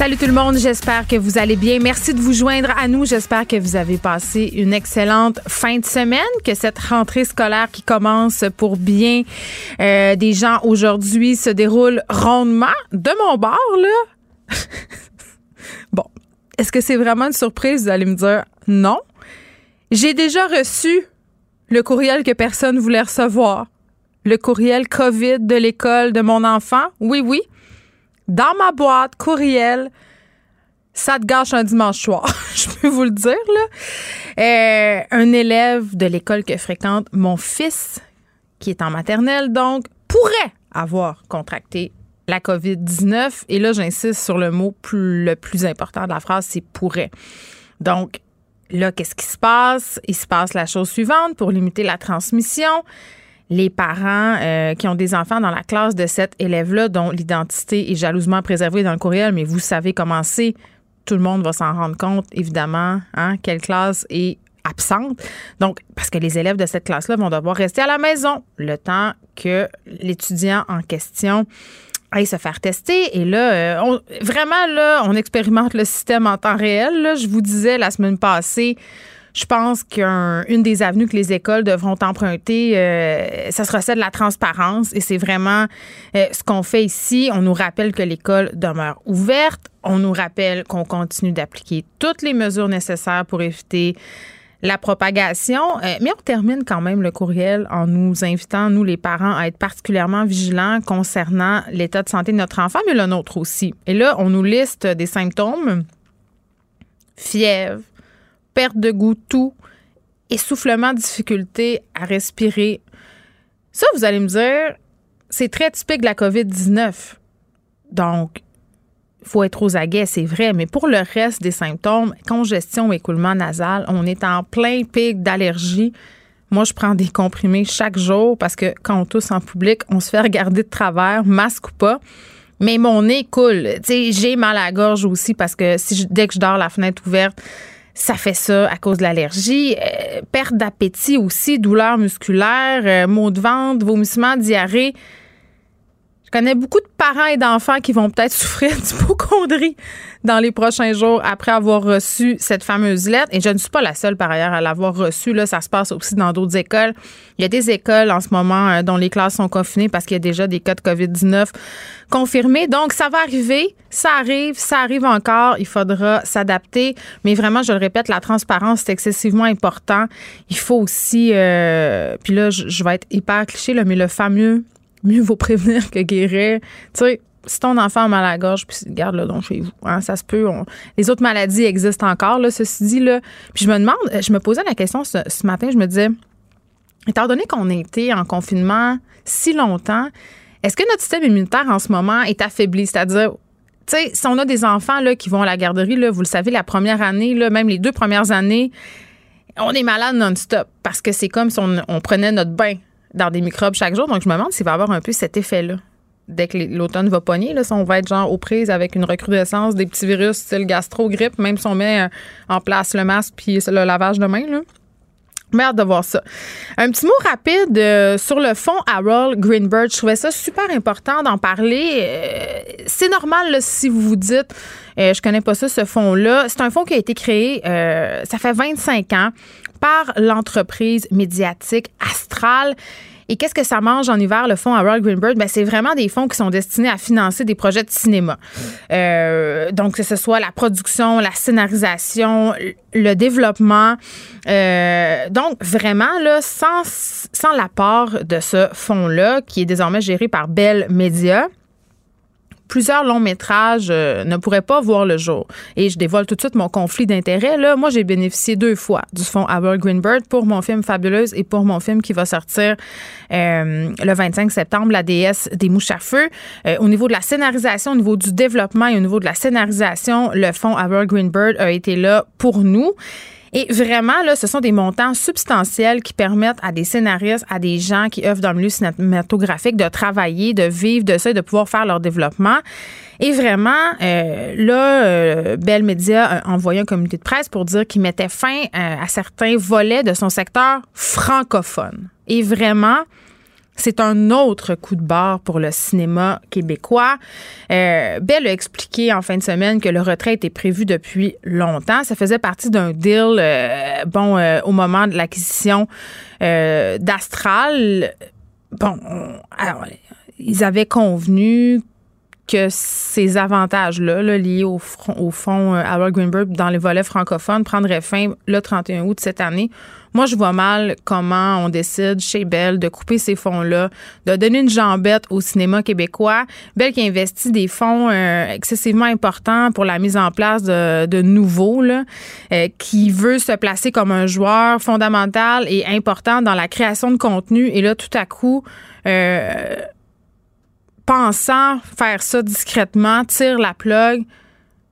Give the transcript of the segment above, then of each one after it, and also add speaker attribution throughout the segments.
Speaker 1: Salut tout le monde, j'espère que vous allez bien. Merci de vous joindre à nous. J'espère que vous avez passé une excellente fin de semaine, que cette rentrée scolaire qui commence pour bien euh, des gens aujourd'hui se déroule rondement. De mon bord, là. bon, est-ce que c'est vraiment une surprise? Vous allez me dire non. J'ai déjà reçu le courriel que personne ne voulait recevoir. Le courriel COVID de l'école de mon enfant. Oui, oui. Dans ma boîte courriel, ça te gâche un dimanche soir. Je peux vous le dire, là. Euh, un élève de l'école que fréquente mon fils, qui est en maternelle, donc, pourrait avoir contracté la COVID-19. Et là, j'insiste sur le mot le plus important de la phrase, c'est pourrait. Donc, là, qu'est-ce qui se passe? Il se passe la chose suivante pour limiter la transmission. Les parents euh, qui ont des enfants dans la classe de cet élève-là, dont l'identité est jalousement préservée dans le courriel, mais vous savez comment c'est, tout le monde va s'en rendre compte, évidemment, hein, quelle classe est absente. Donc, parce que les élèves de cette classe-là vont devoir rester à la maison le temps que l'étudiant en question aille se faire tester. Et là, euh, vraiment, là, on expérimente le système en temps réel. Je vous disais la semaine passée, je pense qu'une des avenues que les écoles devront emprunter, euh, ça sera celle de la transparence. Et c'est vraiment euh, ce qu'on fait ici. On nous rappelle que l'école demeure ouverte. On nous rappelle qu'on continue d'appliquer toutes les mesures nécessaires pour éviter la propagation. Euh, mais on termine quand même le courriel en nous invitant, nous les parents, à être particulièrement vigilants concernant l'état de santé de notre enfant, mais le nôtre aussi. Et là, on nous liste des symptômes fièvre, perte de goût, tout, essoufflement, difficulté à respirer. Ça, vous allez me dire, c'est très typique de la COVID-19. Donc, faut être aux aguets, c'est vrai, mais pour le reste des symptômes, congestion, écoulement nasal, on est en plein pic d'allergie. Moi, je prends des comprimés chaque jour parce que quand on tousse en public, on se fait regarder de travers, masque ou pas. Mais mon nez coule. j'ai mal à la gorge aussi parce que si dès que je dors la fenêtre ouverte, ça fait ça à cause de l'allergie. Euh, perte d'appétit aussi, douleur musculaire, euh, maux de ventre, vomissements, diarrhée. Je connais beaucoup de parents et d'enfants qui vont peut-être souffrir d'hypochondrie dans les prochains jours après avoir reçu cette fameuse lettre. Et je ne suis pas la seule, par ailleurs, à l'avoir reçue. Là, ça se passe aussi dans d'autres écoles. Il y a des écoles en ce moment euh, dont les classes sont confinées parce qu'il y a déjà des cas de COVID-19 confirmés. Donc, ça va arriver. Ça arrive. Ça arrive encore. Il faudra s'adapter. Mais vraiment, je le répète, la transparence, c'est excessivement important. Il faut aussi, euh, puis là, je, vais être hyper cliché, là, mais le fameux mieux vaut prévenir que guérir. Tu sais, si ton enfant a mal à la gorge, puis garde-le donc chez vous. Hein, ça se peut. les autres maladies existent encore, là, ceci dit. Là. Puis je me demande, je me posais la question ce, matin, je me disais, étant donné qu'on a été en confinement si longtemps, est-ce que notre système immunitaire en ce moment est affaibli? C'est-à-dire, tu sais, si on a des enfants là, qui vont à la garderie, là, vous le savez, la première année, là, même les deux premières années, on est malade non-stop parce que c'est comme si on prenait notre bain dans des microbes chaque jour. Donc, je me demande s'il va avoir un peu cet effet-là. Dès que l'automne va pogner, là, si on va être genre aux prises avec une recrudescence des petits virus style gastro-grippe, même si on met euh, en place le masque puis le lavage de main, là. Merde de voir ça. Un petit mot rapide euh, sur le fond Harold Greenberg. Je trouvais ça super important d'en parler. Euh, c'est normal si vous vous dites, je connais pas ça, ce fonds-là. C'est un fonds qui a été créé, ça fait 25 ans par l'entreprise médiatique Astral. Et qu'est-ce que ça mange en hiver, le fonds Harold Greenberg? Ben, c'est vraiment des fonds qui sont destinés à financer des projets de cinéma. Euh, donc, que ce soit la production, la scénarisation, le développement. Euh, donc, vraiment, là, sans, sans l'apport de ce fonds-là, qui est désormais géré par Bell Media, plusieurs longs métrages euh, ne pourraient pas voir le jour. Et je dévoile tout de suite mon conflit d'intérêts. Là, moi, j'ai bénéficié deux fois du fonds Aber Greenbird pour mon film Fabuleuse et pour mon film qui va sortir euh, le 25 septembre, La déesse des mouches à feu. Euh, au niveau de la scénarisation, au niveau du développement et au niveau de la scénarisation, le fonds Aber Greenbird a été là pour nous. Et vraiment, là, ce sont des montants substantiels qui permettent à des scénaristes, à des gens qui œuvrent dans le milieu cinématographique de travailler, de vivre de ça et de pouvoir faire leur développement. Et vraiment, euh, là, euh, Bell Media a envoyé un communiqué de presse pour dire qu'il mettait fin euh, à certains volets de son secteur francophone. Et vraiment, c'est un autre coup de barre pour le cinéma québécois. Euh, Bell a expliqué en fin de semaine que le retrait était prévu depuis longtemps. Ça faisait partie d'un deal, euh, bon, euh, au moment de l'acquisition d'Astral. Bon, ils avaient convenu que ces avantages-là, liés au, au fonds Howard Greenberg dans les volets francophones, prendraient fin le 31 août de cette année. Moi, je vois mal comment on décide chez Bell de couper ces fonds-là, de donner une jambette au cinéma québécois. Bell qui investit des fonds euh, excessivement importants pour la mise en place de, nouveaux, euh, qui veut se placer comme un joueur fondamental et important dans la création de contenu. Et là, tout à coup, euh, pensant faire ça discrètement, tire la plug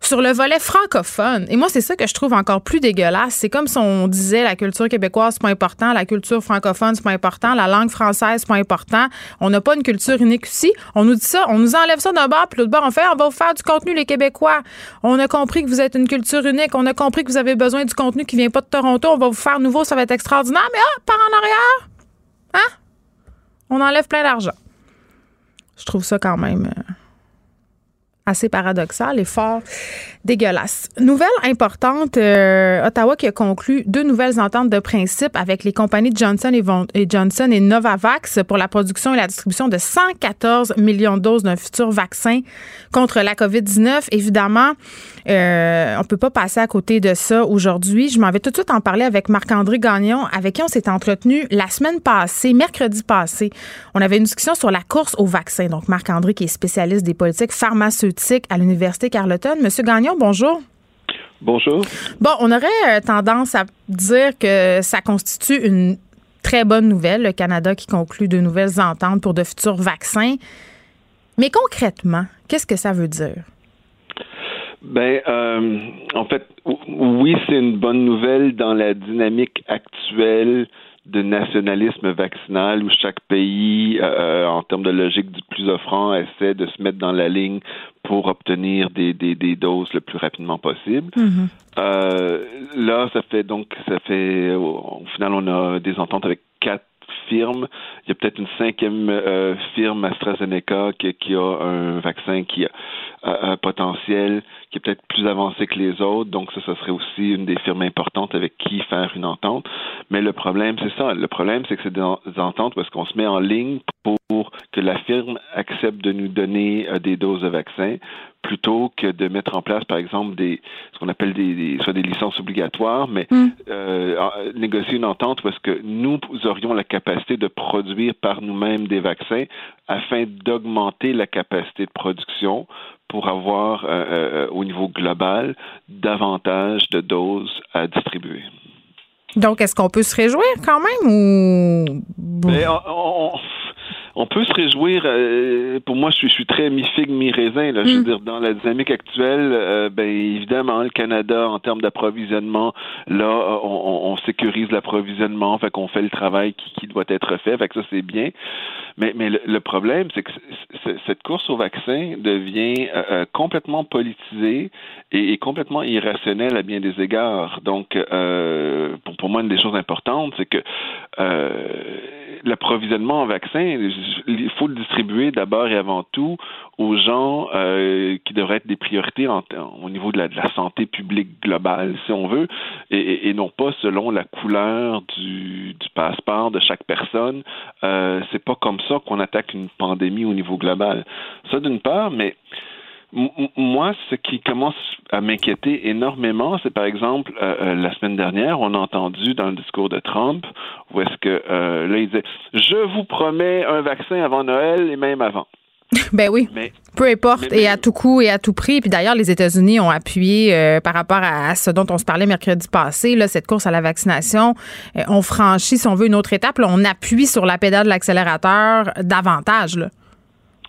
Speaker 1: sur le volet francophone. Et moi, c'est ça que je trouve encore plus dégueulasse. C'est comme si on disait la culture québécoise, c'est pas important, la culture francophone, c'est pas important, la langue française, c'est pas important. On n'a pas une culture unique ici. On nous dit ça, on nous enlève ça d'un bord, puis l'autre bord, on fait, on va vous faire du contenu, les Québécois. On a compris que vous êtes une culture unique. On a compris que vous avez besoin du contenu qui vient pas de Toronto. On va vous faire nouveau, ça va être extraordinaire. Mais ah, par en arrière, hein? On enlève plein d'argent. Je trouve ça quand même. Euh, assez paradoxal et fort dégueulasse. Nouvelle importante, euh, Ottawa qui a conclu deux nouvelles ententes de principe avec les compagnies Johnson et, Johnson et Novavax pour la production et la distribution de 114 millions de doses d'un futur vaccin contre la COVID-19. Évidemment, euh, on peut pas passer à côté de ça aujourd'hui. Je m'en vais tout de suite en parler avec Marc-André Gagnon, avec qui on s'est entretenu la semaine passée, mercredi passé. On avait une discussion sur la course au vaccin. Donc, Marc-André, qui est spécialiste des politiques pharmaceutiques à l'Université Carleton. Monsieur Gagnon, bonjour.
Speaker 2: Bonjour.
Speaker 1: Bon, on aurait euh, tendance à dire que ça constitue une très bonne nouvelle, le Canada qui conclut de nouvelles ententes pour de futurs vaccins. Mais concrètement, qu'est-ce que ça veut dire?
Speaker 2: Ben, euh, en fait, oui, c'est une bonne nouvelle dans la dynamique actuelle de nationalisme vaccinal où chaque pays, euh, en termes de logique du plus offrant, essaie de se mettre dans la ligne pour obtenir des, des, des doses le plus rapidement possible. Mm-hmm. Euh, là, ça fait donc, ça fait, au final, on a des ententes avec quatre Il y a peut-être une cinquième euh, firme, AstraZeneca, qui, qui, a un vaccin qui a un potentiel qui est peut-être plus avancé que les autres. Donc ça, ce serait aussi une des firmes importantes avec qui faire une entente. Mais le problème, c'est ça. Le problème, c'est que c'est des ententes parce qu'on se met en ligne pour que la firme accepte de nous donner euh, des doses de vaccins plutôt que de mettre en place, par exemple, des ce qu'on appelle des, soit des licences obligatoires, mais mm. euh, négocier une entente parce que nous aurions la capacité de produire par nous-mêmes des vaccins afin d'augmenter la capacité de production pour avoir euh, euh, au niveau global davantage de doses à distribuer.
Speaker 1: Donc, est-ce qu'on peut se réjouir quand même ou
Speaker 2: ben, on, peut se réjouir. Euh, pour moi, je suis, je suis très mi-figue, mi-raisin. Je veux mm. dire, dans la dynamique actuelle, ben évidemment, le Canada, en termes d'approvisionnement, là, on, sécurise l'approvisionnement, fait qu'on fait le travail qui, qui, doit être fait, fait que ça c'est bien. Mais, mais le, problème, c'est que cette course au vaccin devient euh, euh, complètement politisée et, complètement irrationnelle à bien des égards. Donc, euh, pour, pour, moi, une des choses importantes, c'est que l'approvisionnement en vaccins, il faut le distribuer d'abord et avant tout aux gens euh, qui devraient être des priorités au niveau de la, santé publique globale, si on veut, et, non pas selon la couleur du, passeport de chaque personne. Euh, c'est pas comme ça qu'on attaque une pandémie au niveau global. Ça d'une part, mais moi, ce qui commence à m'inquiéter énormément, c'est par exemple, euh, euh, la semaine dernière, on a entendu dans le discours de Trump, où est-ce que euh, là, il disait Je vous promets un vaccin avant Noël et même avant.
Speaker 1: Ben oui. Peu importe, et à tout coup et à tout prix. Puis d'ailleurs, les États-Unis ont appuyé par rapport à, ce dont on se parlait mercredi passé, là, cette course à la vaccination. on franchit, si on veut, une autre étape. on appuie sur la pédale de l'accélérateur davantage. Là.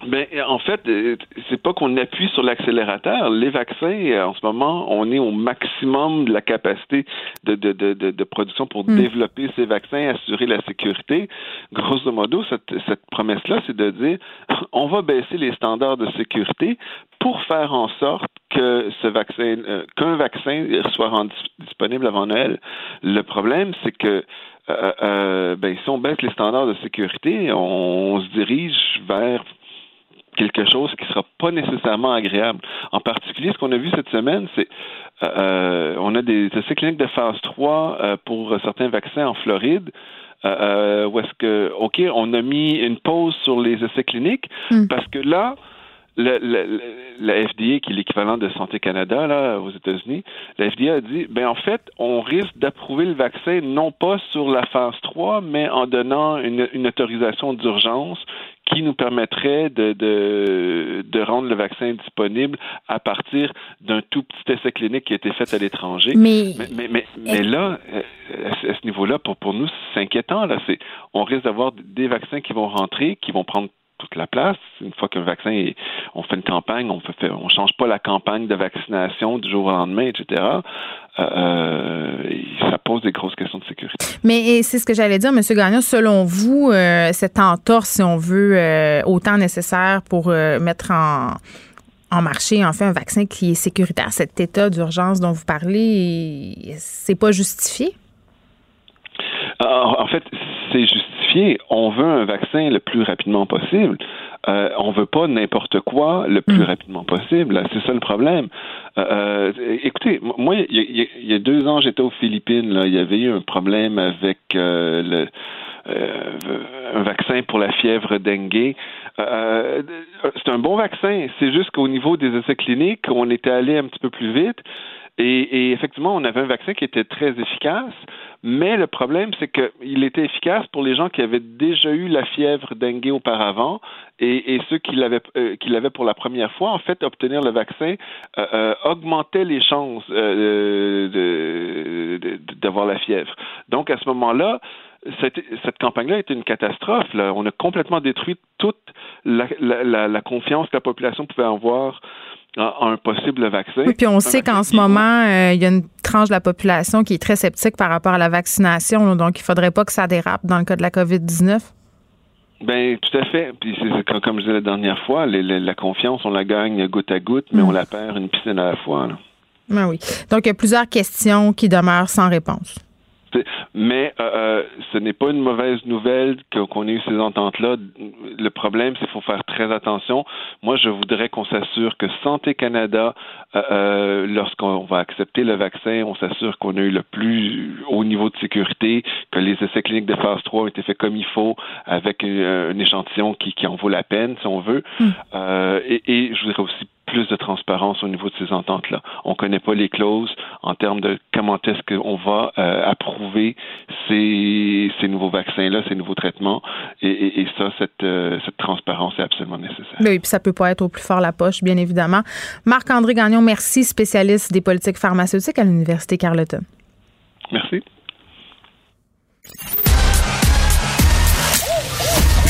Speaker 2: Ben, en fait, euh, c'est pas qu'on appuie sur l'accélérateur. Les vaccins, euh, en ce moment, on est au maximum de la capacité de, de, de, de production pour hmm. développer ces vaccins, assurer la sécurité. Grosso modo, cette, cette promesse-là, c'est de dire on va baisser les standards de sécurité pour faire en sorte que ce vaccin, euh, qu'un vaccin soit rendu disponible avant Noël. Le problème, c'est que euh, ben, si on baisse les standards de sécurité, on se dirige vers quelque chose qui ne sera pas nécessairement agréable. En particulier, ce qu'on a vu cette semaine, c'est euh, on a des essais cliniques de phase 3 euh, pour certains vaccins en Floride. Euh, où est-ce que, OK, on a mis une pause sur les essais cliniques hmm. parce que là, la FDA, qui est l'équivalent de Santé Canada là, aux États-Unis, la FDA a dit ben en fait, on risque d'approuver le vaccin non pas sur la phase 3, mais en donnant une, autorisation d'urgence qui nous permettrait de, de, rendre le vaccin disponible à partir d'un tout petit essai clinique qui a été fait à l'étranger.
Speaker 1: Mais,
Speaker 2: mais, mais, mais, là, à ce niveau-là, pour, pour nous, c'est inquiétant. Là. C'est, on risque d'avoir des vaccins qui vont rentrer, qui vont prendre toute la place. Une fois qu'un vaccin est, on fait une campagne, on fait, on change pas la campagne de vaccination du jour au lendemain, etc. Euh, euh, ça pose des grosses questions de sécurité.
Speaker 1: Mais c'est ce que j'allais dire, M. Gagnon. Selon vous, euh, cette entorse, si on veut, autant nécessaire pour mettre en, en marché, en fait, un vaccin qui est sécuritaire, cet état d'urgence dont vous parlez, c'est pas justifié?
Speaker 2: En fait, c'est justifié. On veut un vaccin le plus rapidement possible. Euh, on veut pas n'importe quoi le plus mm. rapidement possible. C'est ça le problème. Euh, euh, écoutez, moi, il y, a deux ans, j'étais aux Philippines. Il y avait eu un problème avec euh, le, un vaccin pour la fièvre dengue. c'est un bon vaccin. C'est juste qu'au niveau des essais cliniques, on était allé un petit peu plus vite. Et, effectivement, on avait un vaccin qui était très efficace, mais le problème, c'est qu'il était efficace pour les gens qui avaient déjà eu la fièvre dengue auparavant et, ceux qui l'avaient euh, qui l'avaient pour la première fois. En fait, obtenir le vaccin euh, euh, augmentait les chances d'avoir la fièvre. Donc, à ce moment-là, cette, campagne-là était une catastrophe. On a complètement détruit toute la, la, la confiance que la population pouvait avoir un possible vaccin.
Speaker 1: Oui, puis on sait qu'en ce moment, euh, il y a une tranche de la population qui est très sceptique par rapport à la vaccination, donc il ne faudrait pas que ça dérape dans le cas de la COVID-19.
Speaker 2: Ben tout à fait. Puis c'est comme je disais la dernière fois, la confiance, on la gagne goutte à goutte, mais on mm. la perd une piscine à la fois.
Speaker 1: Ben oui. Donc il y a plusieurs questions qui demeurent sans réponse.
Speaker 2: Mais euh, euh, ce n'est pas une mauvaise nouvelle qu'on ait eu ces ententes-là. Le problème, c'est qu'il faut faire très attention. Moi, je voudrais qu'on s'assure que Santé Canada, euh, lorsqu'on va accepter le vaccin, on s'assure qu'on a eu le plus haut niveau de sécurité, que les essais cliniques de phase 3 ont été faits comme il faut, avec un, échantillon qui, en vaut la peine, si on veut. Et, et je voudrais aussi plus de transparence au niveau de ces ententes-là. On ne connaît pas les clauses en termes de comment est-ce qu'on va euh, approuver ces, ces nouveaux vaccins-là, ces nouveaux traitements. Et, ça, cette, euh, cette transparence est absolument nécessaire.
Speaker 1: Oui, puis ça peut pas être au plus fort la poche, bien évidemment. Marc-André Gagnon, merci, spécialiste des politiques pharmaceutiques à l'Université Carleton.
Speaker 2: Merci.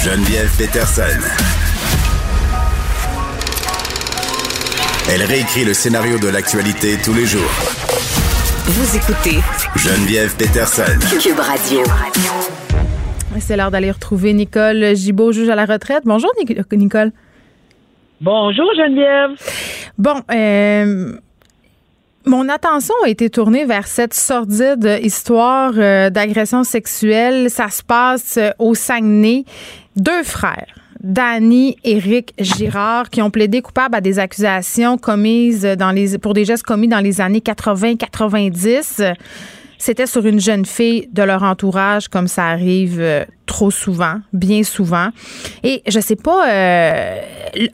Speaker 3: Geneviève Peterson. Elle réécrit le scénario de l'actualité tous les jours.
Speaker 4: Vous écoutez
Speaker 3: Geneviève Peterson.
Speaker 4: Cube Radio.
Speaker 1: C'est l'heure d'aller retrouver Nicole Gibault, juge à la retraite. Bonjour, Nicole.
Speaker 5: Bonjour, Geneviève.
Speaker 1: Bon, euh, Mon attention a été tournée vers cette sordide histoire euh, d'agression sexuelle. Ça se passe euh, au Saguenay. Deux frères. Danny et Eric Girard qui ont plaidé coupables à des accusations commises dans les pour des gestes commis dans les années 80-90 c'était sur une jeune fille de leur entourage, comme ça arrive euh, trop souvent, bien souvent. Et je sais pas, euh,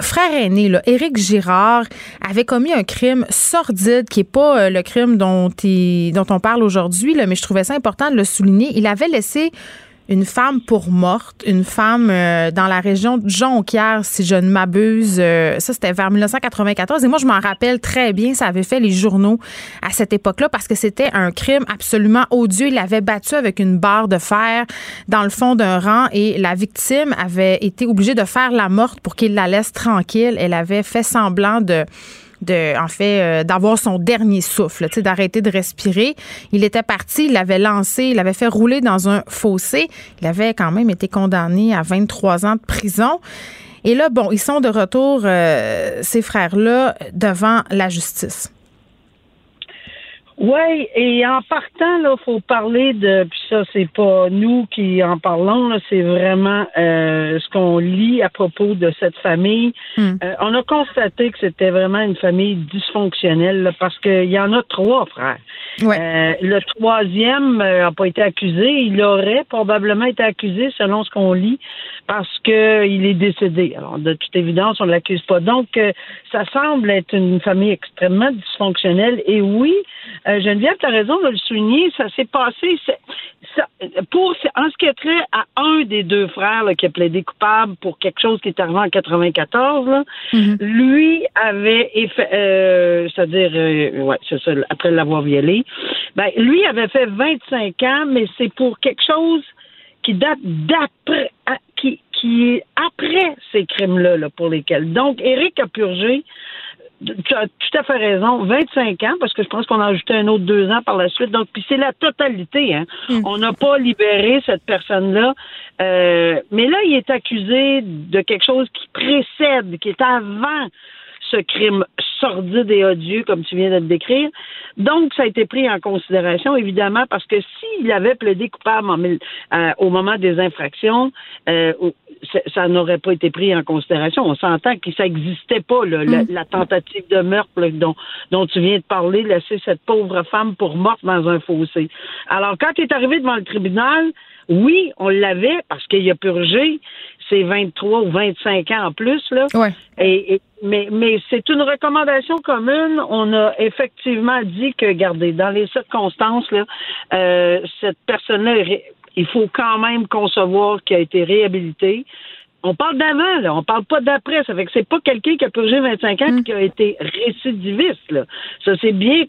Speaker 1: frère aîné, là, Éric Girard, avait commis un crime sordide qui est pas euh, le crime dont, dont on parle aujourd'hui, mais je trouvais ça important de le souligner. Il avait laissé une femme pour morte, une femme euh, dans la région de Jonquière, si je ne m'abuse. Euh, ça, c'était vers 1994. Et moi, je m'en rappelle très bien. Ça avait fait les journaux à cette époque-là parce que c'était un crime absolument odieux. Il l'avait battu avec une barre de fer dans le fond d'un rang et la victime avait été obligée de faire la morte pour qu'il la laisse tranquille. Elle avait fait semblant de de, en fait, euh, d'avoir son dernier souffle, d'arrêter de respirer. Il était parti, il l'avait lancé, il l'avait fait rouler dans un fossé. Il avait quand même été condamné à 23 ans de prison. Et là, bon, ils sont de retour, euh, ces frères-là, devant la justice.
Speaker 5: Oui, et en partant, là, faut parler de, puis ça, c'est pas nous qui en parlons, là, c'est vraiment euh, ce qu'on lit à propos de cette famille. Hmm. Euh, on a constaté que c'était vraiment une famille dysfonctionnelle parce qu'il y en a trois frères. Euh, le troisième n'a pas été accusé. Il aurait probablement été accusé selon ce qu'on lit parce qu'il est décédé. Alors, de toute évidence, on ne l'accuse pas. Donc, ça semble être une famille extrêmement dysfonctionnelle. Et oui, euh, Geneviève, tu as raison de le souligner, ça s'est passé. Ça, pour, en ce qui est trait à un des deux frères qui a plaidé coupable pour quelque chose qui est arrivé en 94, mm-hmm. lui avait, euh, c'est-à-dire, euh, ouais, c'est ça, après l'avoir violé, ben, lui avait fait 25 ans, mais c'est pour quelque chose qui date d'après, qui, qui est après ces crimes-là, là, pour lesquels. Donc, Eric a purgé tu as tout à fait raison. 25 ans, parce que je pense qu'on a ajouté un autre deux ans par la suite. Donc, puis c'est la totalité. Hein. Hmm. On n'a pas libéré cette personne-là. Euh, mais là, il est accusé de quelque chose qui précède, qui est avant ce crime sordide et odieux, comme tu viens de le décrire. Donc, ça a été pris en considération, évidemment, parce que s'il avait plaidé coupable euh, au moment des infractions, euh, ça n'aurait pas été pris en considération. On s'entend que ça n'existait pas, mm. la, tentative de meurtre dont, dont tu viens de parler, laisser cette pauvre femme pour morte dans un fossé. Alors, quand il est arrivé devant le tribunal, oui, on l'avait parce qu'il a purgé ses 23 ou 25 ans en plus. Là. Et, mais mais c'est une recommandation commune. On a effectivement dit que, regardez, dans les circonstances, là, euh, cette personne-là, il faut quand même concevoir qu'il a été réhabilité. On parle d'avant, là. On parle pas d'après. Ça fait que c'est pas quelqu'un qui a purgé 25 ans et mm. qui a été récidiviste, là. Ça, c'est bien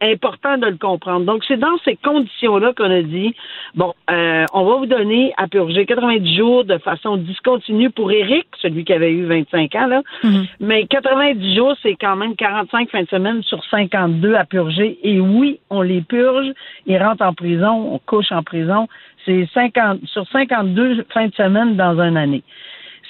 Speaker 5: important de le comprendre. Donc, c'est dans ces conditions-là qu'on a dit, bon, euh, on va vous donner à purger 90 jours de façon discontinue pour Eric, celui qui avait eu 25 ans, là. Mm-hmm. Mais 90 jours, c'est quand même 45 fins de semaine sur 52 à purger. Et oui, on les purge. Ils rentrent en prison, on couche en prison. C'est 50, sur 52 fins de semaine dans une année.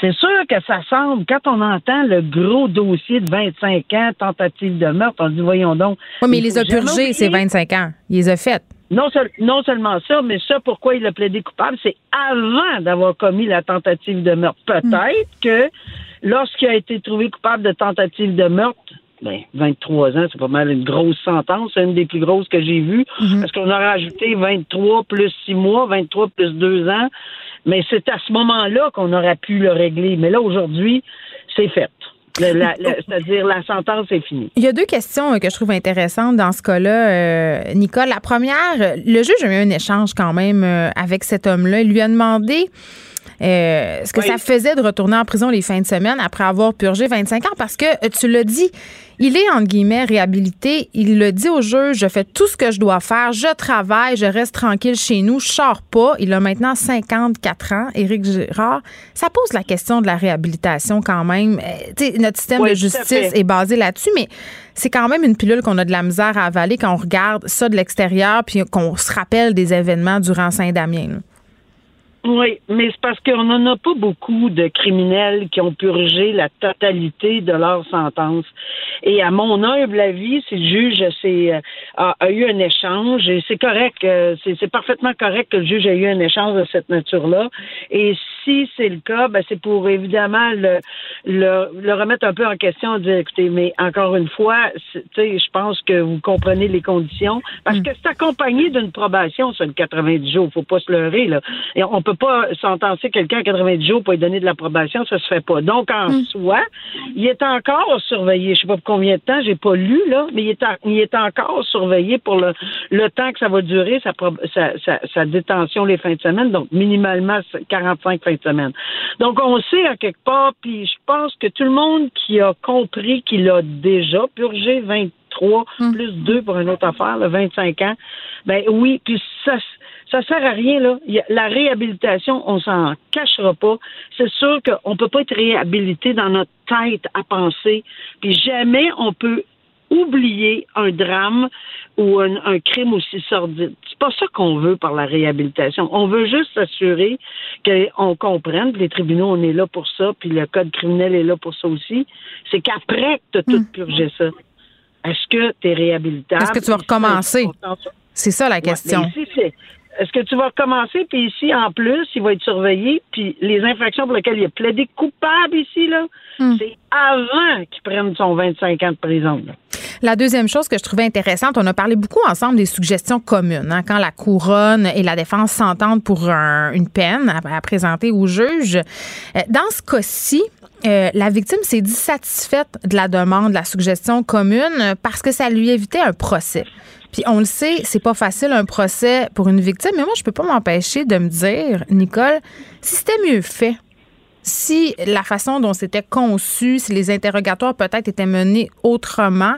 Speaker 5: C'est sûr que ça semble, quand on entend le gros dossier de 25 ans, tentative de meurtre, on dit, voyons donc.
Speaker 1: Oui, mais il les a purgés, ces 25 ans. Il les a faites.
Speaker 5: Non, non seulement ça, mais ça, pourquoi il a plaidé coupable, c'est avant d'avoir commis la tentative de meurtre. Peut-être que lorsqu'il a été trouvé coupable de tentative de meurtre, ben, 23 ans, c'est pas mal une grosse sentence, c'est une des plus grosses que j'ai vues, mhm. parce qu'on aurait ajouté 23 plus 6 mois, 23 plus 2 ans, mais c'est à ce moment-là qu'on aurait pu le régler. Mais là, aujourd'hui, c'est fait. C'est-à-dire la sentence est finie.
Speaker 1: Il y a deux questions euh, que je trouve intéressantes dans ce cas-là, euh, Nicole. La première, le juge a eu un échange quand même euh, avec cet homme-là. Il lui a demandé euh, ce que ça faisait de retourner en prison les fins de semaine après avoir purgé 25 ans, parce que tu l'as dit, il est entre guillemets réhabilité. Il le dit au juge, je fais tout ce que je dois faire, je travaille, je reste tranquille chez nous, je sors pas. Il a maintenant 54 ans, Éric Girard. Ça pose la question de la réhabilitation quand même. Euh, notre système de justice est basé là-dessus, mais c'est quand même une pilule qu'on a de la misère à avaler quand on regarde ça de l'extérieur puis qu'on se rappelle des événements durant Saint-Damien.
Speaker 5: Oui, mais c'est parce qu'on n'en a pas beaucoup de criminels qui ont purgé la totalité de leur sentence. Et à mon humble avis, si le juge euh, a, eu un échange, et c'est correct, euh, c'est parfaitement correct que le juge ait eu un échange de cette nature-là. Et si c'est le cas, ben c'est pour évidemment le, le, remettre un peu en question, dire écoutez, mais encore une fois, je pense que vous comprenez les conditions, parce mm. que c'est accompagné d'une probation sur le 90 jours, faut pas se leurrer là. Et on peut pas sentencer quelqu'un à 90 jours pour lui donner de l'approbation, ça se fait pas. Donc, en hmm. soi, il est encore surveillé. Je sais pas pour combien de temps, j'ai pas lu, là, mais il est, il est encore surveillé pour le, le temps que ça va durer, sa, sa, sa, détention les fins de semaine, donc minimalement 45 fins de semaine. Donc, on sait à quelque part, puis je pense que tout le monde qui a compris qu'il a déjà purgé 23 hmm. plus 2 pour une autre affaire, le 25 ans, ben oui, puis ça ça sert à rien, là. La réhabilitation, on s'en cachera pas. C'est sûr qu'on peut pas être réhabilité dans notre tête à penser. Puis jamais on peut oublier un drame ou un, crime aussi sordide. C'est pas ça qu'on veut par la réhabilitation. On veut juste s'assurer qu'on comprenne, les tribunaux, on est là pour ça, puis le code criminel est là pour ça aussi. C'est qu'après que tu as tout hmm. purgé ça, est-ce que tu es réhabilitable?
Speaker 1: Est-ce que tu vas recommencer? C'est ça la question.
Speaker 5: Est-ce que tu vas recommencer, puis ici, en plus, il va être surveillé, puis les infractions pour lesquelles il a plaidé coupable ici, là, hmm. c'est avant qu'il prenne son 25 ans de prison.
Speaker 1: La deuxième chose que je trouvais intéressante, on a parlé beaucoup ensemble des suggestions communes. Hein, quand la couronne et la défense s'entendent pour une peine à, présenter au juge. Euh, dans ce cas-ci, euh, la victime s'est dissatisfaite de la demande, de la suggestion commune, parce que ça lui évitait un procès. Puis on le sait, c'est pas facile un procès pour une victime, mais moi je peux pas m'empêcher de me dire, Nicole, si c'était mieux fait, si la façon dont c'était conçu, si les interrogatoires peut-être étaient menés autrement,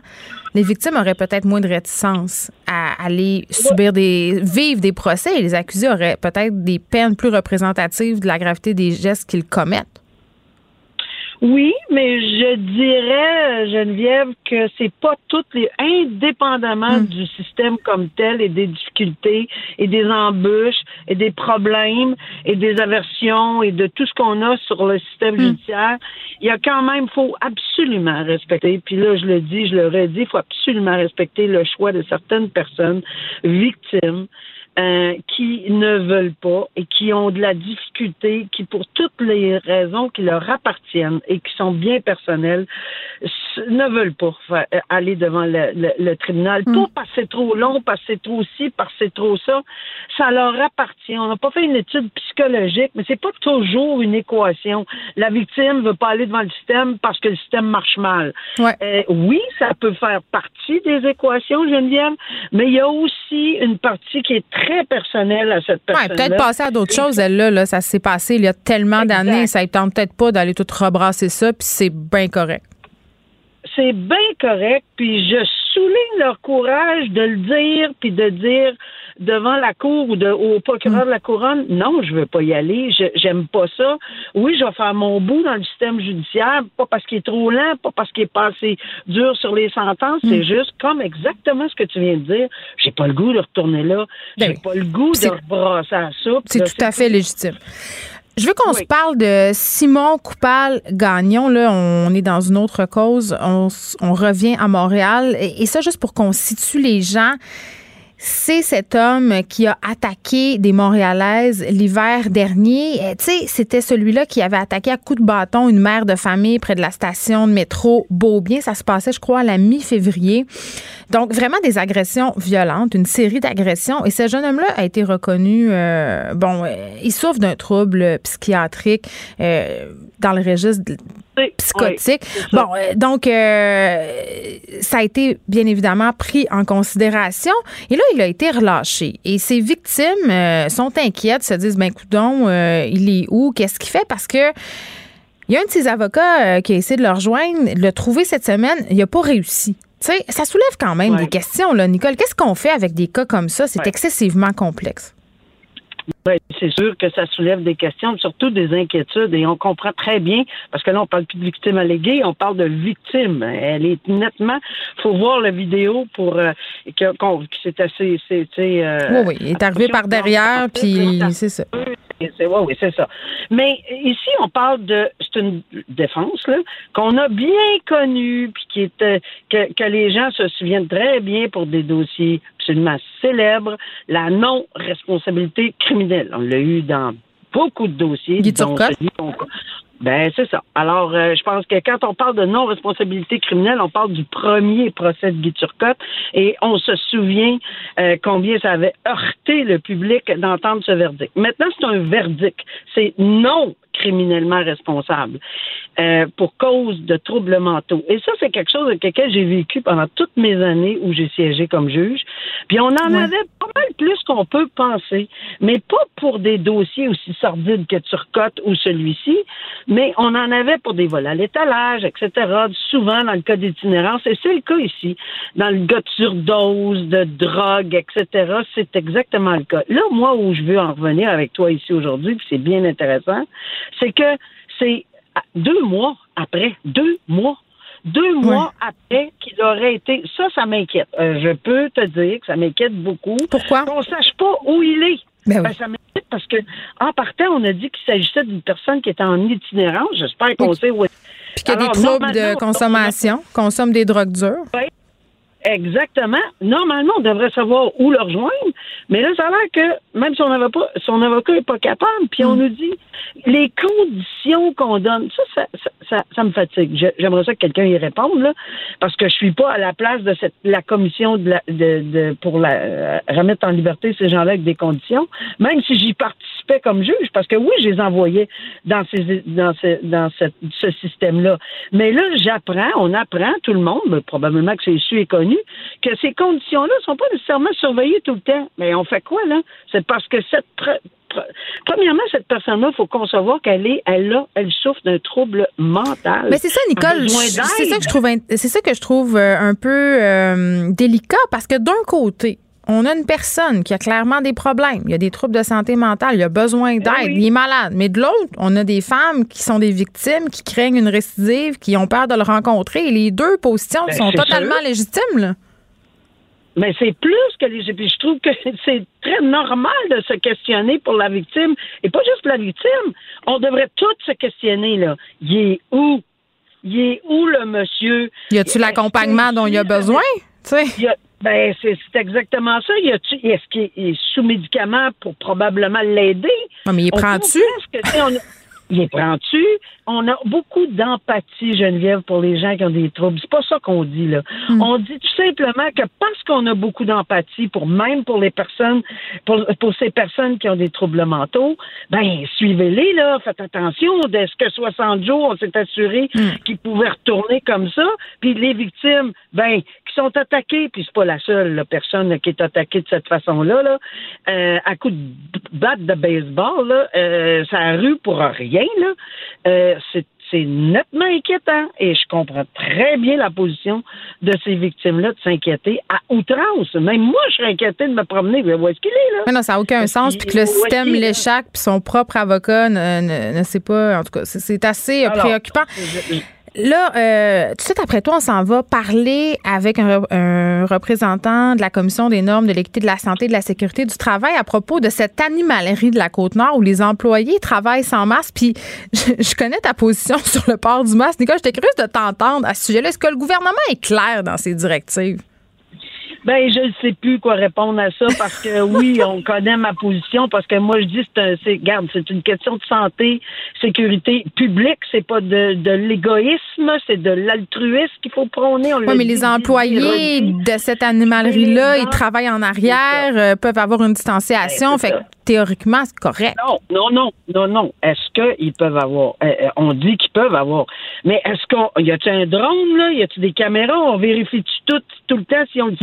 Speaker 1: les victimes auraient peut-être moins de réticence à aller subir des vivre des procès et les accusés auraient peut-être des peines plus représentatives de la gravité des gestes qu'ils commettent.
Speaker 5: Oui, mais je dirais, Geneviève, que c'est pas toutes les, indépendamment hmm. du système comme tel et des difficultés et des embûches et des problèmes et des aversions et de tout ce qu'on a sur le système hmm. judiciaire, il y a quand même, faut absolument respecter. Puis là, je le dis, je le redis, il faut absolument respecter le choix de certaines personnes victimes euh, qui ne veulent pas et qui ont de la difficulté, qui pour toutes les raisons qui leur appartiennent et qui sont bien personnelles, ne veulent pas euh, aller devant le, tribunal. Mm. Pas parce que c'est trop long, parce que c'est trop ci, parce que c'est trop ça. Ça leur appartient. On n'a pas fait une étude psychologique, mais c'est pas toujours une équation. La victime veut pas aller devant le système parce que le système marche mal. Euh, oui, ça peut faire partie des équations, Geneviève, mais il y a aussi une partie qui est très personnelle à cette personne.
Speaker 1: Ouais, peut-être passer à d'autres choses. Elle là, là ça s'est passé il y a tellement d'années, ça ne tente peut-être pas d'aller tout rebrasser ça, puis c'est bien correct.
Speaker 5: C'est bien correct, puis je souligne leur courage de le dire, puis de dire devant la cour ou de, au procureur de la couronne, non, je veux pas y aller, j'aime pas ça. Oui, je vais faire mon bout dans le système judiciaire, pas parce qu'il est trop lent, pas parce qu'il est pas assez dur sur les sentences, c'est mm. juste comme exactement ce que tu viens de dire. J'ai pas le goût de retourner là. Ben J'ai pas le goût de rebrasser à ça.
Speaker 1: C'est tout à fait légitime. Je veux qu'on se parle de Simon Coupal-Gagnon. Là, on est dans une autre cause. On, revient à Montréal. et ça, juste pour qu'on situe les gens c'est cet homme qui a attaqué des Montréalaises l'hiver dernier. Euh, tu sais, c'était celui-là qui avait attaqué à coups de bâton une mère de famille près de la station de métro Beaubien. Ça se passait, je crois, à la mi-février. Donc, vraiment des agressions violentes, une série d'agressions. Et ce jeune homme-là a été reconnu, euh, bon, euh, il souffre d'un trouble psychiatrique dans le registre psychotique. bon, donc, ça a été bien évidemment pris en considération. Et là, il a été relâché. Et ses victimes euh, sont inquiètes, se disent, ben, coudon, euh, il est où? Qu'est-ce qu'il fait? Parce que il y a un de ses avocats euh, qui a essayé de le rejoindre, le trouver cette semaine, il n'a pas réussi. Tu sais, ça soulève quand même des questions, là, Nicole. Qu'est-ce qu'on fait avec des cas comme ça? C'est excessivement complexe.
Speaker 5: Oui, c'est sûr que ça soulève des questions, surtout des inquiétudes, et on comprend très bien, parce que là, on parle plus de victime alléguée, on parle de victime. Elle est nettement, faut voir la vidéo pour euh, que, c'est assez, c'est,
Speaker 1: euh, oui, oui, il est arrivé par derrière, puis c'est ça.
Speaker 5: Oui, c'est ça. Mais ici, on parle de, c'est une défense là qu'on a bien connue, puis qui était que, que les gens se souviennent très bien pour des dossiers absolument célèbres, la non-responsabilité criminelle. On l'a eu dans beaucoup de dossiers.
Speaker 1: Guy
Speaker 5: ben, c'est ça. Alors, euh, je pense que quand on parle de non-responsabilité criminelle, on parle du premier procès de Guy Turcotte et on se souvient euh, combien ça avait heurté le public d'entendre ce verdict. Maintenant, c'est un verdict. C'est non criminellement responsable euh, pour cause de troubles mentaux. Et ça, c'est quelque chose avec lequel j'ai vécu pendant toutes mes années où j'ai siégé comme juge. Puis on en avait pas mal plus qu'on peut penser, mais pas pour des dossiers aussi sordides que Turcotte ou celui-ci, mais on en avait pour des vols à l'étalage, etc., souvent dans le cas d'itinérance, et c'est le cas ici. Dans le cas de surdose, de drogue, etc., c'est exactement le cas. Là, moi, où je veux en revenir avec toi ici aujourd'hui, puis c'est bien intéressant, c'est que c'est deux mois après, deux mois, deux mois après qu'il aurait été. Ça, ça m'inquiète. Euh, je peux te dire que ça m'inquiète beaucoup.
Speaker 1: Pourquoi?
Speaker 5: Qu'on sache pas où il est.
Speaker 1: Ben ben,
Speaker 5: ça m'inquiète parce que, en partant, on a dit qu'il s'agissait d'une personne qui était en itinérance. J'espère qu'on sait où
Speaker 1: Puis qu'il y a des troubles de consommation, consomme des drogues dures.
Speaker 5: Oui, Exactement. Normalement, on devrait savoir où le rejoindre, mais là, ça a l'air que même si on n'avait pas, son avocat n'est pas capable, puis on mm. nous dit les conditions qu'on donne, ça, ça, ça, ça me fatigue. J'aimerais ça que quelqu'un y réponde, là, parce que je suis pas à la place de cette la commission de, la, de, de pour la, euh, remettre en liberté ces gens-là avec des conditions, même si j'y comme juge, parce que oui, je les envoyais dans ces dans ce dans ce système-là. Mais là, j'apprends, on apprend, tout le monde, mais probablement que c'est su et connu que ces conditions-là ne sont pas nécessairement surveillées tout le temps. Mais on fait quoi, là? C'est parce que cette premièrement, cette personne-là, il faut concevoir qu'elle est, elle a, elle souffre d'un trouble mental.
Speaker 1: Mais c'est ça, Nicole. C'est ça que je trouve, c'est ça que je trouve un peu euh, délicat parce que d'un côté, on a une personne qui a clairement des problèmes, il y a des troubles de santé mentale, il a besoin ben d'aide, il est malade. Mais de l'autre, on a des femmes qui sont des victimes, qui craignent une récidive, qui ont peur de le rencontrer. Et les deux positions ben, sont totalement légitimes. Là.
Speaker 5: Mais c'est plus que les. Puis je trouve que c'est très normal de se questionner pour la victime. Et pas juste pour la victime. On devrait tous se questionner, là. Il est où? Il est où le monsieur?
Speaker 1: Y a-tu l'accompagnement dont il a besoin? Tu sais?
Speaker 5: Ben, c'est exactement ça. Est-ce qu'il est sous médicament pour probablement l'aider?
Speaker 1: Non, mais il prend-tu?
Speaker 5: Il prend-tu? On a beaucoup d'empathie, Geneviève, pour les gens qui ont des troubles. C'est pas ça qu'on dit, là. Hmm. On dit tout simplement que parce qu'on a beaucoup d'empathie pour même pour les personnes, pour, pour ces personnes qui ont des troubles mentaux, ben, suivez-les, là. Faites attention. Est-ce que 60 jours, on s'est assuré hmm. qu'ils pouvaient retourner comme ça? Puis les victimes, ben, qui sont attaquées, puis c'est pas la seule personne qui est attaquée de cette façon-là, là, euh, à coup de batte de baseball, là, euh, ça rue pour rien, là. Euh, c'est c'est nettement inquiétant et je comprends très bien la position de ces victimes-là de s'inquiéter à outrance. Même moi, je serais inquiétée de me promener. où est-ce qu'il est, là?
Speaker 1: Mais non, ça n'a aucun sens. Puis que le système l'échappe, puis son propre avocat ne, sait pas. En tout cas, c'est assez préoccupant. Là, euh, tout de suite après toi, on s'en va parler avec un, représentant de la Commission des normes de l'équité de la santé et de la sécurité du travail à propos de cette animalerie de la Côte-Nord où les employés travaillent sans masque. Puis, je, connais ta position sur le port du masque. Nicole, j'étais curieuse de t'entendre à ce sujet-là. Est-ce que le gouvernement est clair dans ses directives?
Speaker 5: Ben, je ne sais plus quoi répondre à ça parce que oui, on connaît ma position parce que moi je dis c'est c'est garde, c'est une question de santé, sécurité publique, c'est pas de, de l'égoïsme, c'est de l'altruisme qu'il faut prôner.
Speaker 1: Oui, mais les employés de cette animalerie-là, ils travaillent en arrière, euh, peuvent avoir une distanciation. Ben, fait théoriquement, c'est correct.
Speaker 5: Non, non, non, non, non. Est-ce qu'ils peuvent avoir? Euh, euh, on dit qu'ils peuvent avoir. Mais est-ce qu'on. Y a-t-il un drone, là? Y a-t-il des caméras? On vérifie tout, tout le temps si on le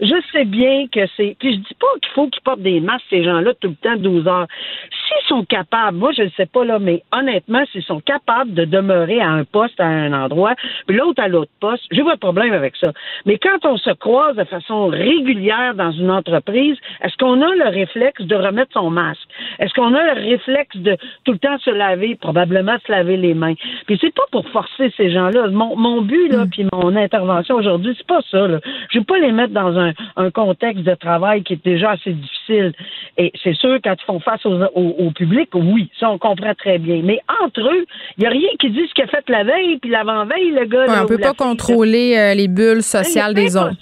Speaker 5: Je sais bien que c'est. Puis je dis pas qu'il faut qu'ils portent des masques, ces gens-là, tout le temps, 12 heures. S'ils sont capables, moi, je ne sais pas, là, mais honnêtement, s'ils sont capables de demeurer à un poste, à un endroit, puis l'autre à l'autre poste, j'ai pas de problème avec ça. Mais quand on se croise de façon régulière dans une entreprise, est-ce qu'on a le réflexe de mettre son masque? Est-ce qu'on a le réflexe de tout le temps se laver, probablement se laver les mains? Puis c'est pas pour forcer ces gens-là. Mon, but, là, mm. puis mon intervention aujourd'hui, c'est pas ça, là. Je veux pas les mettre dans un, un contexte de travail qui est déjà assez difficile. Et c'est sûr, quand ils font face au, au, public, oui, ça, on comprend très bien. Mais entre eux, il n'y a rien qui dit ce qu'il a fait la veille puis l'avant-veille, le gars.
Speaker 1: on ne peut pas contrôler euh, les bulles sociales des autres.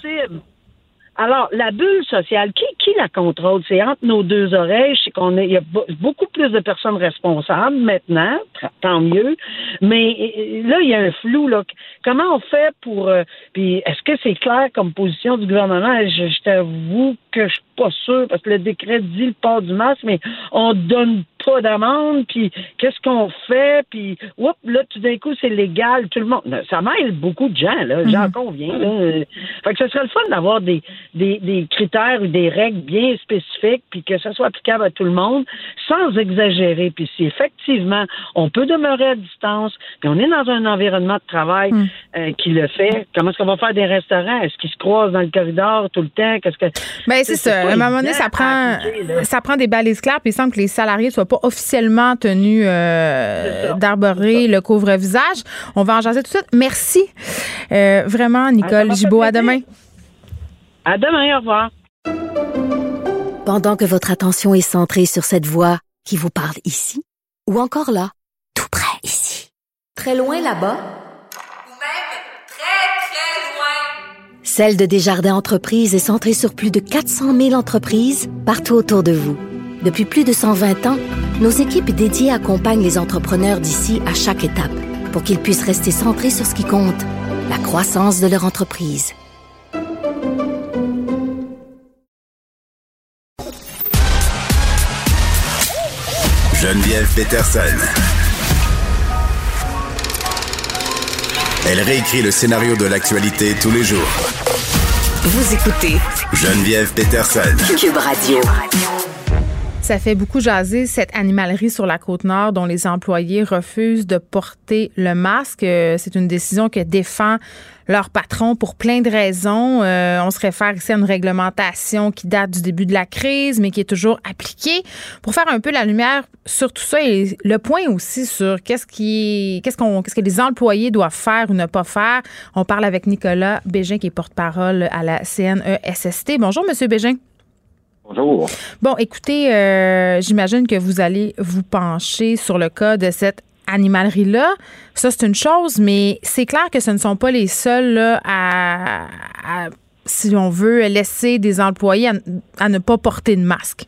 Speaker 5: Alors, la bulle sociale, qui, qui la contrôle? C'est entre nos deux oreilles. C'est qu'on il y a beaucoup plus de personnes responsables maintenant, tant mieux. Mais euh, là, il y a un flou. Là. Comment on fait pour. Euh, puis, est-ce que c'est clair comme position du gouvernement? Je, je t'avoue que je suis pas sûr, parce que le décret dit le port du masque, mais on donne pas d'amende, puis qu'est-ce qu'on fait, puis oups, là, tout d'un coup, c'est légal, tout le monde. Ça mêle beaucoup de gens, là, j'en mhm. conviens. Là. Fait que ce serait le fun d'avoir des, des, des critères ou des règles bien spécifiques, puis que ça soit applicable à tout le monde, sans exagérer. Puis si effectivement, on peut demeurer à distance, puis on est dans un environnement de travail mhm. euh, qui le fait, comment est-ce qu'on va faire des restaurants? Est-ce qu'ils se croisent dans le corridor tout le temps? Qu'est-ce que.
Speaker 1: Ben, c'est ça. À un moment donné, ça prend, ça prend des balises claires, puis il semble que les salariés soient officiellement tenu euh, d'arborer le couvre-visage. On va en jaser tout de suite. Merci euh, vraiment, Nicole Gibault. À demain.
Speaker 5: À demain. Au revoir.
Speaker 4: Pendant que votre attention est centrée sur cette voix qui vous parle ici, ou encore là, tout près ici, très loin là-bas, ou même très, très loin, Celle de Desjardins Entreprises est centrée sur plus de 400 000 entreprises partout autour de vous. Depuis plus de 120 ans, nos équipes dédiées accompagnent les entrepreneurs d'ici à chaque étape pour qu'ils puissent rester centrés sur ce qui compte, la croissance de leur entreprise.
Speaker 3: Geneviève Peterson. Elle réécrit le scénario de l'actualité tous les jours.
Speaker 4: Vous écoutez
Speaker 3: Geneviève Peterson.
Speaker 4: Cube Radio.
Speaker 1: Ça fait beaucoup jaser cette animalerie sur la côte nord dont les employés refusent de porter le masque. Euh, c'est une décision que défend leur patron pour plein de raisons. Euh, on se réfère ici à une réglementation qui date du début de la crise, mais qui est toujours appliquée. Pour faire un peu la lumière sur tout ça et le point aussi sur qu'est-ce qui, qu'est-ce qu'on, qu'est-ce que les employés doivent faire ou ne pas faire. On parle avec Nicolas Bégin, qui est porte-parole à la CNESST. Bonjour, Monsieur Bégin.
Speaker 6: Bonjour.
Speaker 1: Bon, écoutez, euh, j'imagine que vous allez vous pencher sur le cas de cette animalerie-là. Ça, c'est une chose, mais c'est clair que ce ne sont pas les seuls à, si on veut, laisser des employés à, ne pas porter de masque.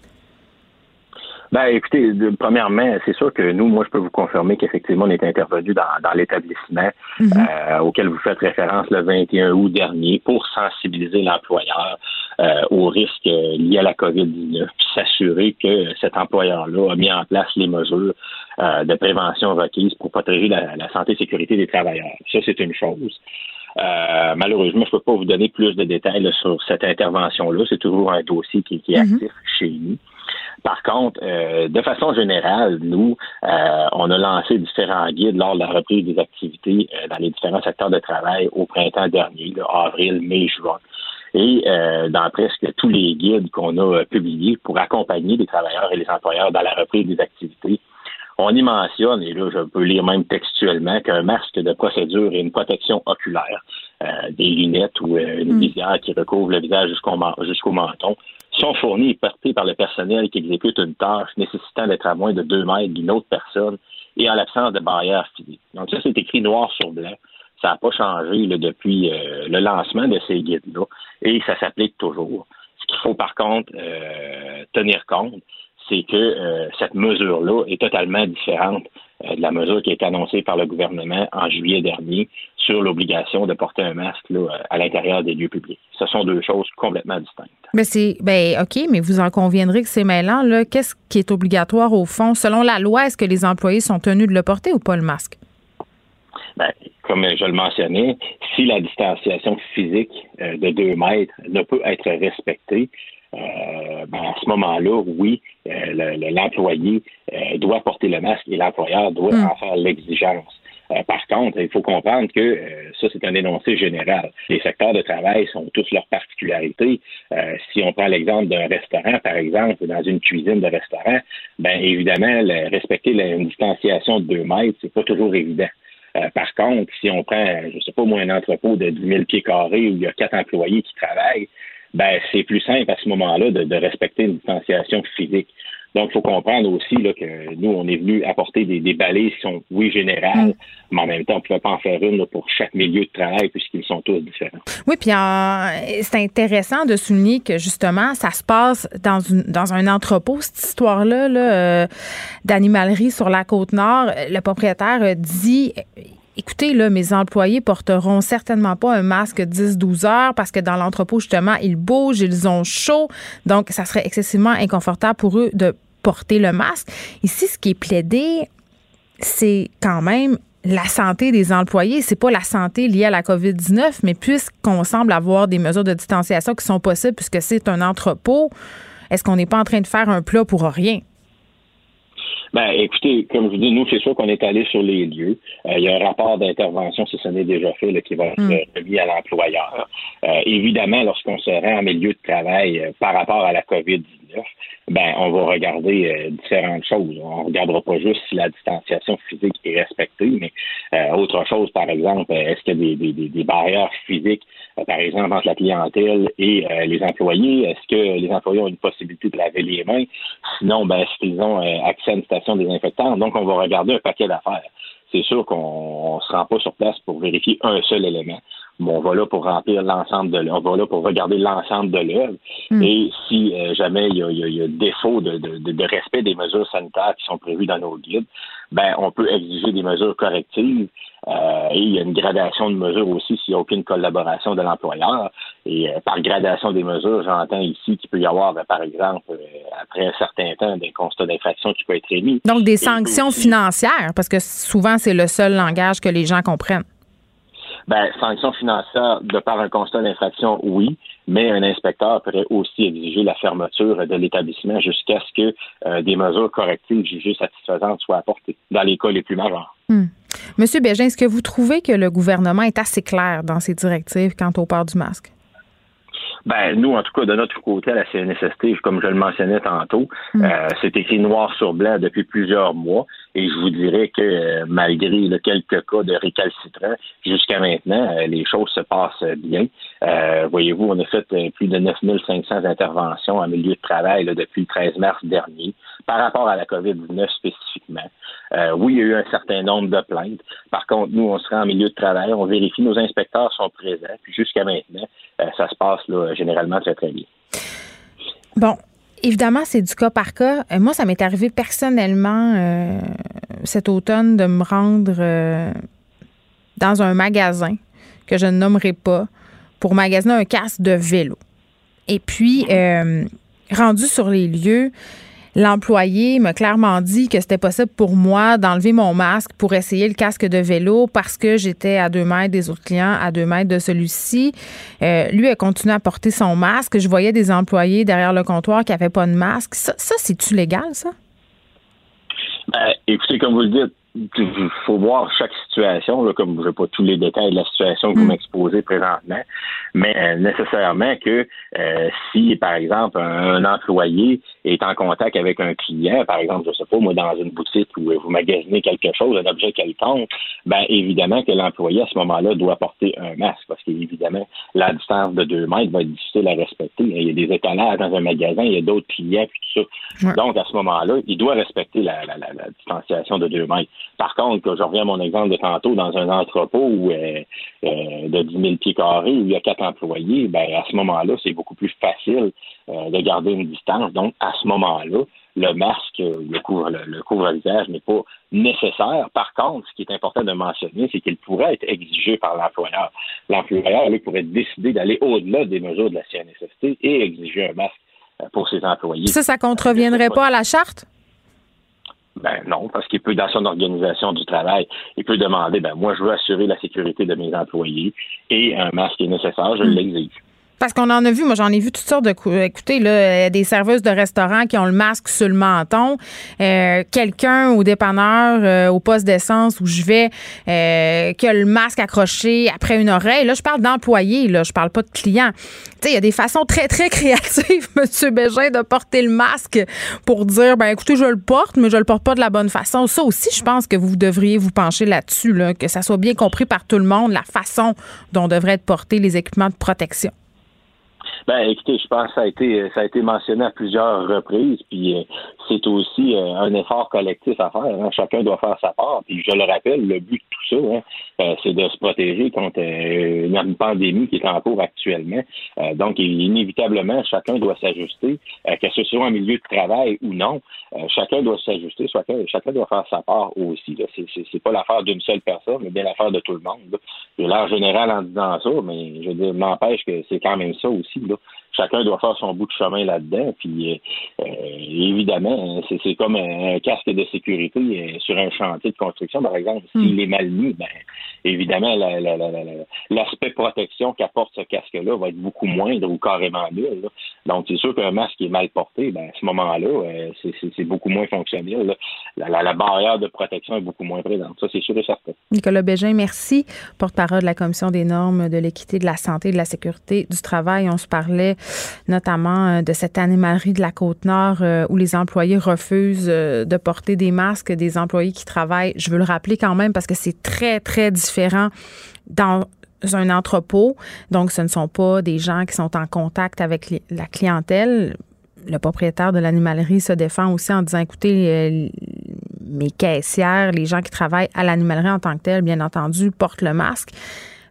Speaker 6: Ben, écoutez, premièrement, c'est sûr que nous, moi, je peux vous confirmer qu'effectivement, on est intervenu dans, l'établissement mhm. euh, auquel vous faites référence le 21 août dernier pour sensibiliser l'employeur euh, aux risques liés à la COVID-19, puis s'assurer que cet employeur-là a mis en place les mesures euh, de prévention requises pour protéger la, santé et sécurité des travailleurs. Ça, c'est une chose. Euh, malheureusement, je ne peux pas vous donner plus de détails sur cette intervention-là. C'est toujours un dossier qui, est mhm. actif chez nous. Par contre, de façon générale, nous, on a lancé différents guides lors de la reprise des activités dans les différents secteurs de travail au printemps dernier, avril, mai, juin et euh, dans presque tous les guides qu'on a euh, publiés pour accompagner les travailleurs et les employeurs dans la reprise des activités, on y mentionne, et là je peux lire même textuellement, qu'un masque de procédure et une protection oculaire, euh, des lunettes ou une mm. visière qui recouvre le visage jusqu'au menton, sont fournis et portés par le personnel qui exécute une tâche nécessitant d'être à moins de deux mètres d'une autre personne et en l'absence de barrière physique. Donc ça, c'est écrit noir sur blanc. Ça n'a pas changé depuis euh, le lancement de ces guides-là et ça s'applique toujours. Ce qu'il faut par contre euh, tenir compte, c'est que euh, cette mesure-là est totalement différente de la mesure qui a été annoncée par le gouvernement en juillet dernier sur l'obligation de porter un masque à l'intérieur des lieux publics. Ce sont deux choses complètement distinctes.
Speaker 1: Mais c'est ben OK, mais vous en conviendrez que c'est mêlant. Qu'est-ce qui est obligatoire au fond? Selon la loi, est-ce que les employés sont tenus de le porter ou pas le masque?
Speaker 6: Ben, comme je le mentionnais, si la distanciation physique euh, de deux mètres ne peut être respectée, euh, ben, à ce moment-là, oui, euh, l'employé doit porter le masque et l'employeur doit hmm. en faire l'exigence. par contre, il faut comprendre que ça, c'est un énoncé général. Les secteurs de travail sont tous leurs particularités. si on prend l'exemple d'un restaurant, par exemple, dans une cuisine de restaurant, ben évidemment, respecter la, une distanciation de deux mètres, c'est pas toujours évident. par contre, si on prend, je sais pas moi, un entrepôt de 10 000 pieds carrés où il y a quatre employés qui travaillent, ben c'est plus simple à ce moment-là de, de respecter une distanciation physique. Donc, il faut comprendre aussi là, que nous, on est venu apporter des, des balises qui sont, oui, générales, mm. mais en même temps, on ne pouvait pas en faire une pour chaque milieu de travail puisqu'ils sont tous différents.
Speaker 1: Oui, puis c'est intéressant de souligner que justement, ça se passe dans, une, dans un entrepôt, cette histoire-là là, euh, d'animalerie sur la côte nord. Le propriétaire dit écoutez, là, mes employés porteront certainement pas un masque 10-12 heures parce que dans l'entrepôt, justement, ils bougent, ils ont chaud. Donc, ça serait excessivement inconfortable pour eux de porter le masque. Ici, ce qui est plaidé, c'est quand même la santé des employés. C'est pas la santé liée à la COVID-19, mais puisqu'on semble avoir des mesures de distanciation qui sont possibles puisque c'est un entrepôt, est-ce qu'on n'est pas en train de faire un plat pour rien?
Speaker 6: Ben, écoutez, comme je vous dis, nous, c'est sûr qu'on est allé sur les lieux. Euh, il y a un rapport d'intervention, si ce n'est déjà fait, là, qui va être mm. remis à l'employeur. Euh, évidemment, lorsqu'on se rend en milieu de travail euh, par rapport à la COVID-19, ben, on va regarder euh, différentes choses. On ne regardera pas juste si la distanciation physique est respectée, mais euh, autre chose, par exemple, euh, est-ce qu'il y a des, des, des barrières physiques, par exemple, entre la clientèle et les employés? Est-ce que les employés ont une possibilité de laver les mains? Sinon, ben, est-ce qu'ils ont accès à une station désinfectante? Donc, on va regarder un paquet d'affaires c'est sûr qu'on ne se rend pas sur place pour vérifier un seul élément. Bon, on va là pour remplir l'ensemble de on va là pour regarder l'ensemble de l'œuvre. Hmm. Et si euh, jamais il y a, y a, défaut de, de, de, respect des mesures sanitaires qui sont prévues dans nos guides, ben on peut exiger des mesures correctives. Euh, et il y a une gradation de mesures aussi s'il n'y a aucune collaboration de l'employeur. Et euh, par gradation des mesures, j'entends ici qu'il peut y avoir, ben, par exemple, après un certain temps, des constats d'infraction qui peuvent être émis.
Speaker 1: Donc des sanctions financières, parce que souvent c'est le seul langage que les gens comprennent.
Speaker 6: Ben, sanction financière de par un constat d'infraction, oui, mais un inspecteur pourrait aussi exiger la fermeture de l'établissement jusqu'à ce que euh, des mesures correctives jugées satisfaisantes soient apportées dans les cas les plus majeurs.
Speaker 1: Hmm. Monsieur Bégin, est-ce que vous trouvez que le gouvernement est assez clair dans ses directives quant au port du masque?
Speaker 6: Ben, nous, en tout cas, de notre côté, à la CNSST, comme je le mentionnais tantôt, hmm. euh, c'est écrit noir sur blanc depuis plusieurs mois. Et je vous dirais que euh, malgré le quelques cas de récalcitrants, jusqu'à maintenant, euh, les choses se passent bien. Euh, voyez-vous, on a fait plus de 9500 interventions en milieu de travail depuis le 13 mars dernier par rapport à la COVID-19 spécifiquement. Oui, il y a eu un certain nombre de plaintes. Par contre, nous, on se rend en milieu de travail, on vérifie, nos inspecteurs sont présents. Puis jusqu'à maintenant, ça se passe généralement très, très bien.
Speaker 1: Bon, évidemment, c'est du cas par cas. Euh, moi, ça m'est arrivé personnellement euh, cet automne de me rendre euh, dans un magasin que je ne nommerai pas pour magasiner un casque de vélo. Et puis, rendu sur les lieux, L'employé m'a clairement dit que c'était possible pour moi d'enlever mon masque pour essayer le casque de vélo parce que j'étais à deux mètres des autres clients, à deux mètres de celui-ci. Euh, lui a continué à porter son masque. Je voyais des employés derrière le comptoir qui n'avaient pas de masque. Ça, c'est-tu légal, ça?
Speaker 6: Ben, écoutez, comme vous le dites, il faut voir chaque situation, là, comme je n'ai pas tous les détails de la situation que vous mm. m'exposez présentement, mais euh, nécessairement que euh, si, par exemple, un, employé est en contact avec un client, par exemple, je sais pas, moi, dans une boutique où vous magasinez quelque chose, un objet quelconque, ben évidemment que l'employé, à ce moment-là, doit porter un masque, parce qu'évidemment, la distance de deux mètres va être difficile à respecter. Il y a des étalages dans un magasin, il y a d'autres clients, puis tout ça. Donc, à ce moment-là, il doit respecter la, la, la distanciation de deux mètres. Par contre, que je reviens à mon exemple de tantôt, dans un entrepôt où, euh, euh, de 10 000 pieds carrés où il y a quatre employés, ben, à ce moment-là, c'est beaucoup plus facile euh, de garder une distance. Donc, à ce moment-là, le masque, le couvre, le, couvre-visage n'est pas nécessaire. Par contre, ce qui est important de mentionner, c'est qu'il pourrait être exigé par l'employeur. L'employeur, lui, pourrait décider d'aller au-delà des mesures de la CNSST et exiger un masque pour ses employés.
Speaker 1: Ça, ça contreviendrait pas à la charte?
Speaker 6: Ben non, parce qu'il peut, dans son organisation du travail, il peut demander, ben moi, je veux assurer la sécurité de mes employés et un masque est nécessaire, je hmm. l'exige.
Speaker 1: Parce qu'on en a vu, moi j'en ai vu toutes sortes de écoutez là, des serveuses de restaurants qui ont le masque sur le menton, euh, quelqu'un au dépanneur euh, au poste d'essence où je vais euh, qui a le masque accroché après une oreille. Là, je parle d'employés, là, je parle pas de clients. Tu sais, il y a des façons très très créatives monsieur Bégin de porter le masque pour dire ben écoutez, je le porte mais je le porte pas de la bonne façon. Ça aussi, je pense que vous devriez vous pencher là-dessus là, que ça soit bien compris par tout le monde la façon dont devraient être portés les équipements de protection.
Speaker 6: Ben, écoutez, je pense que ça a été ça a été mentionné à plusieurs reprises, puis euh, c'est aussi euh, un effort collectif à faire. Hein. Chacun doit faire sa part. Puis je le rappelle, le but de tout ça, hein, euh, c'est de se protéger contre une pandémie qui est en cours actuellement. donc, inévitablement, chacun doit s'ajuster, que ce soit en milieu de travail ou non. chacun doit s'ajuster, chacun, chacun doit faire sa part aussi. C'est, pas l'affaire d'une seule personne, mais bien l'affaire de tout le monde. Là. J'ai l'air général en disant ça, mais je veux dire, m'empêche que c'est quand même ça aussi. Là chacun doit faire son bout de chemin là-dedans. Puis euh, euh, évidemment, hein, c'est comme un, casque de sécurité euh, sur un chantier de construction, par exemple. S'il hmm. est mal mis, ben évidemment, l'aspect protection qu'apporte ce casque-là va être beaucoup moindre ou carrément nul. Donc, c'est sûr qu'un masque qui est mal porté, ben, à ce moment-là, c'est beaucoup moins fonctionnel. La, barrière de protection est beaucoup moins présente. Ça, c'est sûr et certain.
Speaker 1: Nicolas Bégin, merci. Porte-parole de la Commission des normes de l'équité, de la santé et de la sécurité du travail. On se parlait notamment euh, de cette animalerie de la Côte-Nord euh, où les employés refusent euh, de porter des masques, des employés qui travaillent, je veux le rappeler quand même parce que c'est très, très différent dans un entrepôt. Donc, ce ne sont pas des gens qui sont en contact avec la clientèle. Le propriétaire de l'animalerie se défend aussi en disant, écoutez, mes caissières, les gens qui travaillent à l'animalerie en tant que tel, bien entendu, portent le masque.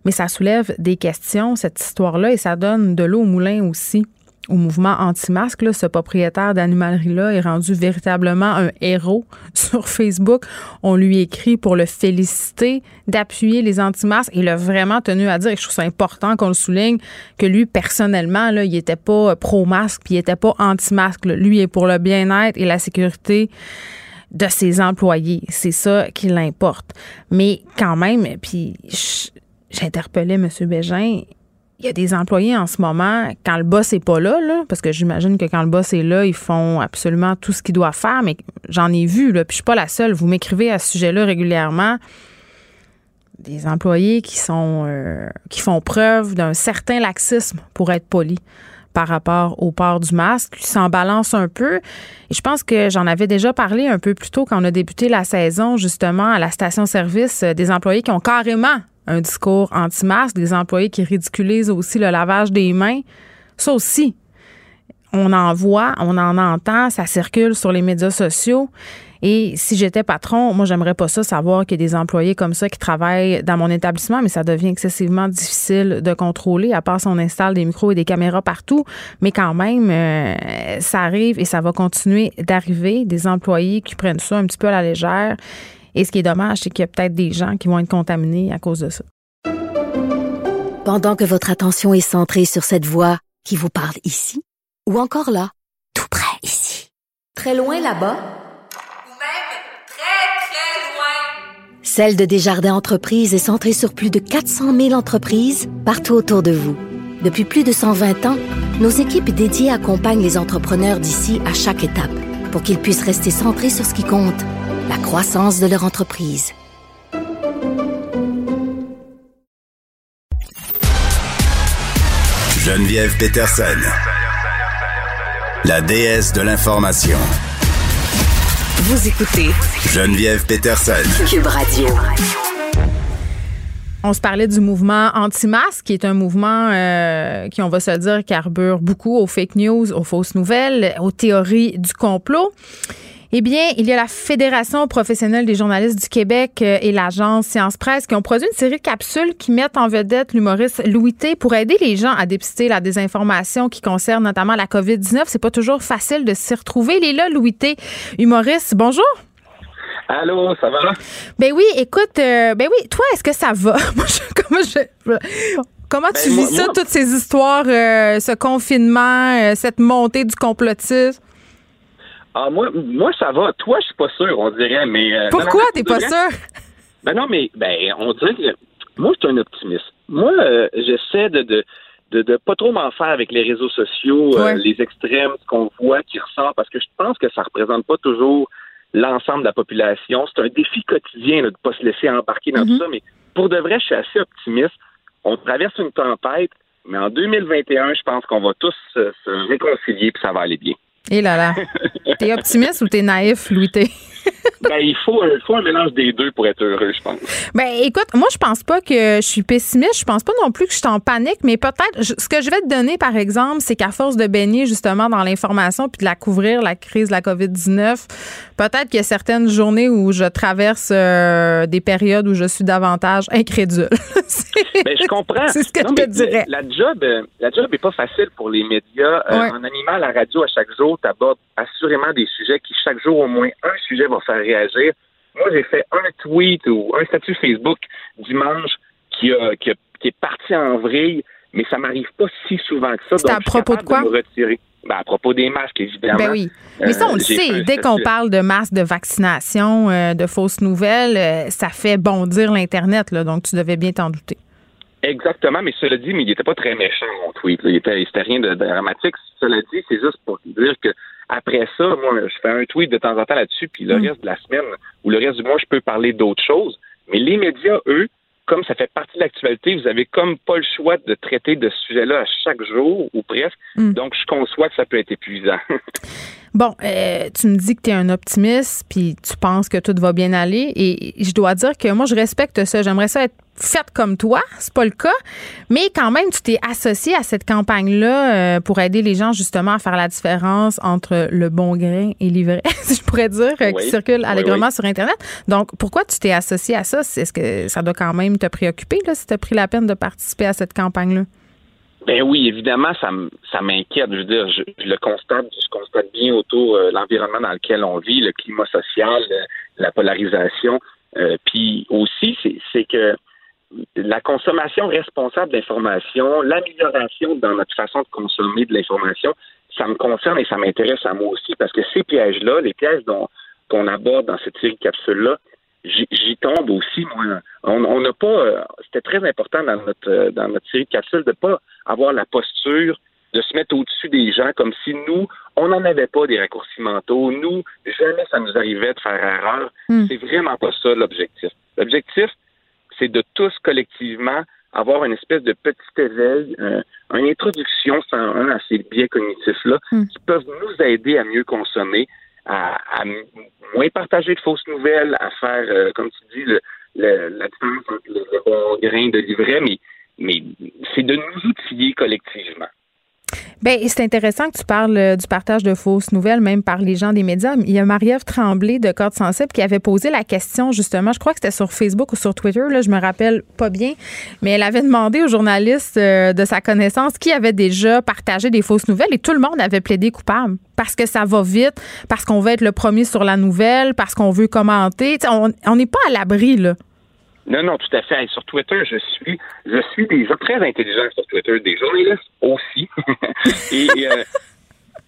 Speaker 1: Mais ça soulève des questions, cette histoire-là, et ça donne de l'eau au moulin aussi au mouvement anti-masque. Ce propriétaire d'animalerie-là est rendu véritablement un héros sur Facebook. On lui écrit pour le féliciter d'appuyer les anti-masques. Il a vraiment tenu à dire, et je trouve ça important qu'on le souligne, que lui, personnellement, là, il n'était pas pro-masque, puis il n'était pas anti-masque. Lui est pour le bien-être et la sécurité de ses employés. C'est ça qui l'importe. Mais quand même, puis j'interpellais M. Bégin. Il y a des employés en ce moment, quand le boss n'est pas là, parce que j'imagine que quand le boss est là, ils font absolument tout ce qu'ils doivent faire, mais j'en ai vu, là, puis je suis pas la seule. Vous m'écrivez à ce sujet-là régulièrement. Des employés qui sont euh, qui font preuve d'un certain laxisme pour être polis par rapport au port du masque, qui s'en balance un peu. Et je pense que j'en avais déjà parlé un peu plus tôt quand on a débuté la saison, justement, à la station-service, euh, des employés qui ont carrément un discours anti-masque, des employés qui ridiculisent aussi le lavage des mains. Ça aussi, on en voit, on en entend, ça circule sur les médias sociaux. Et si j'étais patron, moi, j'aimerais pas ça, savoir qu'il y a des employés comme ça qui travaillent dans mon établissement, mais ça devient excessivement difficile de contrôler, à part si on installe des micros et des caméras partout. Mais quand même, euh, ça arrive et ça va continuer d'arriver, des employés qui prennent ça un petit peu à la légère et ce qui est dommage, c'est qu'il y a peut-être des gens qui vont être contaminés à cause de ça.
Speaker 4: Pendant que votre attention est centrée sur cette voix qui vous parle ici, ou encore là, tout près ici, très loin là-bas, ou même très, très loin, Celle de Desjardins Entreprises est centrée sur plus de 400 000 entreprises partout autour de vous. Depuis plus de 120 ans, nos équipes dédiées accompagnent les entrepreneurs d'ici à chaque étape pour qu'ils puissent rester centrés sur ce qui compte la croissance de leur entreprise.
Speaker 3: Geneviève Peterson, la déesse de l'information.
Speaker 4: Vous écoutez
Speaker 3: Geneviève Peterson,
Speaker 4: Cube Radio.
Speaker 1: On se parlait du mouvement anti-masque, qui est un mouvement euh, qui, on va se dire, carbure beaucoup aux fake news, aux fausses nouvelles, aux théories du complot. Eh bien, il y a la Fédération professionnelle des journalistes du Québec euh, et l'agence Science Presse qui ont produit une série de capsules qui mettent en vedette l'humoriste Louis T pour aider les gens à dépister la désinformation qui concerne notamment la COVID-19. C'est pas toujours facile de s'y retrouver. Il est là, Louis T, humoriste. Bonjour.
Speaker 7: Allô, ça va?
Speaker 1: Ben oui, écoute, euh, ben oui, toi, est-ce que ça va? comment Comment tu ben, vis ça, toutes ces histoires, euh, ce confinement, cette montée du complotisme?
Speaker 7: Ah, moi, moi, ça va. Toi, je suis pas sûr, on dirait, mais.
Speaker 1: Euh, Pourquoi t'es pas sûr?
Speaker 7: Ben non, mais ben, on dirait que moi, je suis un optimiste. Moi, euh, j'essaie de, de, de, de pas trop m'en faire avec les réseaux sociaux, euh, les extrêmes, ce qu'on voit qui ressort, parce que je pense que ça représente pas toujours l'ensemble de la population. C'est un défi quotidien de ne pas se laisser embarquer dans tout mhm. ça, mais pour de vrai, je suis assez optimiste. On traverse une tempête, mais en 2021, je pense qu'on va tous se, réconcilier puis ça va aller bien.
Speaker 1: Et là là. T'es optimiste ou t'es naïf, Louis T?
Speaker 7: ben, il faut, il faut un mélange des deux pour être heureux, je pense.
Speaker 1: Ben, écoute, moi, je pense pas que je suis pessimiste. Je pense pas non plus que je suis en panique, mais peut-être, ce que je vais te donner, par exemple, c'est qu'à force de baigner justement dans l'information puis de la couvrir, la crise de la COVID-19, peut-être qu'il y a certaines journées où je traverse euh, des périodes où je suis davantage incrédule.
Speaker 7: ben, je comprends.
Speaker 1: C'est ce que je te dirais.
Speaker 7: La job, euh, la job est pas facile pour les médias. Euh, en animant la radio à chaque jour, tu abordes assurément des sujets qui, chaque jour, au moins un sujet va faire réagir. Moi, j'ai fait un tweet ou un statut Facebook dimanche qui, a, qui, est parti en vrille, mais ça m'arrive pas si souvent que ça.
Speaker 1: C'est à propos de quoi?
Speaker 7: Ben, à propos des masques, évidemment.
Speaker 1: Ben oui. Mais ça, on le euh, sait. Dès qu'on parle de masques de vaccination, euh, de fausses nouvelles, euh, ça fait bondir l'Internet. Donc, tu devais bien t'en douter.
Speaker 7: Exactement, mais cela dit, mais il n'était pas très méchant, mon tweet. Il était, c'était rien de dramatique. Cela dit, c'est juste pour dire que après ça, moi, je fais un tweet de temps en temps là-dessus, puis le mm. reste de la semaine ou le reste du mois, je peux parler d'autres choses. Mais les médias, eux, comme ça fait partie de l'actualité, vous avez comme pas le choix de traiter de ce sujet-là à chaque jour ou presque. Mm. Donc, je conçois que ça peut être épuisant.
Speaker 1: bon, euh, tu me dis que tu es un optimiste, puis tu penses que tout va bien aller. Et je dois dire que moi, je respecte ça. J'aimerais ça être faite comme toi, c'est pas le cas, mais quand même, tu t'es associé à cette campagne-là euh, pour aider les gens justement à faire la différence entre le bon grain et l'ivraie, si je pourrais dire, euh, qui circule allègrement sur Internet. Donc, pourquoi tu t'es associé à ça? Est-ce que ça doit quand même te préoccuper là, si tu as pris la peine de participer à cette campagne-là?
Speaker 7: Ben oui, évidemment, ça, ça m'inquiète. Je veux dire, je, le constate, je constate bien autour euh, l'environnement dans lequel on vit, le climat social, la polarisation. puis aussi, c'est que la consommation responsable d'information, l'amélioration dans notre façon de consommer de l'information, ça me concerne et ça m'intéresse à moi aussi parce que ces pièges-là, les pièges dont qu'on aborde dans cette série de capsules-là, j'y tombe aussi, moi. On n'a pas, euh, c'était très important dans notre euh, dans notre série de capsules de pas avoir la posture de se mettre au-dessus des gens comme si nous, on n'en avait pas des raccourcis mentaux. Nous, jamais ça nous arrivait de faire erreur. Hmm. C'est vraiment pas ça l'objectif. L'objectif, c'est de tous collectivement avoir une espèce de petit éveil, euh, une introduction sans un à ces biais cognitifs-là hmm. qui peuvent nous aider à mieux consommer, à, moins partager de fausses nouvelles, à faire, euh, comme tu dis, le, la différence entre le, bon grain de livret, mais, mais c'est de nous outiller collectivement.
Speaker 1: Bien, c'est intéressant que tu parles euh, du partage de fausses nouvelles, même par les gens des médias. Il y a Marie-Ève Tremblay de Corde Sensible qui avait posé la question, justement, je crois que c'était sur Facebook ou sur Twitter, là, je me rappelle pas bien, mais elle avait demandé aux journalistes euh, de sa connaissance qui avait déjà partagé des fausses nouvelles et tout le monde avait plaidé coupable parce que ça va vite, parce qu'on veut être le premier sur la nouvelle, parce qu'on veut commenter. on n'est pas à l'abri, là.
Speaker 7: Non, non, tout à fait. sur Twitter, je suis, je suis des gens très intelligents sur Twitter, des journalistes aussi. et, euh,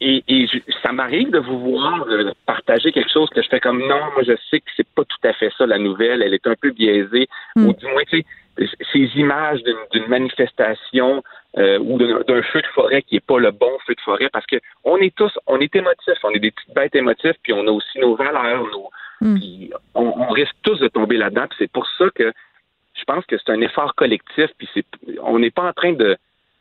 Speaker 7: et, et ça m'arrive de vous voir euh, partager quelque chose que je fais comme non, moi je sais que c'est pas tout à fait ça la nouvelle, elle est un peu biaisée, hmm. ou du moins tu sais, ces images d'une manifestation euh, ou d'un feu de forêt qui est pas le bon feu de forêt, parce que on est tous, on est émotifs, on est des petites bêtes émotifs, puis on a aussi nos valeurs, nos, Hmm. on, risque tous de tomber là-dedans. C'est pour ça que je pense que c'est un effort collectif. Puis c'est, on n'est pas en train de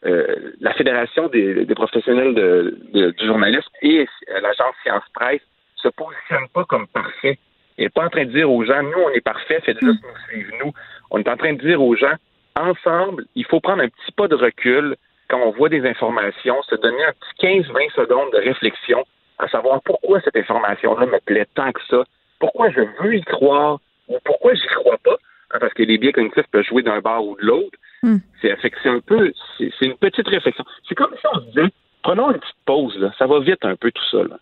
Speaker 7: euh, la fédération des, professionnels de, du journalisme et l'agence Science Presse se positionnent pas comme parfait. N'est pas en train de dire aux gens, nous, on est parfait, faites juste hmm. nous suivre, nous. On est en train de dire aux gens, ensemble, il faut prendre un petit pas de recul quand on voit des informations, se donner un petit 15-20 secondes de réflexion à savoir pourquoi cette information-là me plaît tant que ça, pourquoi je veux y croire ou pourquoi j'y crois pas, hein, parce que les biais cognitifs peuvent jouer d'un bord ou de l'autre. Hmm. C'est un peu, c'est une petite réflexion. C'est comme si on se disait, prenons une petite pause, là. ça va vite un peu tout ça. Là.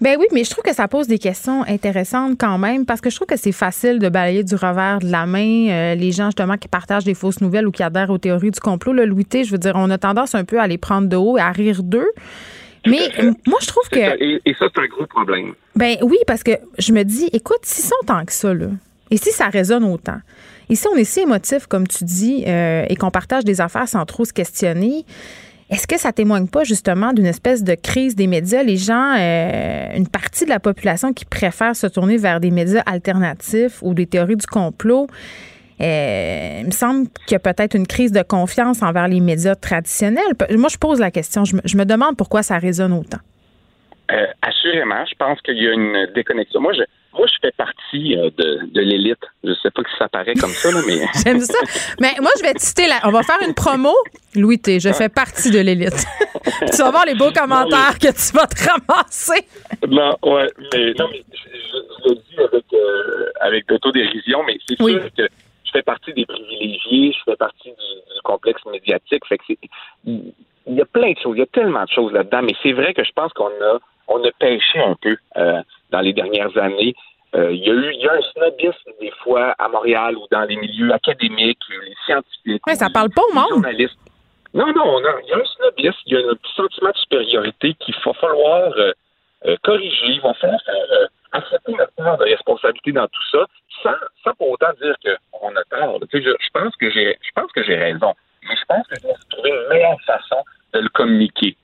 Speaker 1: Ben oui, mais je trouve que ça pose des questions intéressantes quand même, parce que je trouve que c'est facile de balayer du revers de la main euh, les gens justement qui partagent des fausses nouvelles ou qui adhèrent aux théories du complot. Le Louis je veux dire, on a tendance un peu à les prendre de haut et à rire d'eux. Mais moi, je trouve que.
Speaker 7: Et, ça, c'est un gros problème.
Speaker 1: Ben oui, parce que je me dis, écoute, s'ils sont tant que ça, là, Et si ça résonne autant? Et si on est si émotif, comme tu dis, euh, et qu'on partage des affaires sans trop se questionner, est-ce que ça témoigne pas justement d'une espèce de crise des médias? Les gens, euh, une partie de la population qui préfère se tourner vers des médias alternatifs ou des théories du complot, euh, il me semble qu'il y a peut-être une crise de confiance envers les médias traditionnels. Moi, je pose la question. Je me, demande pourquoi ça résonne autant.
Speaker 7: Euh, assurément, je pense qu'il y a une déconnexion. Moi, je, moi, je fais partie euh, de, l'élite. Je sais pas si ça paraît comme ça, mais.
Speaker 1: J'aime ça. Mais moi, je vais te citer On va faire une promo. Louis T, je fais partie de l'élite. tu vas voir les beaux commentaires que tu vas te ramasser.
Speaker 7: Non, ouais, mais non, mais je, le dis avec, euh, avec d'autodérision, mais c'est sûr que je fais partie des privilégiés, je fais partie du, complexe médiatique. Fait que c'est. Il y a plein de choses, il y a tellement de choses là-dedans, mais c'est vrai que je pense qu'on a on a pêché un peu euh, dans les dernières années. Euh, il y a eu il y a un snobisme des fois à Montréal ou dans les milieux académiques, les scientifiques.
Speaker 1: Mais ça parle pas au monde. Journalistes.
Speaker 7: Non, non, il y a un snobisme, il y a un petit sentiment de supériorité qu'il va falloir euh, corriger, il va falloir faire accepter notre part de responsabilité dans tout ça, sans, pour autant dire qu'on a tort. je, je pense que j'ai je pense que j'ai raison. Mais je pense que je dois trouver une meilleure façon de le communiquer.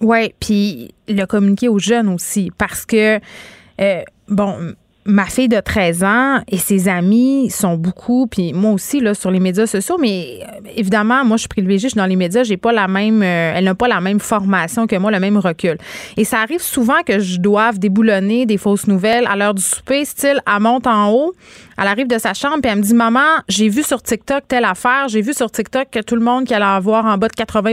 Speaker 1: Oui, puis le communiquer aux jeunes aussi, parce que, euh, bon, ma fille de 13 ans et ses amis sont beaucoup, puis moi aussi, là, sur les médias sociaux, mais euh, évidemment, moi, je suis privilégiée, je suis dans les médias, j'ai pas la même, euh, elle n'a pas la même formation que moi, le même recul. Et ça arrive souvent que je doive déboulonner des fausses nouvelles à l'heure du souper, style, à monte en haut, elle arrive de sa chambre, puis elle me dit, maman, j'ai vu sur TikTok telle affaire, j'ai vu sur TikTok que tout le monde qui allait avoir en bas de 80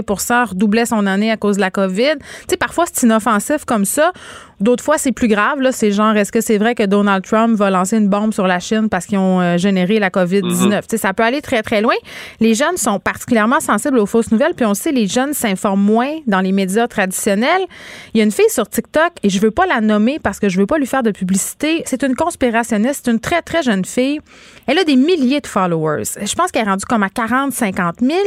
Speaker 1: redoublait son année à cause de la COVID. Tu sais, parfois, c'est inoffensif comme ça. D'autres fois, c'est plus grave. Là, c'est genre, est-ce que c'est vrai que Donald Trump va lancer une bombe sur la Chine parce qu'ils ont euh, généré la COVID-19? Mhm. Ça peut aller très, très loin. Les jeunes sont particulièrement sensibles aux fausses nouvelles. Puis on sait, les jeunes s'informent moins dans les médias traditionnels. Il y a une fille sur TikTok, et je veux pas la nommer parce que je veux pas lui faire de publicité. C'est une conspirationniste. C'est une très, très jeune fille. Elle a des milliers de followers. Je pense qu'elle est rendue comme à 40, 50 000.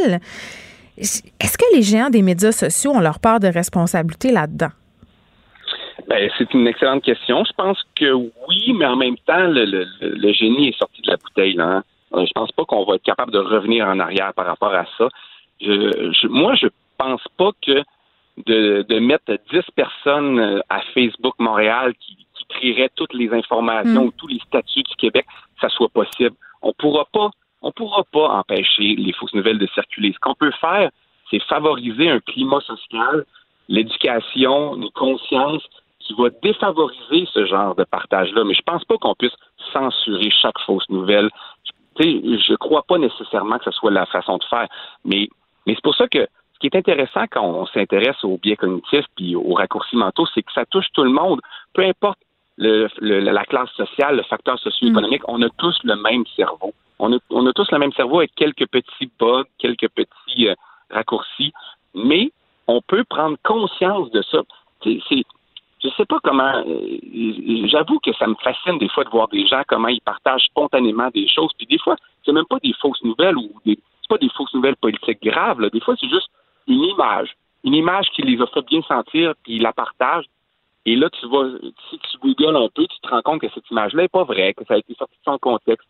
Speaker 1: Est-ce que les géants des médias sociaux ont leur part de responsabilité là-dedans?
Speaker 7: Ben, c'est une excellente question. Je pense que oui, mais en même temps, le, génie est sorti de la bouteille. Hein. euh, Je pense pas qu'on va être capable de revenir en arrière par rapport à ça. Je, je, moi, je pense pas que de, mettre 10 personnes euh, à Facebook Montréal qui, qui trieraient toutes les informations mm. ou tous les statuts du Québec, ça soit possible. On pourra pas, on pourra pas empêcher les fausses nouvelles de circuler. Ce qu'on peut faire, c'est favoriser un climat social, l'éducation, une conscience qui va défavoriser ce genre de partage-là. Mais je pense pas qu'on puisse censurer chaque fausse nouvelle. Je je crois pas nécessairement que ce soit la façon de faire. Mais, mais c'est pour ça que ce qui est intéressant quand on s'intéresse aux biais cognitifs puis aux raccourcis mentaux, c'est que ça touche tout le monde. Peu importe le, la classe sociale, le facteur socio-économique, mm. on a tous le même cerveau. On a, on a tous le même cerveau avec quelques petits bugs, quelques petits euh, raccourcis, mais on peut prendre conscience de ça. C'est, je sais pas comment. Euh, j'avoue que ça me fascine des fois de voir des gens comment ils partagent spontanément des choses. Puis des fois, c'est même pas des fausses nouvelles ou des, c'est pas des fausses nouvelles politiques graves. Là. Des fois, c'est juste une image, une image qui les a fait bien sentir, puis ils la partagent. Et là, tu vas, si tu googles un peu, tu te rends compte que cette image-là n'est pas vraie, que ça a été sorti de son contexte.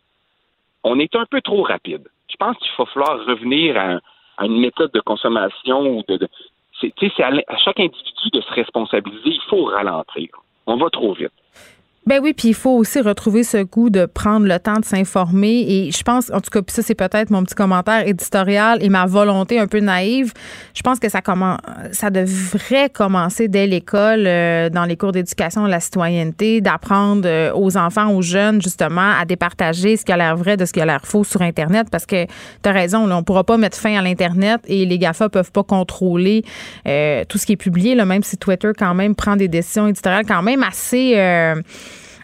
Speaker 7: On est un peu trop rapide. Je pense qu'il va falloir revenir à, une méthode de consommation ou de c'est à, à chaque individu de se responsabiliser. Il faut ralentir. On va trop vite.
Speaker 1: Ben oui, puis il faut aussi retrouver ce goût de prendre le temps de s'informer. Et je pense, en tout cas, puis ça, c'est peut-être mon petit commentaire éditorial et ma volonté un peu naïve. Je pense que ça commence, ça devrait commencer dès l'école, euh, dans les cours d'éducation de la citoyenneté, d'apprendre euh, aux enfants, aux jeunes, justement, à départager ce qui a l'air vrai de ce qui a l'air faux sur Internet. Parce que tu as raison, là, on pourra pas mettre fin à l'Internet et les GAFA peuvent pas contrôler euh, tout ce qui est publié, là, même si Twitter, quand même, prend des décisions éditoriales quand même assez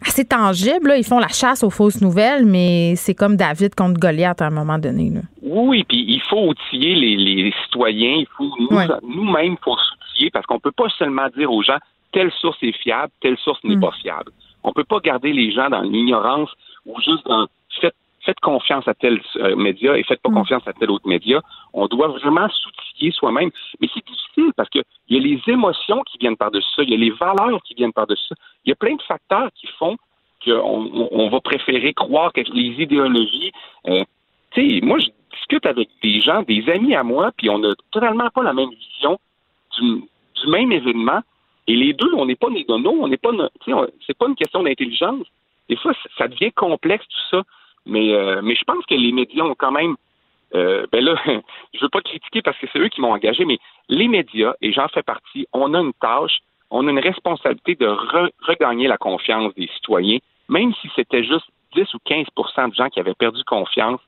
Speaker 1: assez tangible. Ils font la chasse aux fausses nouvelles, mais c'est comme David contre Goliath à un moment donné.
Speaker 7: Oui, puis il faut outiller les, citoyens. Il faut nous-mêmes, faut s'outiller parce qu'on peut pas seulement dire aux gens telle source est fiable, telle source n'est mm. pas fiable. On peut pas garder les gens dans l'ignorance ou juste dans faites, confiance à tel euh, média et faites pas mm. confiance à tel autre média. On doit vraiment s'outiller soi-même. Mais c'est difficile parce qu'il y a les émotions qui viennent par-dessus ça, il y a les valeurs qui viennent par-dessus ça. Il y a plein de facteurs qui font qu'on on va préférer croire que les idéologies. Euh, tu sais, moi, je discute avec des gens, des amis à moi, puis on n'a totalement pas la même vision du, même événement. Et les deux, on n'est pas des on n'est pas, c'est pas une question d'intelligence. Des fois, ça devient complexe tout ça. Mais, euh, mais je pense que les médias ont quand même euh, ben là, je veux pas critiquer parce que c'est eux qui m'ont engagé, mais les médias, et j'en fais partie, on a une tâche, on a une responsabilité de regagner la confiance des citoyens, même si c'était juste 10 ou 15% de gens qui avaient perdu confiance.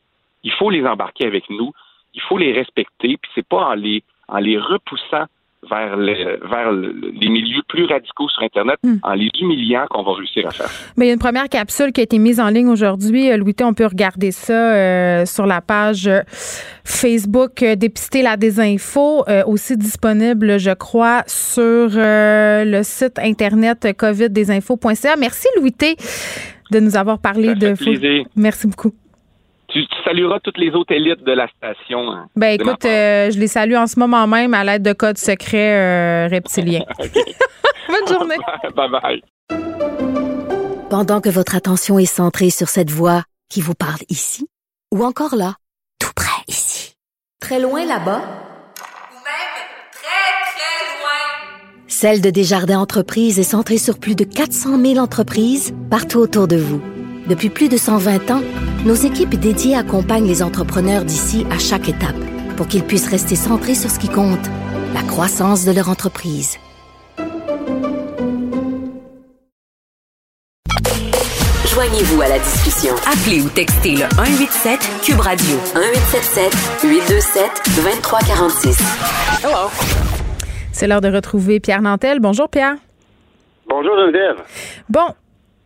Speaker 7: Il faut les embarquer avec nous, il faut les respecter, puis c'est pas en les, en les repoussant vers, vers les milieux plus radicaux sur Internet hmm. en les humiliant qu'on va réussir à faire.
Speaker 1: Mais il y a une première capsule qui a été mise en ligne aujourd'hui. Euh, Louis, on peut regarder ça euh, sur la page euh, Facebook Dépister la désinfo, aussi disponible, je crois, sur le site Internet coviddesinfo.ca. Merci, Louis de nous avoir parlé de... Merci beaucoup.
Speaker 7: Tu, salueras toutes les autres élites de la station. Hein,
Speaker 1: ben écoute, euh, je les salue en ce moment même à l'aide de codes secrets euh, reptiliens. Bonne journée.
Speaker 7: bye bye.
Speaker 4: Pendant que votre attention est centrée sur cette voix qui vous parle ici, ou encore là, tout près ici, très loin là-bas, ou même très très loin, Celle de Desjardins Entreprises est centrée sur plus de 400 000 entreprises partout autour de vous. Depuis plus de 120 ans, nos équipes dédiées accompagnent les entrepreneurs d'ici à chaque étape pour qu'ils puissent rester centrés sur ce qui compte, la croissance de leur entreprise.
Speaker 8: Joignez-vous à la discussion. Appelez ou textez le 187 Cube Radio 1877 827 2346.
Speaker 1: Hello. C'est l'heure de retrouver Pierre Nantel. Bonjour Pierre.
Speaker 9: Bonjour Geneviève.
Speaker 1: Bon,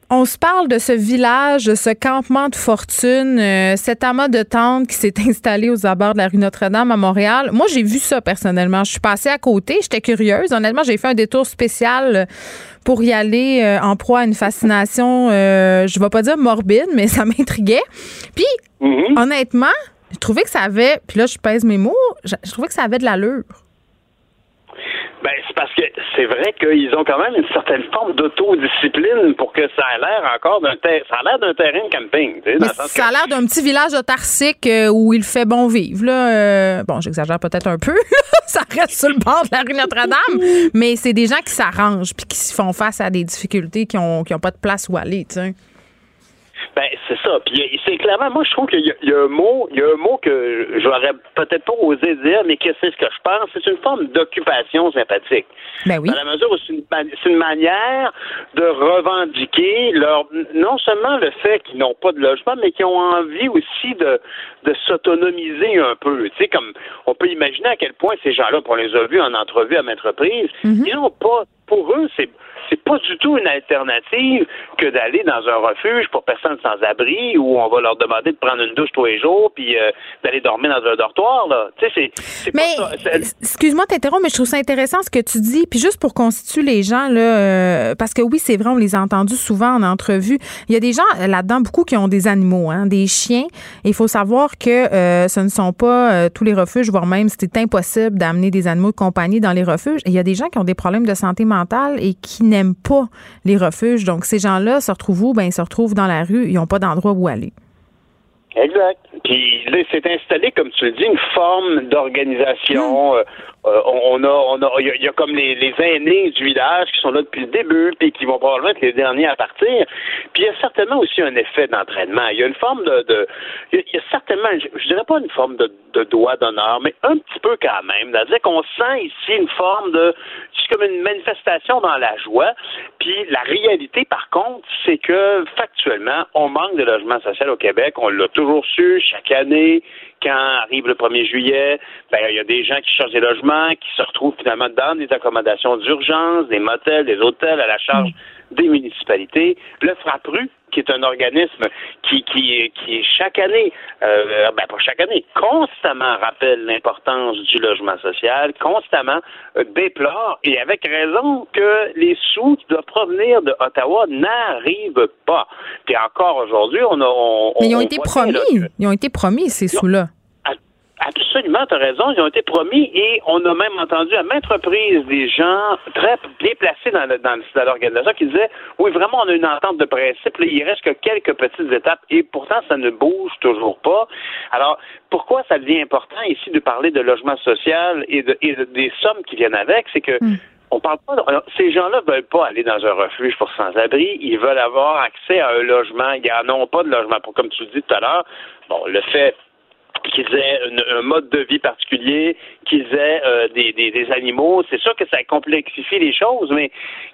Speaker 1: on se parle de ce village, de ce campement de fortune, euh, cet amas de tentes qui s'est installé aux abords de la rue Notre-Dame à Montréal. Moi, j'ai vu ça personnellement. Je suis passée à côté, j'étais curieuse. Honnêtement, j'ai fait un détour spécial pour y aller euh, en proie à une fascination, euh, je vais pas dire morbide, mais ça m'intriguait. Puis, mm-hmm. honnêtement, je trouvais que ça avait, puis là, je pèse mes mots, je trouvais que ça avait de l'allure.
Speaker 9: Ben, c'est parce que c'est vrai qu'ils ont quand même une certaine forme d'autodiscipline pour que ça ait l'air encore d'un terrain. Ça a l'air d'un terrain de camping. Tu sais,
Speaker 1: ça a l'air d'un petit village autarcique euh, où il fait bon vivre. Là, euh, bon, j'exagère peut-être un peu. ça reste sur le bord de la rue Notre-Dame. mais c'est des gens qui s'arrangent puis qui font face à des difficultés qui n'ont qui ont pas de place où aller. Tu sais.
Speaker 9: Ben, c'est ça. Puis c'est clairement, moi, je trouve qu'il y, a un mot, il y a un mot que j'aurais peut-être pas osé dire, mais que c'est ce que je pense. C'est une forme d'occupation sympathique.
Speaker 1: Ben oui.
Speaker 9: Dans la mesure où c'est une, manière de revendiquer leur, non seulement le fait qu'ils n'ont pas de logement, mais qu'ils ont envie aussi de, de s'autonomiser un peu. Tu sais, comme on peut imaginer à quel point ces gens-là, on les a vus en entrevue à maintes reprises, mm-hmm. ils n'ont pas, pour eux, c'est c'est pas du tout une alternative que d'aller dans un refuge pour personnes sans abri où on va leur demander de prendre une douche tous les jours puis euh, d'aller dormir dans un dortoir là. Tu sais, c'est
Speaker 1: mais excuse-moi t'interromps, mais je trouve ça intéressant ce que tu dis. Puis juste pour constituer les gens là, euh, parce que oui, c'est vrai, on les a entendus souvent en entrevue. Il y a des gens euh, là-dedans beaucoup qui ont des animaux, hein, des chiens. Il faut savoir que ce ne sont pas tous les refuges, voire même c'est impossible d'amener des animaux de compagnie dans les refuges. Il y a des gens qui ont des problèmes de santé mentale et qui n'aiment pas les refuges. Donc, ces gens-là se retrouvent où? Ben, ils se retrouvent dans la rue. Ils n'ont pas d'endroit où aller.
Speaker 9: Exact. Puis là, s'est installé, comme tu le dis, une forme d'organisation. Hmm. Euh, euh, on a, on a, il y, a comme les, aînés du village qui sont là depuis le début, puis qui vont probablement être les derniers à partir. Puis il y a certainement aussi un effet d'entraînement. Il y a une forme de, il y a certainement, je, dirais pas une forme de, de doigt d'honneur, mais un petit peu quand même. C'est-à-dire qu'on sent ici une forme de, c'est comme une manifestation dans la joie. Puis la réalité, par contre, c'est que factuellement, on manque de logement social au Québec. On l'a toujours su chaque année quand arrive le 1er juillet, ben, il y a des gens qui cherchent des logements, qui se retrouvent finalement dans des accommodations d'urgence, des motels, des hôtels à la charge des municipalités. Le FRAPRU, qui est un organisme qui, qui, qui chaque année, euh, ben pas chaque année, constamment rappelle l'importance du logement social, constamment euh, déplore, et avec raison, que les sous qui doivent provenir de Ottawa n'arrivent pas. Puis encore aujourd'hui, on a...
Speaker 1: Mais ils ont été promis, ils ont été promis, ces sous-là.
Speaker 9: Absolument, tu as raison, ils ont été promis et on a même entendu à maintes reprises des gens très bien placés dans, dans, l'organisation qui disaient oui, vraiment, on a une entente de principe, il reste que quelques petites étapes et pourtant, ça ne bouge toujours pas. Alors, pourquoi ça devient important ici de parler de logement social et, de, et des sommes qui viennent avec? C'est que hmm. On parle pas. ces gens-là veulent pas aller dans un refuge pour sans-abri. Ils veulent avoir accès à un logement. Ils n'en ont pas de logement. Pour, comme tu le dis tout à l'heure, bon, le fait qu'ils aient un mode de vie particulier, qu'ils aient euh, des, des, animaux. C'est sûr que ça complexifie les choses, mais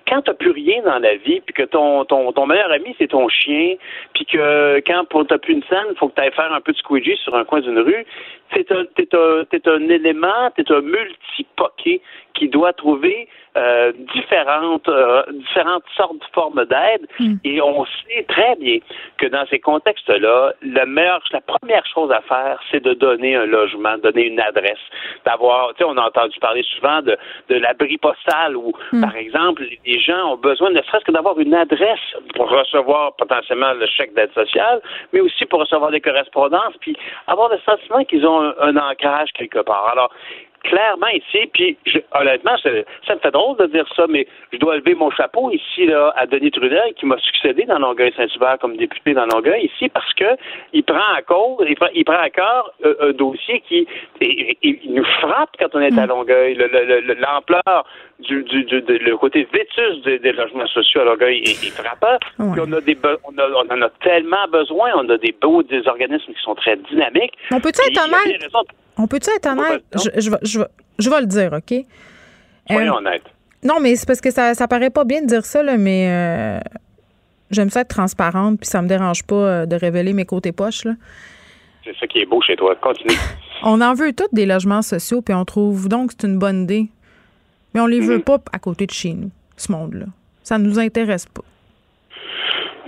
Speaker 9: quand tu n'as plus rien dans la vie, puis que ton, ton, ton meilleur ami, c'est ton chien, puis que quand tu n'as plus une scène, faut que tu ailles faire un peu de squeegee sur un coin d'une rue, c'est un, t'es un, t'es un élément, t'es un multipoqué qui doit trouver euh, différentes, euh, différentes sortes de formes d'aide. Hmm. Et on sait très bien que dans ces contextes-là, le meilleur, la première chose à faire, c'est de donner un logement, donner une adresse, d'avoir, tu sais, on a entendu parler souvent de, de l'abri postal où, hmm. par exemple, les gens ont besoin ne serait-ce que d'avoir une adresse pour recevoir potentiellement le chèque d'aide sociale, mais aussi pour recevoir des correspondances, puis avoir le sentiment qu'ils ont un ancrage quelque part. Alors, clairement ici, puis honnêtement, ça, me fait drôle de dire ça, mais je dois lever mon chapeau ici là, à Denis Trudel, qui m'a succédé dans Longueuil-Saint-Hubert comme député dans Longueuil ici, parce que il prend à cause, il prend, il prend à cœur euh, un dossier qui il, nous frappe quand on est à mm. Longueuil. L'ampleur du, du, du, le côté vétus des, logements sociaux à Longueuil est, frappant. On a des on, a, on en a tellement besoin, on a des beaux des organismes qui sont très dynamiques.
Speaker 1: On peut être honnête? On peut-tu être honnête? Je, je, je, je, vais le dire, OK?
Speaker 9: Soyons euh, honnêtes.
Speaker 1: Non, mais c'est parce que ça, ça paraît pas bien de dire ça, là, mais euh, j'aime ça être transparente, puis ça me dérange pas euh, de révéler mes côtés poches. Là.
Speaker 9: C'est ça qui est beau chez toi. Continue.
Speaker 1: on en veut tous des logements sociaux, puis on trouve donc que c'est une bonne idée. Mais on les veut mhm. pas à côté de chez nous, ce monde-là. Ça ne nous intéresse pas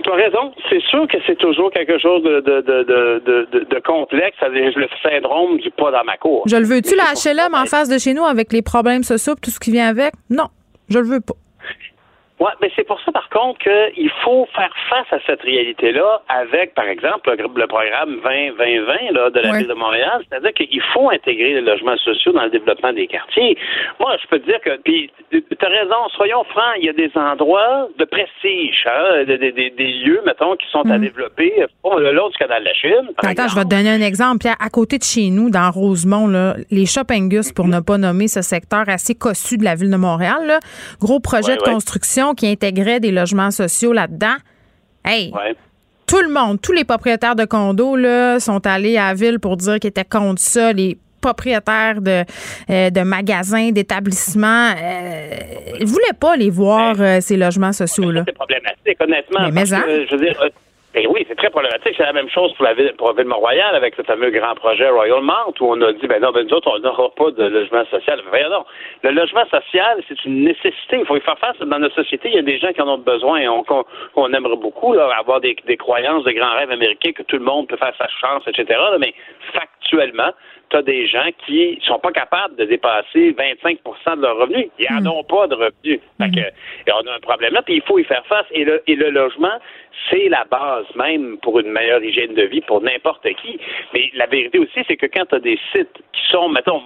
Speaker 9: tu as raison. C'est sûr que c'est toujours quelque chose de, de, de, de, complexe. Le syndrome du pas dans ma cour.
Speaker 1: Je le veux-tu, la HLM en face de chez nous avec les problèmes sociaux tout ce qui vient avec? Non, je le veux pas.
Speaker 9: Oui, mais c'est pour ça, par contre, qu'il faut faire face à cette réalité-là avec, par exemple, le, programme 20-20-20 de la Ville de Montréal. C'est-à-dire qu'il faut intégrer les logements sociaux dans le développement des quartiers. Moi, je peux te dire que, puis, tu as raison, soyons francs, il y a des endroits de prestige, hein, des, lieux, mettons, qui sont à mm. développer. Bon, le long du canal de la Chine.
Speaker 1: Attends, je vais te donner un exemple. À côté de chez nous, dans Rosemont, là, les Shoppingus, pour ne pas nommer ce secteur assez cossu de la Ville de Montréal, là, gros projet de construction qui intégrait des logements sociaux là-dedans. Hey! Tout le monde, tous les propriétaires de condos là, sont allés à la ville pour dire qu'ils étaient contre ça. Les propriétaires de, euh, de magasins, d'établissements, euh, voulaient pas les voir, euh, ces logements sociaux-là.
Speaker 9: C'est problématique, honnêtement. Mais, hein? je veux dire, ben oui, c'est très problématique. C'est la même chose pour la ville, pour la ville Mont-Royal avec ce fameux grand projet Royal Mount où on a dit, ben non, ben nous autres, on n'aura pas de logement social. Non. Le logement social, c'est une nécessité. Il faut y faire face. Dans notre société, il y a des gens qui en ont besoin et on, aimerait beaucoup avoir des croyances, des grands rêves américains que tout le monde peut faire sa chance, etc. mais factuellement, tu as des gens qui sont pas capables de dépasser 25% de leurs revenus. Ils n'en hmm. ont pas de revenus. Fait que, et on a un problème là, puis il faut y faire face. Et le, et le logement, c'est la base même pour une meilleure hygiène de vie pour n'importe qui. Mais la vérité aussi, c'est que quand tu as des sites qui sont, mettons,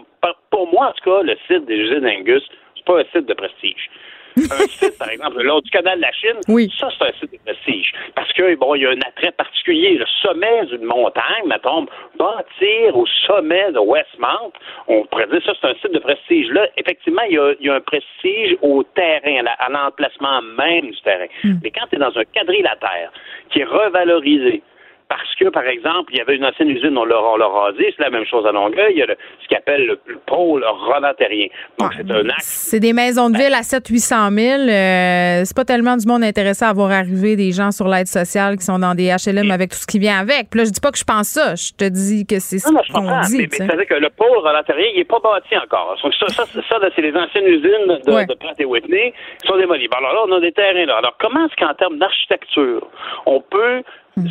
Speaker 9: pour moi en tout cas, le site des usines Angus, c'est pas un site de prestige un site, par exemple, le long du canal de la Chine, oui. ça, c'est un site de prestige. Parce que, bon, il y a un attrait particulier. Le sommet d'une montagne, mettons, bâtir au sommet de Westmount, on pourrait dire ça, c'est un site de prestige. Là, effectivement, il y a, un prestige au terrain, à l'emplacement même du terrain. Hmm. Mais quand tu es dans un quadrilatère qui est revalorisé, parce que, par exemple, il y avait une ancienne usine, on l'a, rasé, c'est la même chose à Longueuil, il y a ce qu'on appelle le, pôle rodatérien. Donc, c'est un axe.
Speaker 1: C'est des maisons de ville à 700-800 000. Euh, c'est pas tellement du monde intéressé à voir arriver des gens sur l'aide sociale qui sont dans des HLM avec tout ce qui vient avec. Puis là, je dis pas que je pense ça, je te dis que c'est ce qu'on dit.
Speaker 9: C'est-à-dire que le pôle rodatérien, il n'est pas bâti encore. Ça, ça, ça, c'est les anciennes usines de, de Pratt et Whitney qui sont démolies. Alors là, on a des terrains là. Alors, comment est-ce qu'en termes d'architecture, on peut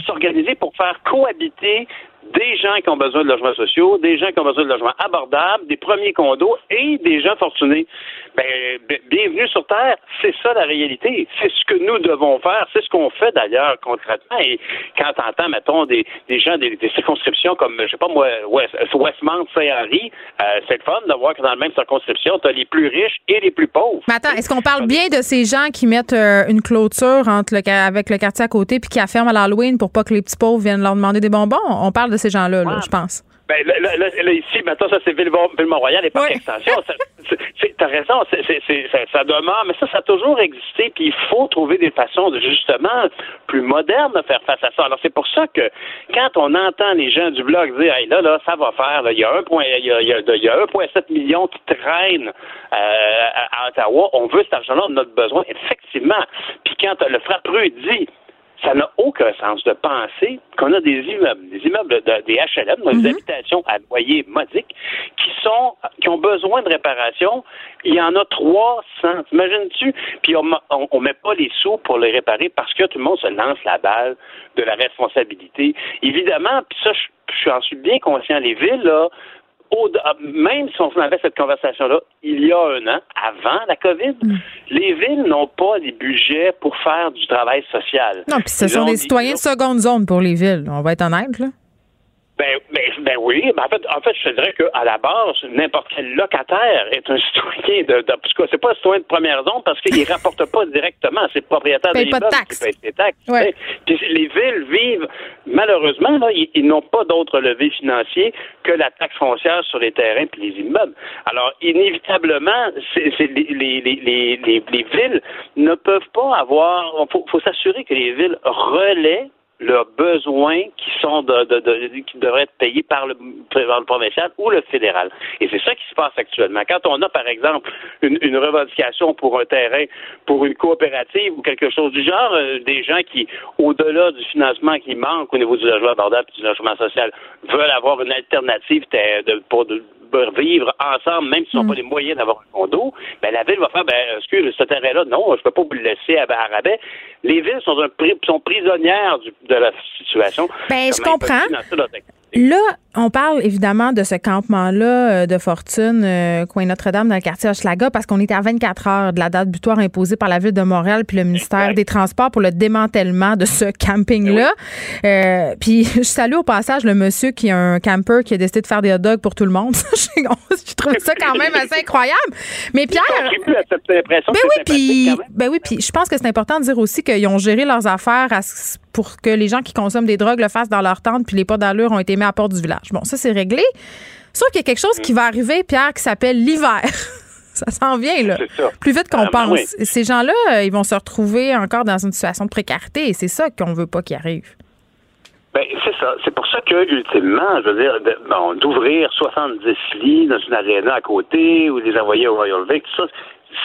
Speaker 9: s'organiser pour faire cohabiter des gens qui ont besoin de logements sociaux, des gens qui ont besoin de logements abordables, des premiers condos et des gens fortunés. Ben, bienvenue sur Terre, c'est ça la réalité. C'est ce que nous devons faire, c'est ce qu'on fait d'ailleurs concrètement. Et quand on entend, mettons, des, des gens des, circonscriptions comme, je sais pas moi, West, Westmount, Saint-Henri, euh, c'est le fun de voir que dans la même circonscription, tu as les plus riches et les plus pauvres.
Speaker 1: Mais attends, est-ce qu'on parle bien de ces gens qui mettent euh, une clôture entre le, avec le quartier à côté puis qui affirment à l'Halloween pour pas que les petits pauvres viennent leur demander des bonbons? On parle de ces gens-là, je pense.
Speaker 9: Ben, là, là, ici, maintenant, ça, c'est Ville-Mont-Royal et par extension. T'as raison, c'est, ça, ça, demeure, mais ça, ça a toujours existé, puis il faut trouver des façons de, justement, plus modernes de faire face à ça. Alors, c'est pour ça que, quand on entend les gens du blog dire, hey, là, là, ça va faire, il y a 1,7 million qui traînent euh, à, à, Ottawa, on veut cet argent-là, on a besoin, effectivement. Puis quand le frappeux dit, ça n'a aucun sens de penser qu'on a des immeubles, des immeubles des HLM, des mhm. habitations à loyer modique, qui sont, qui ont besoin de réparation. Il y en a 300. T'imagines-tu? Puis on, on, met pas les sous pour les réparer parce que tout le monde se lance la balle de la responsabilité. Évidemment, puis ça, je, je suis bien conscient. Les villes, là, ah, même si on avait cette conversation-là il y a un an, avant la COVID, mm. les villes n'ont pas les budgets pour faire du travail social.
Speaker 1: Non, puis ce sont des citoyens de seconde zone pour les villes. On va être honnête, là.
Speaker 9: Ben, ben, ben oui. Ben en, fait, en fait, je te dirais qu'à la base, n'importe quel locataire est un citoyen de. de en c'est pas un citoyen de première zone parce qu'il ne rapporte pas directement. C'est le propriétaire de l'immeuble qui paye ses taxes. Puis les villes vivent, malheureusement, là, ils, n'ont pas d'autre levier financier que la taxe foncière sur les terrains et les immeubles. Alors, inévitablement, c'est, les, les, les, les, villes ne peuvent pas avoir. Il faut, faut s'assurer que les villes relaient leurs besoins qui sont de, de, de, qui devraient être payés par le, par le provincial ou le fédéral. Et c'est ça qui se passe actuellement. Quand on a, par exemple, une, une revendication pour un terrain, pour une coopérative ou quelque chose du genre, euh, des gens qui, au-delà du financement qui manque au niveau du logement abordable et du logement social, veulent avoir une alternative de, pour de, vivre ensemble, même s'ils n'ont pas mm. les moyens d'avoir un condo, ben, la ville va faire, ben, excuse, ce terrain-là, non, je ne peux pas vous le laisser à, rabais. Les villes sont, un, sont prisonnières de la situation.
Speaker 1: Ben, je comprends. Là, on parle évidemment de ce campement-là euh, de fortune, euh, coin Notre-Dame, dans le quartier Hochelaga, parce qu'on est à 24 heures de la date butoir imposée par la Ville de Montréal puis le ministère des Transports pour le démantèlement de ce camping-là. Euh, puis je salue au passage le monsieur qui a un camper qui a décidé de faire des hot dogs pour tout le monde. je trouve ça quand même assez incroyable. Mais Pierre.
Speaker 9: Ben
Speaker 1: oui, puis ben oui, puis je pense que c'est important de dire aussi qu'ils ont géré leurs affaires pour que les gens qui consomment des drogues le fassent dans leur tente, puis les pas d'allure ont été mis à porte du village. Bon, ça, c'est réglé. Sauf qu'il y a quelque chose qui va arriver, Pierre, qui s'appelle l'hiver. ça s'en vient, là. Plus vite qu'on ah, ben pense. Ces gens-là, euh, ils vont se retrouver encore dans une situation de précarité et c'est ça qu'on veut pas qu'il arrive.
Speaker 9: Ben, c'est ça. C'est pour ça que, ultimement, je veux dire, bon, d'ouvrir 70 lits dans une aréna à côté ou les envoyer au Royal Vic, tout ça,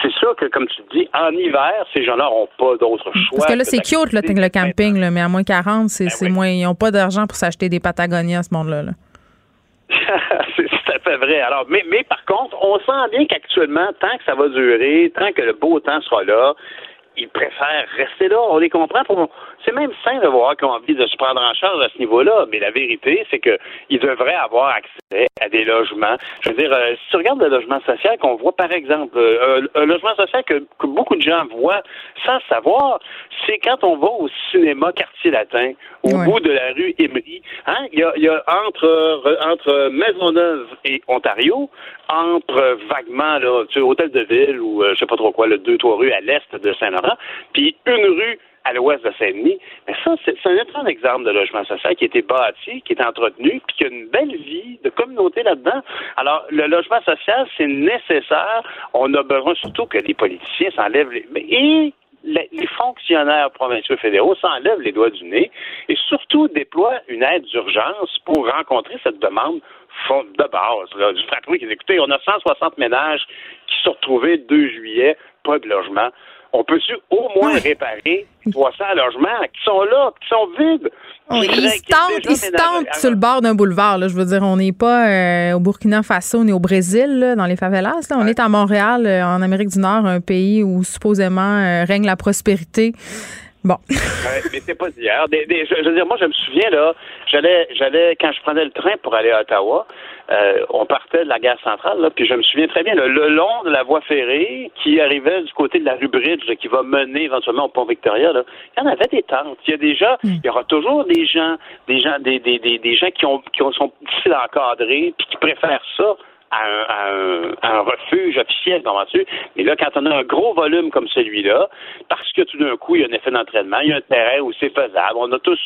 Speaker 9: c'est sûr que, comme tu dis, en hiver, ces gens-là n'auront pas d'autre choix.
Speaker 1: Parce que là, c'est cute, le, le camping, là, mais à moins 40, c'est ben moins. Ils n'ont pas d'argent pour s'acheter des Patagonias, ce monde-là.
Speaker 9: c'est tout à fait vrai. Alors, mais, mais par contre, on sent bien qu'actuellement, tant que ça va durer, tant que le beau temps sera là, ils préfèrent rester là. On les comprend. C'est même sain de voir qu'ils ont envie de se prendre en charge à ce niveau-là. Mais la vérité, c'est qu'ils devraient avoir accès à des logements. Je veux dire, euh, si tu regardes le logement social qu'on voit, par exemple, euh, un logement social que, beaucoup de gens voient sans savoir, c'est quand on va au cinéma Quartier Latin, au bout de la rue Émery. Hein, il y a, entre, entre Maisonneuve et Ontario, entre vaguement, là, tu sais, Hôtel de Ville ou euh, je sais pas trop quoi, le deux, trois rues à l'est de Saint-Laurent, puis une rue à l'ouest de Saint-Denis. Mais ça, c'est un excellent exemple de logement social qui a été bâti, qui est entretenu, puis qui a une belle vie de communauté là-dedans. Alors, le logement social, c'est nécessaire. On a besoin surtout que les politiciens s'enlèvent les... Et les fonctionnaires provinciaux fédéraux s'enlèvent les doigts du nez et surtout déploient une aide d'urgence pour rencontrer cette demande de base du fratrie qui écoutez, on a 160 ménages qui se sont retrouvés 2 juillet, pas de logement on peut-tu au moins réparer 300 logements qui sont là, qui sont vides?
Speaker 1: ils se tentent, sur le bord d'un boulevard. Là. Je veux dire, on n'est pas euh, au Burkina Faso ni au Brésil, dans les favelas. On est à Montréal, euh, en Amérique du Nord, un pays où supposément euh, règne la prospérité. Bon.
Speaker 9: mais c'est pas d'hier. je, veux dire, moi, je me souviens, là, j'allais, j'allais, quand je prenais le train pour aller à Ottawa, euh, on partait de la gare centrale, là, puis je me souviens très bien, le long de la voie ferrée qui arrivait du côté de la rue Bridge, qui va mener éventuellement au pont Victoria, là, il y en avait des tentes. Il y a déjà, hmm. il y aura toujours des gens, des gens, des, des, des, des gens qui ont, qui sont difficiles à encadrer, puis qui préfèrent ça un, refuge officiel, comment tu Mais là, quand on a un gros volume comme celui-là, parce que tout d'un coup, il y a un effet d'entraînement, il y a un terrain où c'est faisable, on a tous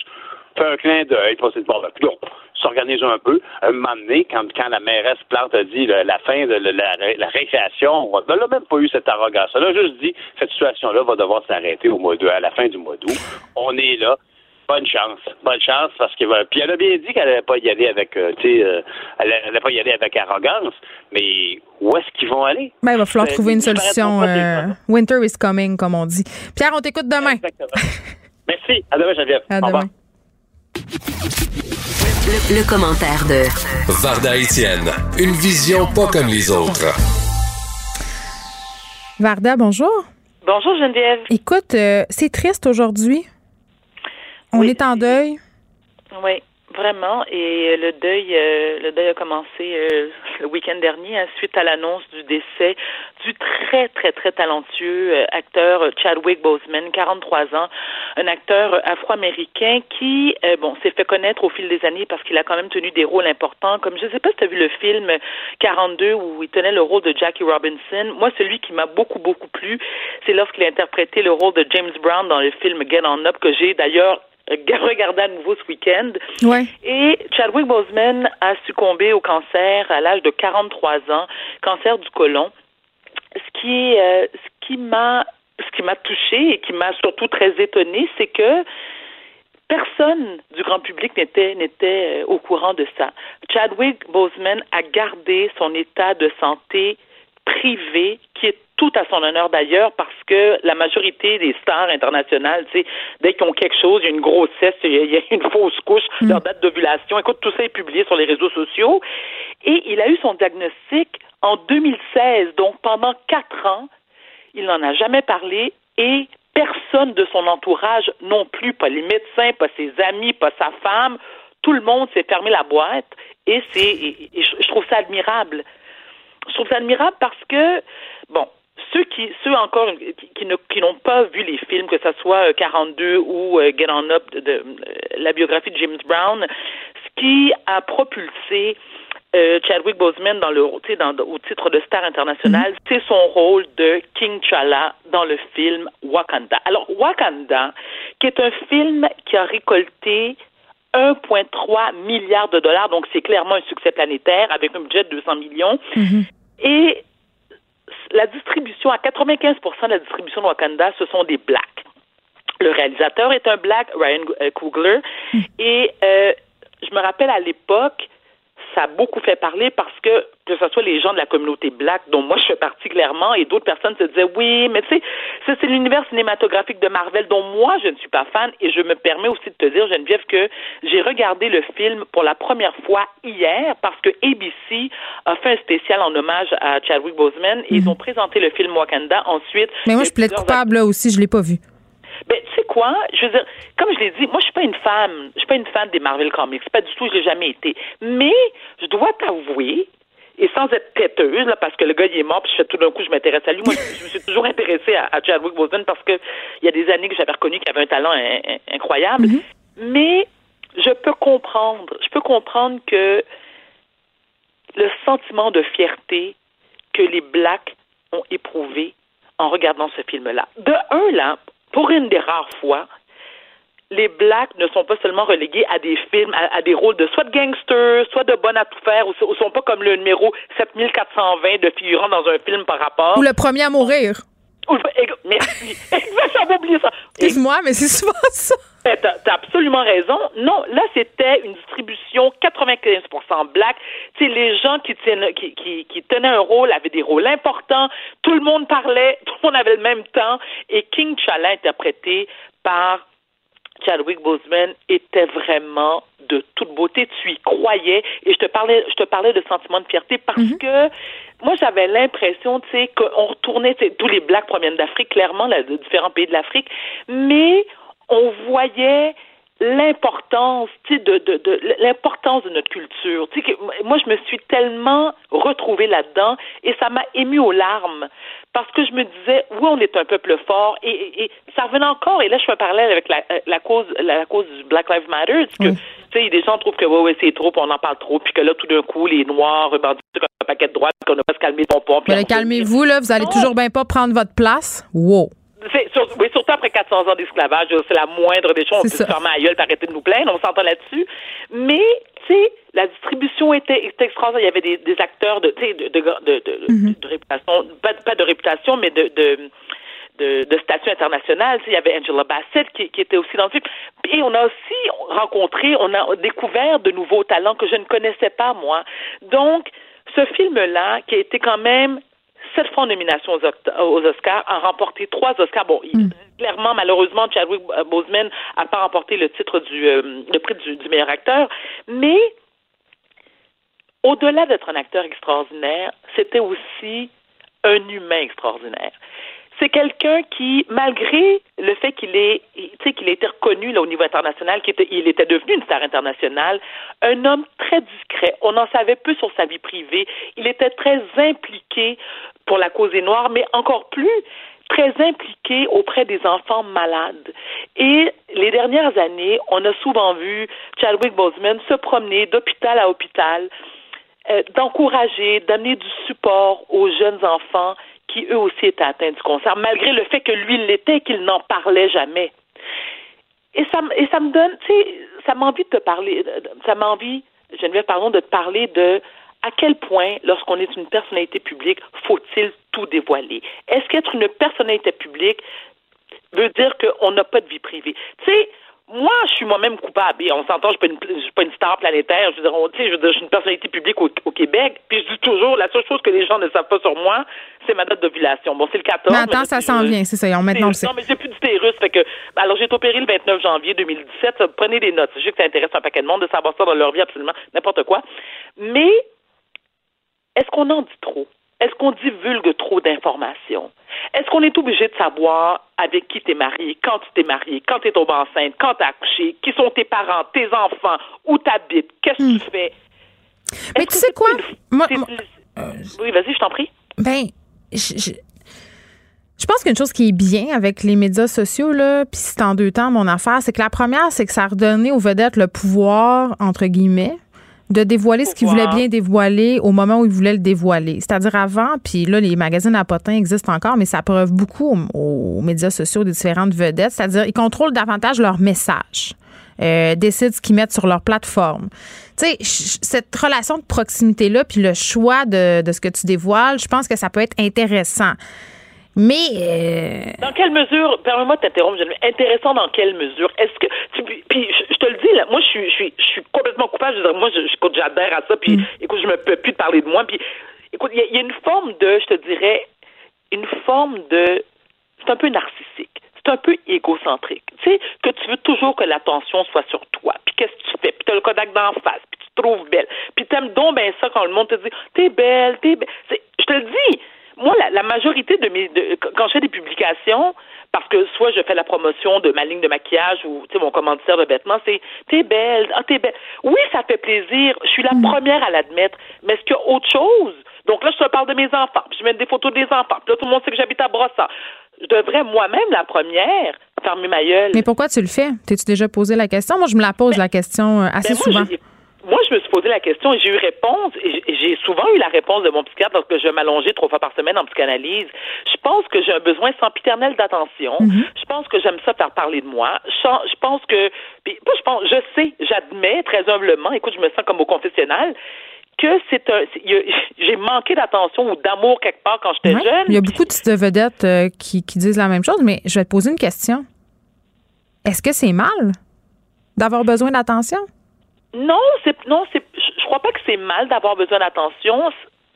Speaker 9: fait un clin d'œil, pour se bon, ben, s'organise un peu. Un moment donné, quand, la mairesse Plante a dit la fin de la, récréation, on n'a même pas eu cette arrogance. Elle a juste dit cette situation-là va devoir s'arrêter au mois de, à la fin du mois d'août. On est là. Bonne chance. Bonne chance parce que puis elle a bien dit qu'elle n'allait pas y aller avec euh, tu sais euh, elle n'allait pas y aller avec arrogance, mais où est-ce qu'ils vont aller?
Speaker 1: Ben, il va falloir trouver une solution. Euh, winter is coming, comme on dit. Pierre, on t'écoute demain.
Speaker 9: Merci. À demain, Geneviève.
Speaker 1: À demain.
Speaker 8: Le, le, commentaire de
Speaker 10: Varda Etienne. Une vision pas comme les autres.
Speaker 1: Varda, bonjour.
Speaker 11: Bonjour Geneviève.
Speaker 1: Écoute, c'est triste aujourd'hui. On est en deuil?
Speaker 11: Oui, vraiment. Et le deuil, euh, le deuil a commencé euh, le week-end dernier, hein, suite à l'annonce du décès du très, très, très talentueux euh, acteur Chadwick Boseman, 43 ans, un acteur afro-américain qui, bon, s'est fait connaître au fil des années parce qu'il a quand même tenu des rôles importants, comme je ne sais pas si tu as vu le film 42 où il tenait le rôle de Jackie Robinson. Moi, celui qui m'a beaucoup, beaucoup plu, c'est lorsqu'il a interprété le rôle de James Brown dans le film Get On Up, que j'ai d'ailleurs regarder à nouveau ce week-end. Et Chadwick Boseman a succombé au cancer à l'âge de 43 ans, cancer du côlon. Ce qui, euh, ce qui m'a, ce qui m'a touché et qui m'a surtout très étonné, c'est que personne du grand public n'était n'était euh, au courant de ça. Chadwick Boseman a gardé son état de santé privé qui est tout à son honneur d'ailleurs parce que la majorité des stars internationales, tu sais, dès qu'ils ont quelque chose, il y a une grossesse, il y a une fausse couche, mm. leur date d'ovulation, écoute, tout ça est publié sur les réseaux sociaux. Et il a eu son diagnostic en 2016, donc pendant quatre ans, il n'en a jamais parlé et personne de son entourage non plus, pas les médecins, pas ses amis, pas sa femme, tout le monde s'est fermé la boîte et c'est, je trouve ça admirable je trouve ça admirable parce que, bon, ceux qui, ceux encore qui, ne, qui n'ont pas vu les films, que ce soit 42 euh, ou euh, Get On Up, de, euh, la biographie de James Brown, ce qui a propulsé Chadwick Boseman dans le, dans, au titre de star international, mm-hmm. c'est son rôle de King T'Challa dans le film Wakanda. Alors Wakanda, qui est un film qui a récolté 1,3 milliard de dollars, donc c'est clairement un succès planétaire avec un budget de 200 millions. Mm-hmm. Et la distribution, à 95% de la distribution de Wakanda, ce sont des blacks. Le réalisateur est un black, Ryan Coogler, hmm. et euh, je me rappelle à l'époque, ça a beaucoup fait parler parce que que ce soit les gens de la communauté black, dont moi je fais partie clairement, et d'autres personnes se disaient oui, mais tu sais, c'est l'univers cinématographique de Marvel dont moi je ne suis pas fan, et je me permets aussi de te dire, Geneviève, que j'ai regardé le film pour la première fois hier parce que ABC a fait un spécial en hommage à Chadwick Boseman, et ils mhm. ont présenté le film Wakanda ensuite.
Speaker 1: Mais moi je plaide coupable là aussi, je l'ai pas vu.
Speaker 11: Ben, tu sais quoi? Je veux dire, comme je l'ai dit, moi, je suis pas une fan, je suis pas une fan des Marvel Comics. Pas du tout, je l'ai jamais été. Mais, je dois t'avouer, et sans être têteuse, là, parce que le gars, il est mort, puis je fais tout d'un coup, je m'intéresse à lui. Moi, je, me suis toujours intéressée à, Chadwick Boseman parce que il y a des années que j'avais reconnu qu'il avait un talent incroyable. Mm-hmm. Mais, je peux comprendre, je peux comprendre que le sentiment de fierté que les Blacks ont éprouvé en regardant ce film-là. De un, là, pour une des rares fois, les blacks ne sont pas seulement relégués à des films, à, des rôles de soit de gangsters, soit de bonnes à tout faire, ou, ne sont pas comme le numéro 7420 de figurant dans un film par rapport.
Speaker 1: Ou le premier à mourir.
Speaker 11: Merci. J'avais oublié ça.
Speaker 1: Excuse-moi, mais c'est souvent ça.
Speaker 11: T'as as absolument raison. Non, là, c'était une distribution 95% black. Tu les gens qui, tiennent, qui, qui, qui, tenaient un rôle avaient des rôles importants. Tout le monde parlait, tout le monde avait le même temps. Et King Chala, interprété par Chadwick Boseman était vraiment de toute beauté. Tu y croyais. Et je te parlais, je te parlais de sentiment de fierté parce mhm. que moi, j'avais l'impression, tu sais, qu'on retournait, tous les Blacks proviennent d'Afrique, clairement, de différents pays de l'Afrique, mais on voyait l'importance, de, de, de l'importance de notre culture. Tu sais, moi, je me suis tellement retrouvée là-dedans et ça m'a ému aux larmes parce que je me disais, oui, on est un peuple fort et, et, ça revenait encore. Et là, je fais un parallèle avec la, la cause, la, cause du Black Lives Matter. Que, tu sais, des gens trouvent que ouais, ouais, c'est trop, on en parle trop, puis que là, tout d'un coup, les Noirs rebondissent comme un paquet de droite, qu'on n'a pas se calmer pompon.
Speaker 1: calmez-vous, là, vous allez toujours bien pas prendre votre place. Wow
Speaker 11: oui, surtout après 400 ans d'esclavage, c'est la moindre des choses. On peut se fermer à gueule, arrêter de nous plaindre, on s'entend là-dessus. Mais, tu sais, la distribution était, extraordinaire. Il y avait des, acteurs de, de, de, de, mm-hmm. de, réputation, pas, pas, de réputation, mais de, de de, de statut international. Il y avait Angela Bassett qui, qui, était aussi dans le film. Et on a aussi rencontré, on a découvert de nouveaux talents que je ne connaissais pas, moi. Donc, ce film-là, qui a été quand même sept fois en nomination aux, Oscars, a remporté trois Oscars. Bon, mm. clairement, malheureusement, Chadwick Boseman n'a pas remporté le titre du euh, le prix du, du meilleur acteur, mais au-delà d'être un acteur extraordinaire, c'était aussi un humain extraordinaire c'est quelqu'un qui, malgré le fait qu'il est, qu'il été reconnu là, au niveau international, qu'il était, il était devenu une star internationale, un homme très discret. On en savait peu sur sa vie privée. Il était très impliqué pour la cause des Noirs, mais encore plus très impliqué auprès des enfants malades. Et les dernières années, on a souvent vu Chadwick Boseman se promener d'hôpital à hôpital, euh, d'encourager, d'amener du support aux jeunes enfants qui eux aussi étaient atteints du cancer, malgré le fait que lui l'était, qu'il n'en parlait jamais. Et ça, et me donne, tu sais, ça m'a envie de te parler, ça m'a envie, Geneviève, pardon, de te parler de à quel point, lorsqu'on est une personnalité publique, faut-il tout dévoiler? Est-ce qu'être une personnalité publique veut dire qu'on n'a pas de vie privée? Tu sais, moi, je suis moi-même coupable. Et on s'entend, je ne suis pas une star planétaire. Je veux dire, je, veux dire, je suis une personnalité publique au, Québec. Puis je dis toujours, la seule chose que les gens ne savent pas sur moi, c'est ma date d'ovulation. Bon, c'est le 14.
Speaker 1: Mais attends, ça s'en vient, c'est ça. On maintenant.
Speaker 11: Non, mais j'ai plus d'utérus. Fait que, ben, alors, j'ai été opéré le 29 janvier 2017. Prenez des notes. Je sais que ça intéresse un paquet de monde de savoir ça dans leur vie, absolument n'importe quoi. Mais, est-ce qu'on en dit trop? Est-ce qu'on divulgue trop d'informations? Est-ce qu'on est obligé de savoir avec qui tu es marié, quand tu t'es marié, quand tu es tombé enceinte, quand tu as accouché, qui sont tes parents, tes enfants, où tu habites, qu'est-ce que tu hmm. fais?
Speaker 1: Mais tu sais quoi? Moi,
Speaker 11: oui, vas-y, je t'en prie.
Speaker 1: Ben, je, je pense qu'une chose qui est bien avec les médias sociaux, là, puis c'est en deux temps mon affaire, c'est que la première, c'est que ça a redonné aux vedettes le pouvoir, entre guillemets, de dévoiler ce qu'il voulait bien dévoiler au moment où il voulait le dévoiler. C'est-à-dire avant, puis là, les magazines à potins existent encore, mais ça preuve beaucoup aux, médias sociaux des différentes vedettes. C'est-à-dire, ils contrôlent davantage leur message. Euh, décident ce qu'ils mettent sur leur plateforme. Tu sais, cette relation de proximité-là, puis le choix de, de ce que tu dévoiles, je pense que ça peut être intéressant. Mais. Euh,
Speaker 11: dans quelle mesure, permets-moi de t'interrompre, intéressant dans quelle mesure? Est-ce que. puis je, te le dis, là, moi, je suis, je suis, je suis complètement coupable. Je veux dire, moi, je, j'adhère à ça, puis mm. écoute, je me peux plus te parler de moi. Puis écoute, il y, a une forme de, je te dirais, une forme de. C'est un peu narcissique. C'est un peu égocentrique. Tu sais, que tu veux toujours que l'attention soit sur toi. Puis qu'est-ce que tu fais? Puis tu as le Kodak d'en face. Puis tu te trouves belle. Puis t'aimes donc bien ça quand le monde te dit T'es belle, t'es belle. Je te le dis moi, la, majorité de mes, quand je fais des publications, parce que soit je fais la promotion de ma ligne de maquillage ou tu sais mon commanditaire de vêtements, c'est t'es belle, ah t'es belle. Oui, ça fait plaisir. Je suis la mm. première à l'admettre. Mais est-ce qu'il y a autre chose? Donc là, je te parle de mes enfants. je mets des photos des enfants. Puis là, tout le monde sait que j'habite à Brossard. Je devrais moi-même la première fermer ma gueule.
Speaker 1: Mais pourquoi tu le fais? T'es-tu déjà posé la question? Moi, je me la pose la question euh, assez souvent
Speaker 11: moi, je me suis posé la question et j'ai eu réponse. Et j'ai souvent eu la réponse de mon psychiatre lorsque je m'allongeais trois fois par semaine en psychanalyse. Je pense que j'ai un besoin sempiternel d'attention. Mm-hmm. Je pense que j'aime ça faire parler de moi. Je, pense que, puis, je pense, je sais, j'admets très humblement. Écoute, je me sens comme au confessionnal que c'est un. J'ai manqué d'attention ou d'amour quelque part quand j'étais jeune.
Speaker 1: Il y a beaucoup de vedettes euh, qui, qui disent la même chose, mais je vais te poser une question. Est-ce que c'est mal d'avoir besoin d'attention?
Speaker 11: Non, c'est non, c'est je crois pas que c'est mal d'avoir besoin d'attention.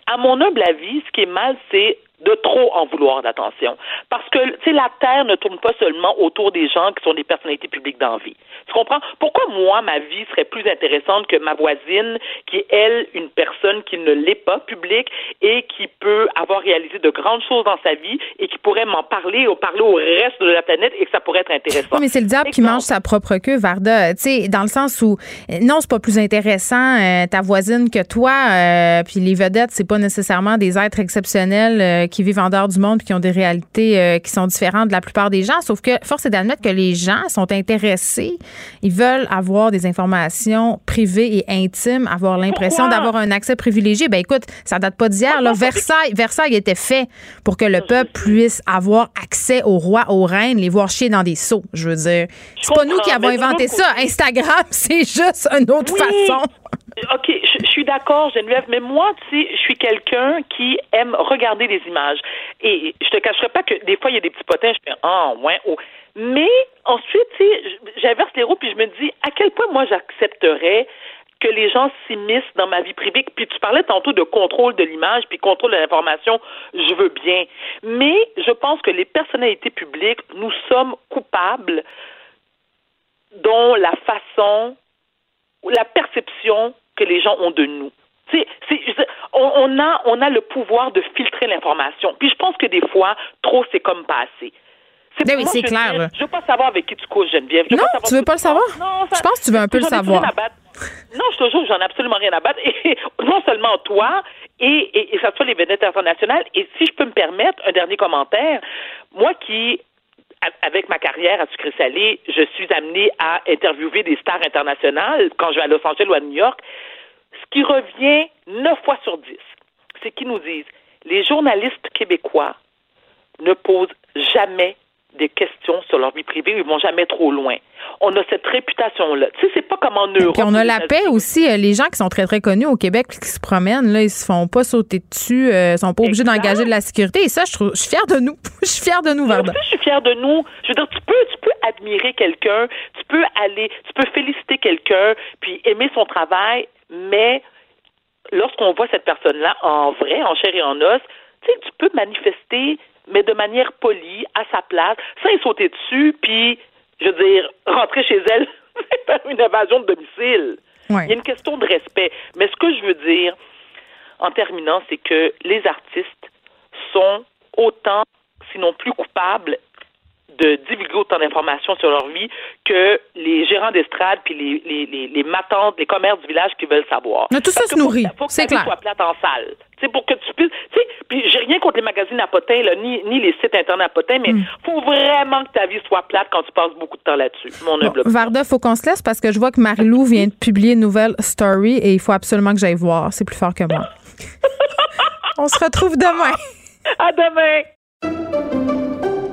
Speaker 11: À mon humble avis, ce qui est mal, c'est de trop en vouloir d'attention. Parce que, tu sais, la Terre ne tourne pas seulement autour des gens qui sont des personnalités publiques d'envie. Tu comprends? Pourquoi moi, ma vie serait plus intéressante que ma voisine, qui est, elle, une personne qui ne l'est pas publique et qui peut avoir réalisé de grandes choses dans sa vie et qui pourrait m'en parler ou parler au reste de la planète et que ça pourrait être intéressant?
Speaker 1: Oui, mais c'est le diable qui mange sa propre queue, Varda. Tu sais, dans le sens où, non, c'est pas plus intéressant euh, ta voisine que toi, euh, puis les vedettes, c'est pas nécessairement des êtres exceptionnels euh, qui vivent en dehors du monde puis qui ont des réalités qui sont différentes de la plupart des gens. Sauf que force est d'admettre que les gens sont intéressés. Ils veulent avoir des informations privées et intimes, avoir l'impression d'avoir un accès privilégié. Ben écoute, ça date pas d'hier. Versailles, Versailles était fait pour que le peuple puisse avoir accès aux rois, aux reines, les voir chier dans des seaux. Je veux dire, c'est pas nous qui avons inventé ça. Instagram, c'est juste une autre façon.
Speaker 11: OK, je, suis d'accord, Geneviève, mais moi, tu sais, je suis quelqu'un qui aime regarder les images. Et je te cacherai pas que des fois, il y a des petits potins, je fais Ah, ouais, oh. Mais ensuite, tu sais, j'inverse les roues, puis je me dis à quel point moi j'accepterais que les gens s'immiscent dans ma vie privée? Puis tu parlais tantôt de contrôle de l'image, puis contrôle de l'information, je veux bien. Mais je pense que les personnalités publiques, nous sommes coupables dont la façon, la perception que les gens ont de nous. C'est, on, a, on a le pouvoir de filtrer l'information. Puis je pense que des fois, trop, c'est comme pas assez.
Speaker 1: C'est ben oui, c'est clair.
Speaker 11: je veux pas savoir avec qui tu causes, Geneviève.
Speaker 1: non, tu veux pas le savoir? Non, je pense que tu veux un peu le savoir.
Speaker 11: Non, je te jure, j'en ai absolument rien à battre. Et non seulement toi, et, et, ça soit les vedettes internationales. Et si je peux me permettre un dernier commentaire, moi qui avec ma carrière à Sucré Salé, je suis amenée à interviewer des stars internationales quand je vais à Los Angeles ou à New York. Qui revient neuf fois sur dix, c'est qu'ils nous disent les journalistes québécois ne posent jamais des questions sur leur vie privée, ils vont jamais trop loin. On a cette réputation-là. Tu sais, c'est pas comme en Europe.
Speaker 1: Puis on a la paix aussi. Euh, les gens qui sont très, très connus au Québec qui se promènent, là, ils se font pas sauter dessus, euh, ils sont pas obligés d'engager de la sécurité. Et ça, je, trouve, je suis fière de nous. je suis fière de nous, Varda.
Speaker 11: Je suis fière de nous. Je veux dire, tu peux, tu peux admirer quelqu'un, tu peux aller, tu peux féliciter quelqu'un, puis aimer son travail, mais lorsqu'on voit cette personne-là en vrai, en chair et en os, tu sais, tu peux manifester mais de manière polie, à sa place, sans y sauter dessus, puis, je veux dire, rentrer chez elle faire une invasion de domicile. Il y a une question de respect. Mais ce que je veux dire, en terminant, c'est que les artistes sont autant, sinon plus coupables, de divulguer autant d'informations sur leur vie que les gérants d'estrade puis les, les, les, les, matantes, les commerces du village qui veulent savoir.
Speaker 1: Mais tout ça se nourrit, c'est clair.
Speaker 11: soit plate en salle. C'est pour que tu puisses, tu sais, puis j'ai rien contre les magazines à potins, là, ni, ni les sites internet à potins, mais il hmm. faut vraiment que ta vie soit plate quand tu passes beaucoup de temps là-dessus. Mon
Speaker 1: humble. Varda, faut qu'on se laisse parce que je vois que Marie-Lou vient de publier une nouvelle story et il faut absolument que j'aille voir. C'est plus fort que moi. On se retrouve demain.
Speaker 11: À demain.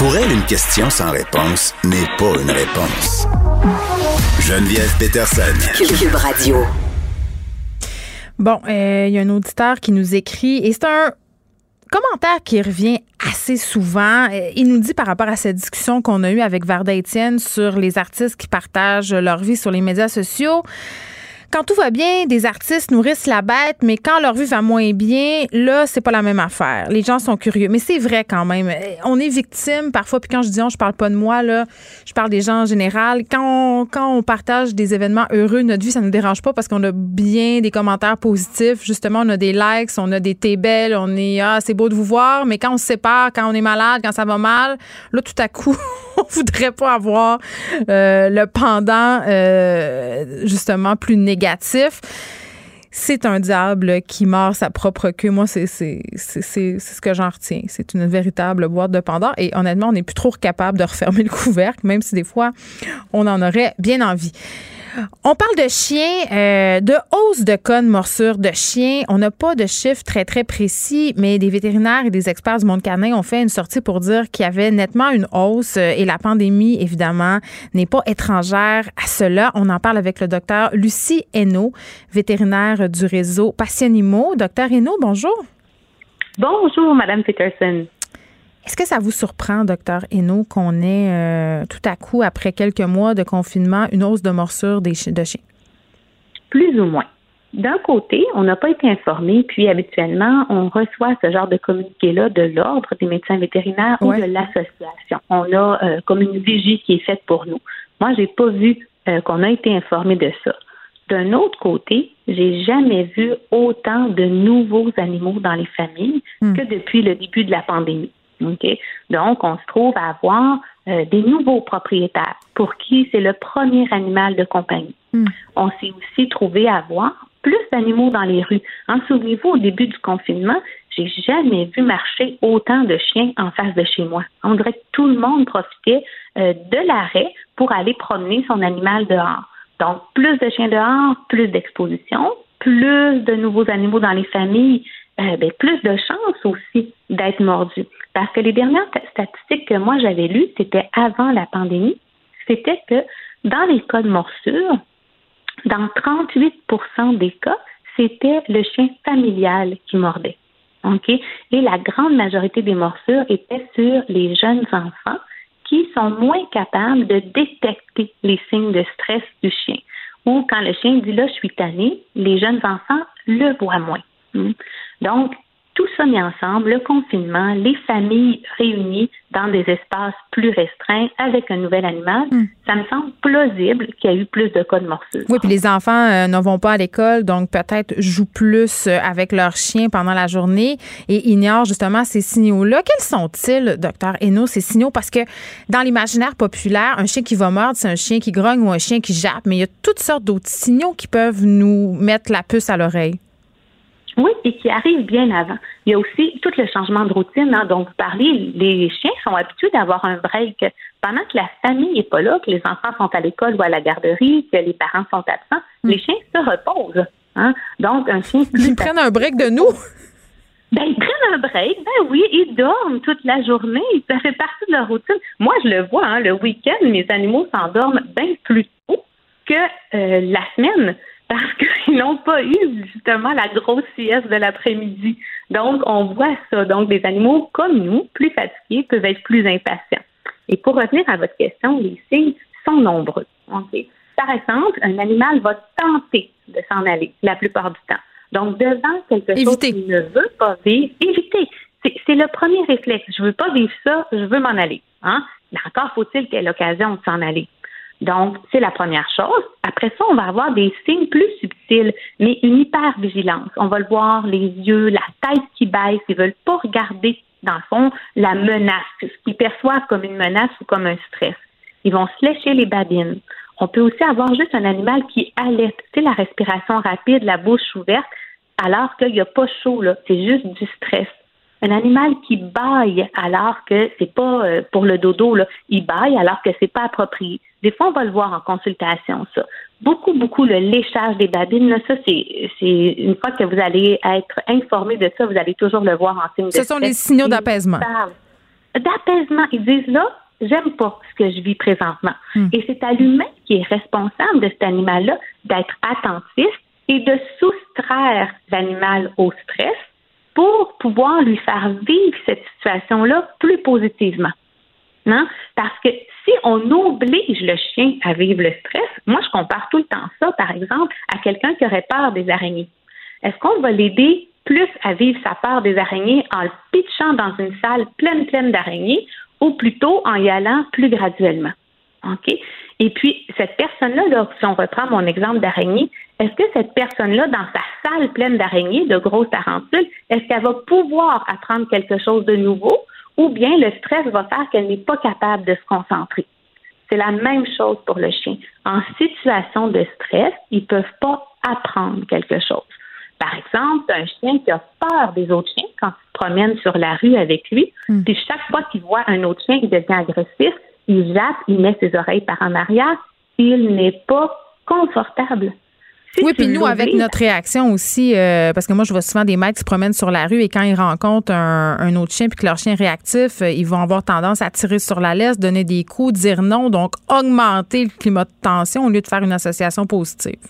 Speaker 3: Pour elle, une question sans réponse n'est pas une réponse. Geneviève Peterson.
Speaker 8: Cube Radio.
Speaker 1: Bon, euh, il y a un auditeur qui nous écrit et c'est un commentaire qui revient assez souvent. Euh, il nous dit par rapport à cette discussion qu'on a eue avec Varda Etienne sur les artistes qui partagent leur vie sur les médias sociaux quand tout va bien, des artistes nourrissent la bête, mais quand leur vie va moins bien, là, c'est pas la même affaire. Les gens sont curieux. Mais c'est vrai quand même. On est victime parfois, puis quand je dis on, je parle pas de moi, là, je parle des gens en général. Quand on, quand on partage des événements heureux, notre vie, ça nous dérange pas parce qu'on a bien des commentaires positifs. Justement, on a des likes, on a des t'es belles, on est, ah, c'est beau de vous voir, mais quand on se sépare, quand on est malade, quand ça va mal, là, tout à coup, voudrait pas avoir euh, le pendant, euh, justement, plus négatif c'est un diable qui mord sa propre queue. Moi, c'est ce que j'en retiens. C'est une véritable boîte de Pandore. Et honnêtement, on n'est plus trop capable de refermer le couvercle, même si des fois, on en aurait bien envie. On parle de chiens, euh, de hausse de cas de morsure de chiens. On n'a pas de chiffres très, très précis, mais des vétérinaires et des experts du monde canin ont fait une sortie pour dire qu'il y avait nettement une hausse euh, et la pandémie, évidemment, n'est pas étrangère à cela. On en parle avec le docteur Lucie Hainaut, vétérinaire du réseau Passionimo. Docteur Hainaut, bonjour.
Speaker 12: Bonjour, Madame Peterson.
Speaker 1: Est-ce que ça vous surprend, docteur Hainaut, qu'on ait euh, tout à coup, après quelques mois de confinement, une hausse de morsure des de chiens?
Speaker 12: Plus ou moins. D'un côté, on n'a pas été informé, puis habituellement, on reçoit ce genre de communiqué-là de l'Ordre des médecins vétérinaires ou de l'association. On a euh, comme une vigie qui est faite pour nous. Moi, j'ai pas vu euh, qu'on a été informé de ça. D'un autre côté, j'ai jamais vu autant de nouveaux animaux dans les familles hmm. que depuis le début de la pandémie. Donc, on se trouve à avoir euh, des nouveaux propriétaires pour qui c'est le premier animal de compagnie. Hmm. On s'est aussi trouvé à avoir plus d'animaux dans les rues. En hein, souvenez-vous, au début du confinement, j'ai jamais vu marcher autant de chiens en face de chez moi. On dirait que tout le monde profitait euh, de l'arrêt pour aller promener son animal dehors. Donc, plus de chiens dehors, plus d'exposition, plus de nouveaux animaux dans les familles, euh, ben, plus de chances aussi d'être mordus. Parce que les dernières statistiques que moi j'avais lues, c'était avant la pandémie, c'était que dans les cas de morsure, dans 38% des cas, c'était le chien familial qui mordait. Et la grande majorité des morsures étaient sur les jeunes enfants qui sont moins capables de détecter les signes de stress du chien. Ou quand le chien dit là, je suis tanné, les jeunes enfants le voient moins. Donc, tout ça mis ensemble, le confinement, les familles réunies dans des espaces plus restreints avec un nouvel animal, hmm. ça me semble plausible qu'il y a eu plus de cas de morsure.
Speaker 1: Oui, puis les enfants euh, ne vont pas à l'école, donc peut-être jouent plus euh, avec leur chien pendant la journée et ignorent justement ces signaux-là. Quels sont-ils, docteur Hainaut, ces signaux? Parce que dans l'imaginaire populaire, un chien qui va mordre, c'est un chien qui grogne ou un chien qui jappe, mais il y a toutes sortes d'autres signaux qui peuvent nous mettre la puce à l'oreille.
Speaker 12: Oui, et qui arrive bien avant. Il y a aussi tout le changement de routine hein, dont vous parlez. Les chiens sont habitués d'avoir un break pendant que la famille n'est pas là, que les enfants sont à l'école ou à la garderie, que les parents sont absents. Hmm. Les chiens se reposent. Hein. Donc, un chien.
Speaker 1: Ils prennent un break de nous?
Speaker 12: Ben, ils prennent un break, ben oui, ils dorment toute la journée, ça fait partie de leur routine. Moi, je le vois, hein, le week-end, mes animaux s'endorment bien plus tôt que euh, la semaine parce qu'ils n'ont pas eu justement la grosse sieste de l'après-midi. Donc, on voit ça. Donc, des animaux comme nous, plus fatigués, peuvent être plus impatients. Et pour revenir à votre question, les signes sont nombreux. Par exemple, un animal va tenter de s'en aller la plupart du temps. Donc, devant quelque chose qu'il ne veut pas vivre, éviter. C'est le premier réflexe. Je ne veux pas vivre ça, je veux m'en aller. Hein? Mais encore faut-il qu'il ait l'occasion de s'en aller. Donc, c'est la première chose. Après ça, on va avoir des signes plus subtils, mais une hypervigilance. On va le voir, les yeux, la tête qui baisse, ils veulent pas regarder, dans le fond, la menace, ce qu'ils perçoivent comme une menace ou comme un stress. Ils vont se lécher les babines. On peut aussi avoir juste un animal qui alerte, c'est la respiration rapide, la bouche ouverte, alors qu'il n'y a pas chaud, là. C'est juste du stress. Un animal qui baille alors que c'est pas euh, pour le dodo, là. Il baille alors que c'est pas approprié. Des fois, on va le voir en consultation, ça. Beaucoup, beaucoup le léchage des babines, là, ça, c'est, c'est une fois que vous allez être informé de ça, vous allez toujours le voir en signe de
Speaker 1: Ce sont les signaux d'apaisement.
Speaker 12: D'apaisement. Ils disent là, j'aime pas ce que je vis présentement. Hmm. Et c'est à l'humain qui est responsable de cet animal-là d'être attentif et de soustraire l'animal au stress pour pouvoir lui faire vivre cette situation-là plus positivement. Non? Parce que si on oblige le chien à vivre le stress, moi, je compare tout le temps ça, par exemple, à quelqu'un qui aurait peur des araignées. Est-ce qu'on va l'aider plus à vivre sa peur des araignées en le pitchant dans une salle pleine, pleine d'araignées ou plutôt en y allant plus graduellement? OK? Et puis, cette personne-là, si on reprend mon exemple d'araignée, est-ce que cette personne-là, dans sa salle pleine d'araignées, de grosses tarentules, est-ce qu'elle va pouvoir apprendre quelque chose de nouveau ou bien le stress va faire qu'elle n'est pas capable de se concentrer? C'est la même chose pour le chien. En situation de stress, ils ne peuvent pas apprendre quelque chose. Par exemple, un chien qui a peur des autres chiens quand il se promène sur la rue avec lui, hmm. puis chaque fois qu'il voit un autre chien qui devient agressif, il jappe, il met ses oreilles par en arrière, il n'est pas confortable.
Speaker 1: oui, puis nous, avec notre réaction aussi, euh, parce que moi, je vois souvent des maîtres qui se promènent sur la rue et quand ils rencontrent un, autre chien puis que leur chien est réactif, euh, ils vont avoir tendance à tirer sur la laisse, donner des coups, dire non, donc augmenter le climat de tension au lieu de faire une association positive.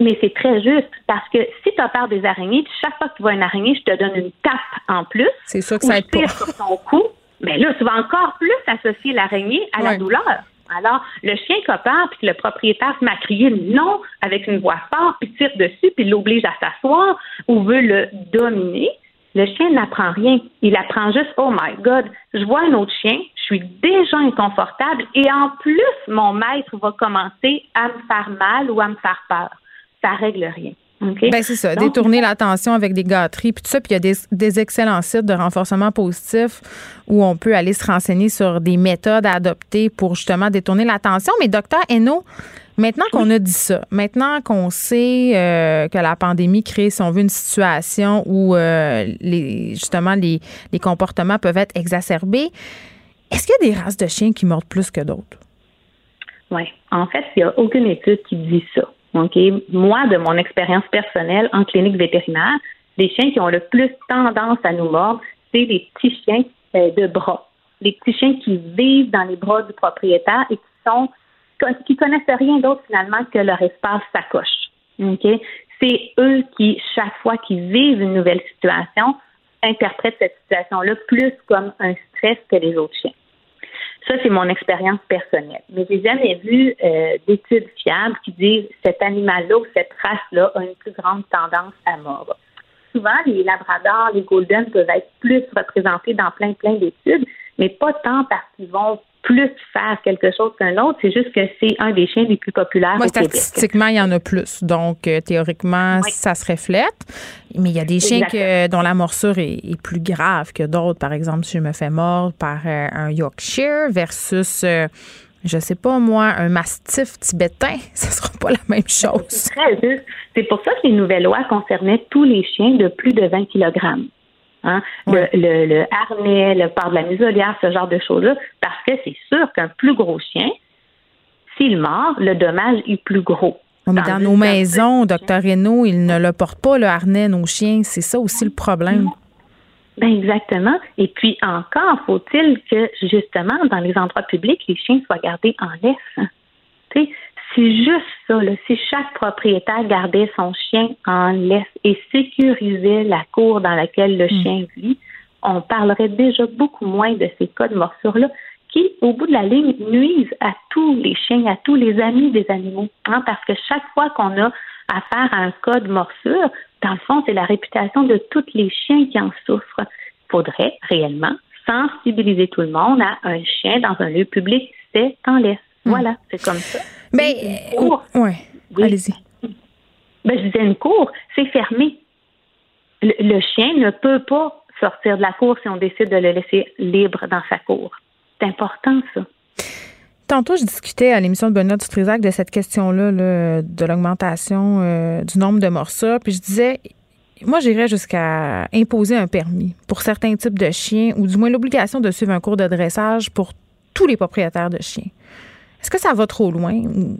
Speaker 12: Mais c'est très juste parce que si tu as peur des araignées, chaque fois que tu vois une araignée, je te donne une tape en plus.
Speaker 1: C'est ça que ça aide pas.
Speaker 12: sur ton cou. Mais là, tu vas encore plus associer l'araignée à la douleur. Alors, le chien peur, puis le propriétaire se met à crier non avec une voix forte, puis tire dessus, puis l'oblige à s'asseoir ou veut le dominer, le chien n'apprend rien. Il apprend juste Oh my God, je vois un autre chien, je suis déjà inconfortable et en plus, mon maître va commencer à me faire mal ou à me faire peur. Ça règle rien.
Speaker 1: Ben c'est ça, détourner l'attention avec des gâteries, puis tout ça. Puis il y a des, excellents sites de renforcement positif où on peut aller se renseigner sur des méthodes à adopter pour justement détourner l'attention. Mais docteur Eno, maintenant qu'on a dit ça, maintenant qu'on sait euh, que la pandémie crée, si on veut, une situation où euh, les, justement les, les comportements peuvent être exacerbés, est-ce qu'il y a des races de chiens qui mordent plus que d'autres?
Speaker 12: Oui. En fait, il n'y a aucune étude qui dit ça. OK? Moi, de mon expérience personnelle en clinique vétérinaire, les chiens qui ont le plus tendance à nous mordre, c'est les petits chiens euh, de bras. Les petits chiens qui vivent dans les bras du propriétaire et qui sont qui connaissent rien d'autre finalement que leur espace sacoche. OK? C'est eux qui, chaque fois qu'ils vivent une nouvelle situation, interprètent cette situation-là plus comme un stress que les autres chiens. Ça, c'est mon expérience personnelle. Mais j'ai jamais vu euh, d'études fiables qui disent cet animal-là ou cette race-là a une plus grande tendance à mordre. Souvent, les labradors, les golden peuvent être plus représentés dans plein, plein d'études, mais pas tant parce qu'ils vont plus faire quelque chose qu'un autre. C'est juste que c'est un des chiens les plus populaires
Speaker 1: Moi, statistiquement, il y en a plus. Donc, euh, théoriquement, ça se reflète. Mais il y a des chiens dont la morsure est, plus grave que d'autres. Par exemple, si je me fais mordre par euh, un Yorkshire versus... Euh, je sais pas moi, un mastif tibétain, ce sera pas la même chose.
Speaker 12: C'est pour ça que les nouvelles lois concernaient tous les chiens de plus de 20 kg. Hein? Le, le, harnais, le port de la muselière, ce genre de choses-là, parce que c'est sûr qu'un plus gros chien, s'il mord, le dommage est plus gros.
Speaker 1: mais dans nos maisons, docteur Renault, il ne le porte pas, le harnais, nos chiens. C'est ça aussi le problème.
Speaker 12: Ben exactement. Et puis encore, faut-il que justement, dans les endroits publics, les chiens soient gardés en laisse. sais, c'est juste ça. Si chaque propriétaire gardait son chien en laisse et sécurisait la cour dans laquelle le hmm. chien vit, on parlerait déjà beaucoup moins de ces cas de morsure-là qui, au bout de la ligne, nuisent à tous les chiens, à tous les amis des animaux. Hein, parce que chaque fois qu'on a affaire à un cas de morsure, dans le fond, c'est la réputation de tous les chiens qui en souffrent. Il faudrait réellement sensibiliser tout le monde à un chien dans un lieu public, c'est en laisse. Hmm. Voilà, c'est comme ça.
Speaker 1: Mais, ouais. allez-y.
Speaker 12: Ben, je disais une cour, c'est fermé. Le, chien ne peut pas sortir de la cour si on décide de le laisser libre dans sa cour. C'est important, ça.
Speaker 1: Tantôt, je discutais à l'émission de Benoît Dutrisac de cette question-là, de l'augmentation euh, du nombre de morsures. Puis je disais, moi, j'irais jusqu'à imposer un permis pour certains types de chiens, ou du moins l'obligation de suivre un cours de dressage pour tous les propriétaires de chiens. Est-ce que ça va trop loin?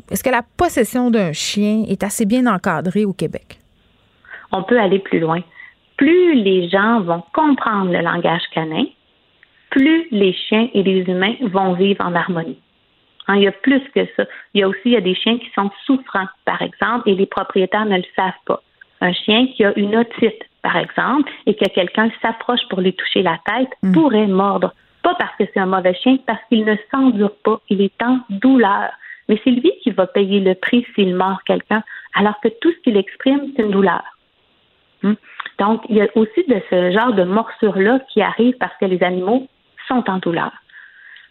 Speaker 1: Est-ce que la possession d'un chien est assez bien encadrée au Québec?
Speaker 12: On peut aller plus loin. Plus les gens vont comprendre le langage canin, plus les chiens et les humains vont vivre en harmonie. Hein, il y a plus que ça. Il y a aussi il y a des chiens qui sont souffrants, par exemple, et les propriétaires ne le savent pas. Un chien qui a une otite, par exemple, et que quelqu'un s'approche pour lui toucher la tête, hmm. pourrait mordre. Pas parce que c'est un mauvais chien, parce qu'il ne s'endure pas. Il est en douleur. Mais c'est lui qui va payer le prix s'il mord quelqu'un, alors que tout ce qu'il exprime, c'est une douleur. Hmm? Donc, il y a aussi de ce genre de morsure-là qui arrive parce que les animaux sont en douleur.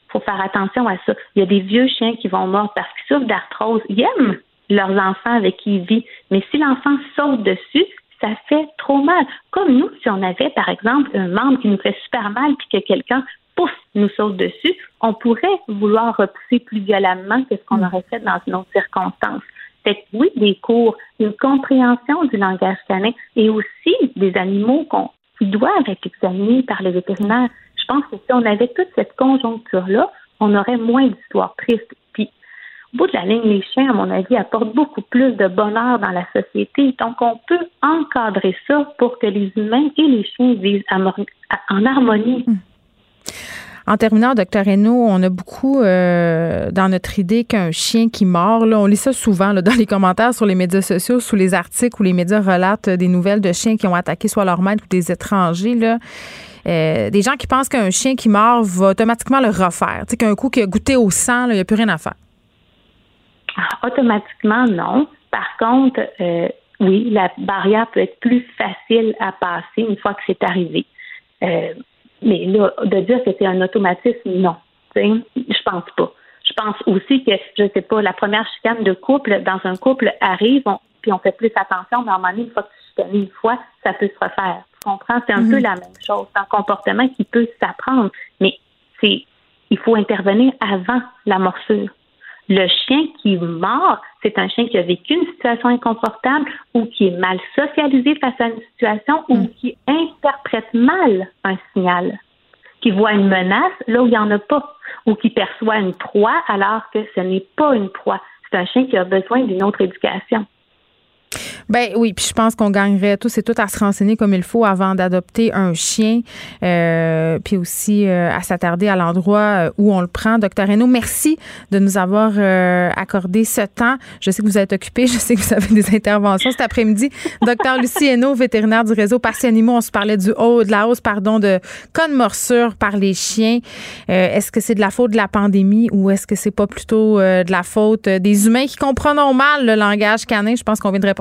Speaker 12: Il faut faire attention à ça. Il y a des vieux chiens qui vont mordre parce qu'ils souffrent d'arthrose. Ils aiment leurs enfants avec qui ils vivent. Mais si l'enfant saute dessus, ça fait trop mal. Comme nous, si on avait, par exemple, un membre qui nous fait super mal puis que quelqu'un pouf, nous saute dessus, on pourrait vouloir repousser plus violemment que ce qu'on mm. aurait fait dans une autre circonstance. Que oui, des cours, une compréhension du langage canin et aussi des animaux qu'on doivent être examinés par les vétérinaires. Je pense que si on avait toute cette conjoncture-là, on aurait moins d'histoires tristes. Puis au bout de la ligne, les chiens, à mon avis, apportent beaucoup plus de bonheur dans la société. Donc, on peut encadrer ça pour que les humains et les chiens vivent en harmonie.
Speaker 1: En terminant, docteur Hainaut, on a beaucoup euh, dans notre idée qu'un chien qui mord, là, on lit ça souvent dans les commentaires sur les médias sociaux, sous les articles où les médias relatent des nouvelles de chiens qui ont attaqué soit leur maître ou des étrangers. Là. Euh, des gens qui pensent qu'un chien qui mord va automatiquement le refaire. Tu sais, qu'un coup qui a goûté au sang, il n'y a plus rien à faire.
Speaker 12: Ah, automatiquement, non. Par contre, euh, oui, la barrière peut être plus facile à passer une fois que c'est arrivé. Mais là, de dire que c'est un automatisme, non. Je pense pas. Je pense aussi que, je sais pas, la première chicane de couple, dans un couple, arrive, puis on fait plus attention, mais à un moment donné, une fois que tu chicanes une fois, ça peut se refaire. Tu comprends? C'est un peu mhm. la même chose. C'est un comportement qui peut s'apprendre, mais c'est il faut intervenir avant la morsure. Le chien qui mord, c'est un chien qui a vécu une situation inconfortable ou qui est mal socialisé face à une situation ou mm. qui interprète mal un signal, qui voit une menace là où il n'y en a pas, ou qui perçoit une proie alors que ce n'est pas une proie. C'est un chien qui a besoin d'une autre éducation.
Speaker 1: Ben oui, puis je pense qu'on gagnerait tous et toutes à se renseigner comme il faut avant d'adopter un chien, euh, puis aussi euh, à s'attarder à l'endroit euh, où on le prend. Docteur Renaud, merci de nous avoir accordé ce temps. Je sais que vous êtes occupé, je sais que vous avez des interventions cet après-midi. Docteur Lucie Hainaut, vétérinaire du réseau Parti Animaux, on se parlait du haut, de la hausse, pardon, de cas de morsure par les chiens. est-ce que c'est de la faute de la pandémie ou est-ce que c'est pas plutôt de la faute des humains qui comprennent mal le langage canin? Je pense qu'on vient de répondre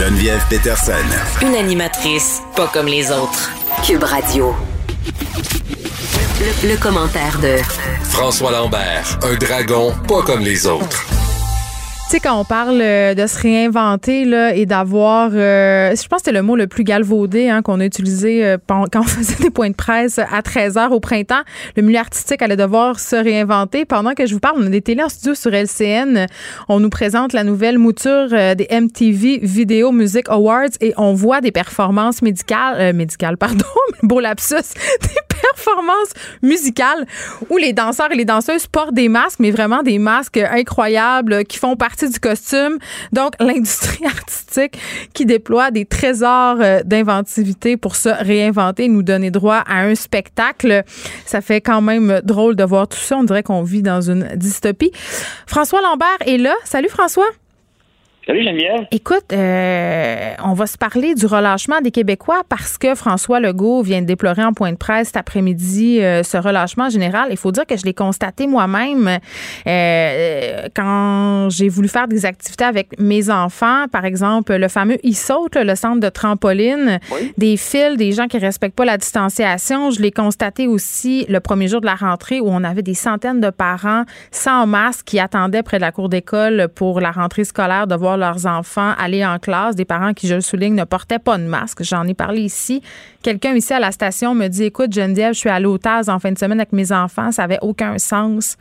Speaker 3: Geneviève Peterson.
Speaker 8: Une animatrice pas comme les autres. Cube Radio. Le, le, commentaire de
Speaker 10: François Lambert, un dragon pas comme les autres.
Speaker 1: Tu sais, quand on parle euh, de se réinventer là, et d'avoir, euh, je pense que c'était le mot le plus galvaudé hein, qu'on a utilisé euh, quand on faisait des points de presse à 13 h au printemps, le milieu artistique allait devoir se réinventer. Pendant que je vous parle, on a des télés en studio sur LCN. On nous présente la nouvelle mouture des MTV Video Music Awards et on voit des performances médicales, médicales, pardon, beau lapsus, des performances musicales où les danseurs et les danseuses portent des masques, mais vraiment des masques incroyables qui font partie du costume. Donc, l'industrie artistique qui déploie des trésors euh, d'inventivité pour se réinventer, nous donner droit à un spectacle. Ça fait quand même drôle de voir tout ça. On dirait qu'on vit dans une dystopie. François Lambert est là. Salut François.
Speaker 13: Salut Geneviève.
Speaker 1: Écoute, euh, on va se parler du relâchement des Québécois parce que François Legault vient de déplorer en point de presse cet après-midi euh, ce relâchement général. Il faut dire que je l'ai constaté moi-même euh, quand j'ai voulu faire des activités avec mes enfants, par exemple le fameux e-saute, le centre de trampoline, des fils, des gens qui respectent pas la distanciation. Je l'ai constaté aussi le premier jour de la rentrée où on avait des centaines de parents sans masque qui attendaient près de la cour d'école pour la rentrée scolaire de voir leurs enfants aller en classe, des parents qui, je le souligne, ne portaient pas de masque. J'en ai parlé ici. Quelqu'un ici à la station me dit Écoute, Geneviève, je suis au TAS en fin de semaine avec mes enfants, ça n'avait aucun sens.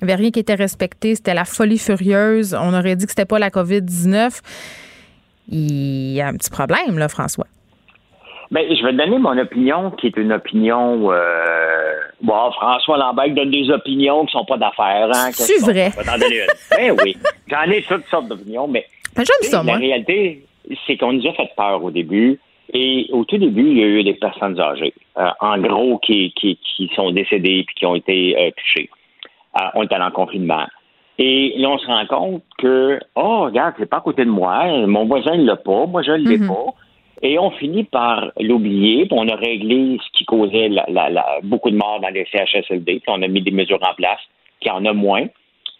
Speaker 1: Il n'y avait rien qui était respecté. C'était la folie furieuse. On aurait dit que c'était pas la COVID-19. Il y a un petit problème, là, François.
Speaker 13: Ben, je vais te donner mon opinion, qui est une opinion. Euh... Bon, François Lambert donne des opinions qui sont pas d'affaires. Hein,
Speaker 1: C'est vrai?
Speaker 13: ben oui, j'en ai toutes sortes d'opinions, mais
Speaker 1: ça,
Speaker 13: la réalité, c'est qu'on nous a fait peur au début. Et au tout début, il y a eu des personnes âgées, euh, en gros, qui, qui, qui, sont décédées puis qui ont été euh, touchées. Euh, on est allé en confinement. Et là, on se rend compte que, oh, regarde, c'est pas à côté de moi, mon voisin ne l'a pas, moi je ne l'ai mm-hmm. pas. Et on finit par l'oublier, puis on a réglé ce qui causait beaucoup de morts dans les CHSLD, puis on a mis des mesures en place, qui en a moins.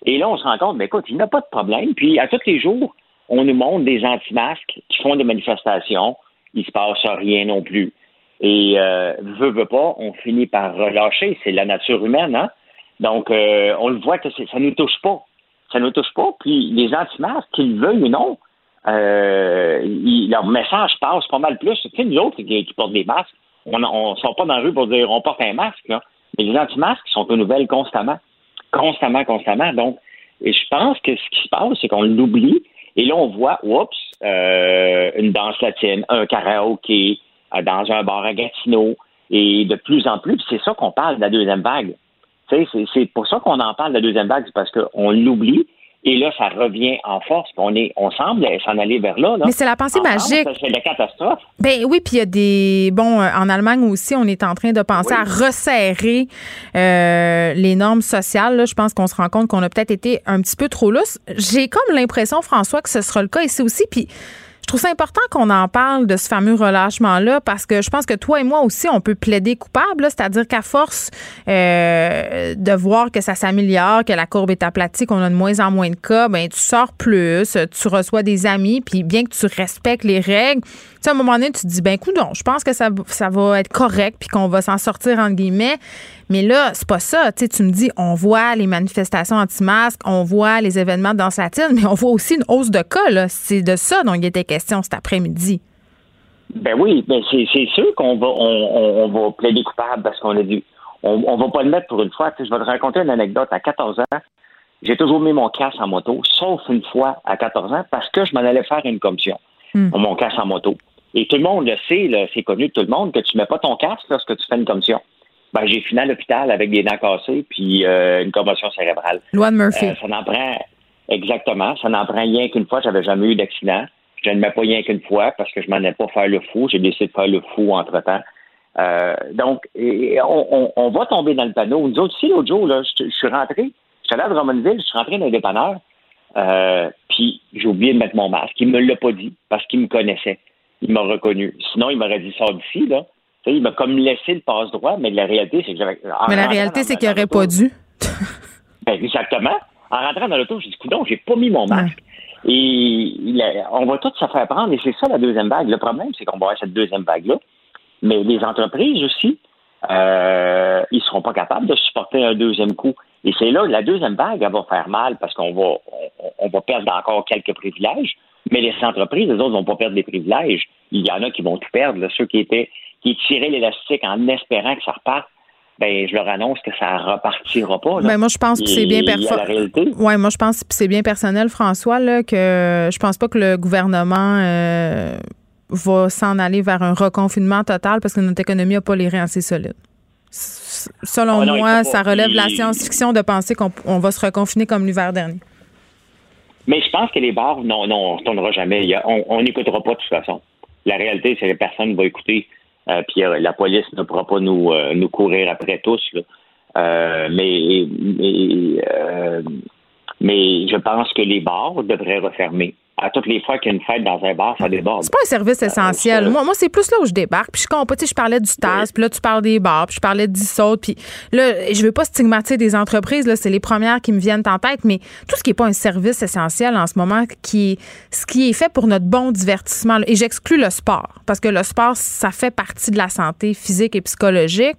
Speaker 13: Et là, on se rend compte, mais écoute, il n'y a pas de problème. Puis à tous les jours, on nous montre des anti-masques qui font des manifestations. Il ne se passe rien non plus. Et euh, veut, veut pas, on finit par relâcher. C'est la nature humaine, hein? Donc, euh, on le voit que ça nous touche pas. Ça nous touche pas. Puis les anti-masques, qu'ils veuillent ou non, euh, leur message passe pas mal plus. Tu sais, nous autres qui, portent des masques, on ne sort pas dans la rue pour dire on porte un masque, là. mais les anti-masques sont aux nouvelles constamment. Constamment, constamment. Donc, et je pense que ce qui se passe, c'est qu'on l'oublie. Et là, on voit, oups, euh, une danse latine, un karaoké, euh, dans un bar à Gatineau. Et de plus en plus, c'est ça qu'on parle de la deuxième vague. C'est pour ça qu'on en parle de la deuxième vague, c'est parce qu'on l'oublie. Et là, ça revient en force. On, est, on semble s'en aller vers là.
Speaker 1: Mais c'est la pensée magique.
Speaker 13: C'est la catastrophe.
Speaker 1: Ben oui, puis il y a des. Bon, euh, en Allemagne aussi, on est en train de penser à resserrer euh, les normes sociales. Je pense qu'on se rend compte qu'on a peut-être été un petit peu trop lousse. J'ai comme l'impression, François, que ce sera le cas ici aussi. Puis trouve ça important qu'on en parle de ce fameux relâchement-là parce que je pense que toi et moi aussi, on peut plaider coupable, c'est-à-dire qu'à force euh, de voir que ça s'améliore, que la courbe est aplatie, qu'on a de moins en moins de cas, ben tu sors plus, tu reçois des amis, puis bien que tu respectes les règles, sais, à un moment donné, tu te dis, ben écoute, non, je pense que ça, ça va être correct, puis qu'on va s'en sortir, entre guillemets. Mais là, c'est pas ça. Tu, me dis, on voit les manifestations anti-masques, on voit les événements dans danse latine, mais on voit aussi une hausse de cas. C'est de ça dont il était question cet après-midi.
Speaker 13: Ben oui, ben c'est sûr qu'on va on, va plaider coupable parce qu'on a dit on, on va pas le mettre pour une fois. je vais te raconter une anecdote. À 14 ans, j'ai toujours mis mon casque en moto, sauf une fois à 14 ans, parce que je m'en allais faire une commission. Hmm. Mon casque en moto. Et tout le monde le sait, c'est connu de tout le monde, que tu mets pas ton casque lorsque tu fais une commission ben, j'ai fini à l'hôpital avec des dents cassées puis euh, une commotion cérébrale.
Speaker 1: Loi de Murphy.
Speaker 13: Euh, ça n'en prend exactement. Ça n'en prend rien qu'une fois. J'avais jamais eu d'accident. Je ne mets pas rien qu'une fois parce que je m'en ai pas faire le fou. J'ai décidé de faire le fou entre temps. Euh, donc, on, va tomber dans le panneau. Nous autres, aussi, l'autre jour, là, je, suis rentré, je suis allé à Drummondville, je suis rentré dans les dépanneurs, puis j'ai oublié de mettre mon masque. Il me l'a pas dit parce qu'il me connaissait. Il m'a reconnu. Sinon, il m'aurait dit, sors d'ici, là il m'a comme laissé le passe-droit, mais la réalité, c'est que j'avais.
Speaker 1: Mais la réalité, c'est qu'il n'aurait pas dû.
Speaker 13: ben, exactement. En rentrant dans l'auto, j'ai dit, coudon, j'ai pas mis mon masque. Et on va tout se faire prendre, et c'est ça la deuxième vague. Le problème, c'est qu'on va avoir cette deuxième vague-là. Mais les entreprises aussi, euh, ils seront pas capables de supporter un deuxième coup. Et c'est là, la deuxième vague, elle va faire mal parce qu'on va, on, va perdre encore quelques privilèges. Mais les entreprises, les autres, vont pas perdre des privilèges. Il y en a qui vont tout perdre. ceux qui étaient qui tiraient l'élastique en espérant que ça reparte, ben je leur annonce que ça repartira pas.
Speaker 1: Ben, moi je pense que c'est bien personnel. Ouais, moi je pense que c'est bien personnel François là que je pense pas que le gouvernement euh, va s'en aller vers un reconfinement total parce que notre économie n'a pas les reins assez solides. Selon ah moi, ça relève de la science-fiction de penser qu'on va se reconfiner comme l'hiver dernier.
Speaker 13: Mais je pense que les bars, non, non, on ne tournera jamais. On n'écoutera pas de toute façon. La réalité, c'est que personne ne va écouter euh, puis euh, la police ne pourra pas nous, euh, nous courir après tous. mais mais je pense que les bars devraient refermer à toutes les fois qu'il y a une fête dans un bar, ça déborde.
Speaker 1: C'est pas un service essentiel. moi, moi c'est plus là où je débarque. Puis je comprends, tu sais, je parlais du TAS, puis là, tu parles des bars, puis je parlais d'Issaute, puis là, je veux pas stigmatiser des entreprises, là, c'est les premières qui me viennent en tête, mais tout ce qui est pas un service essentiel en ce moment, qui ce qui est fait pour notre bon divertissement, et j'exclus le sport, parce que le sport, ça fait partie de la santé physique et psychologique.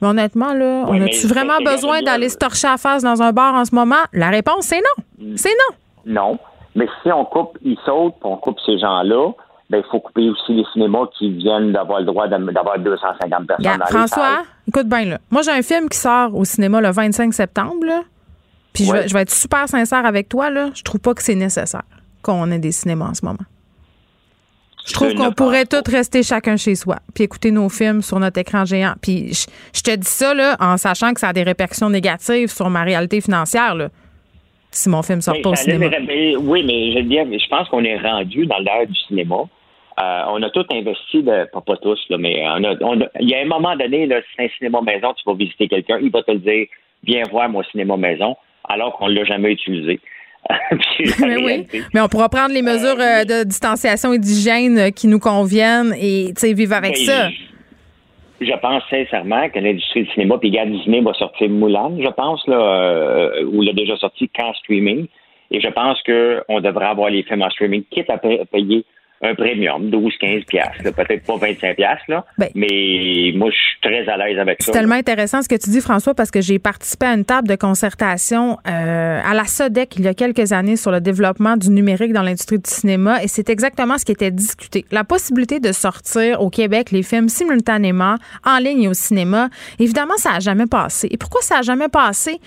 Speaker 1: Mais honnêtement, là, on a-tu vraiment besoin d'aller se torcher à face dans un bar en ce moment? La réponse, c'est non. Mm. C'est non.
Speaker 13: Non. Mais si on coupe, ils sautent, puis on coupe ces gens-là, ben, il faut couper aussi les cinémas qui viennent d'avoir le droit d'avoir 250 personnes dans
Speaker 1: François, écoute bien là. Moi, j'ai un film qui sort au cinéma le 25 septembre, là. Puis je, vais, être super sincère avec toi, là. Je trouve pas que c'est nécessaire qu'on ait des cinémas en ce moment. Je trouve qu'on pourrait tous rester chacun chez soi, puis écouter nos films sur notre écran géant. Puis je, je, te dis ça là, en sachant que ça a des répercussions négatives sur ma réalité financière. Là si mon film sort pas au cinéma.
Speaker 13: oui, mais je, je pense qu'on est rendu dans l'ère du cinéma. Euh, on a tout investi, de, pas, tous, là, mais il y a un moment donné, là, si c'est un cinéma maison, tu vas visiter quelqu'un, il va te le dire, viens voir mon cinéma maison, alors qu'on ne l'a jamais utilisé.
Speaker 1: mais oui, mais on pourra prendre les mesures euh, de distanciation et d'hygiène euh, qui nous conviennent et vivre avec ça
Speaker 13: je pense sincèrement que l'industrie du cinéma, puis Gad Disney va sortir Moulin, je pense, là, euh, où il a déjà sorti qu'en streaming. Et je pense qu'on devrait avoir les films en streaming, quitte à payer un premium, 12, 15 piastres, peut-être pas 25 piastres, là.
Speaker 1: Ben.
Speaker 13: mais moi, je suis très à l'aise avec ça.
Speaker 1: C'est tellement intéressant ce que tu dis, François, parce que j'ai participé à une table de concertation euh, à la SODEC il y a quelques années sur le développement du numérique dans l'industrie du cinéma et c'est exactement ce qui était discuté. La possibilité de sortir au Québec les films simultanément en ligne et au cinéma, évidemment, ça n'a jamais passé. Et pourquoi ça n'a jamais passé?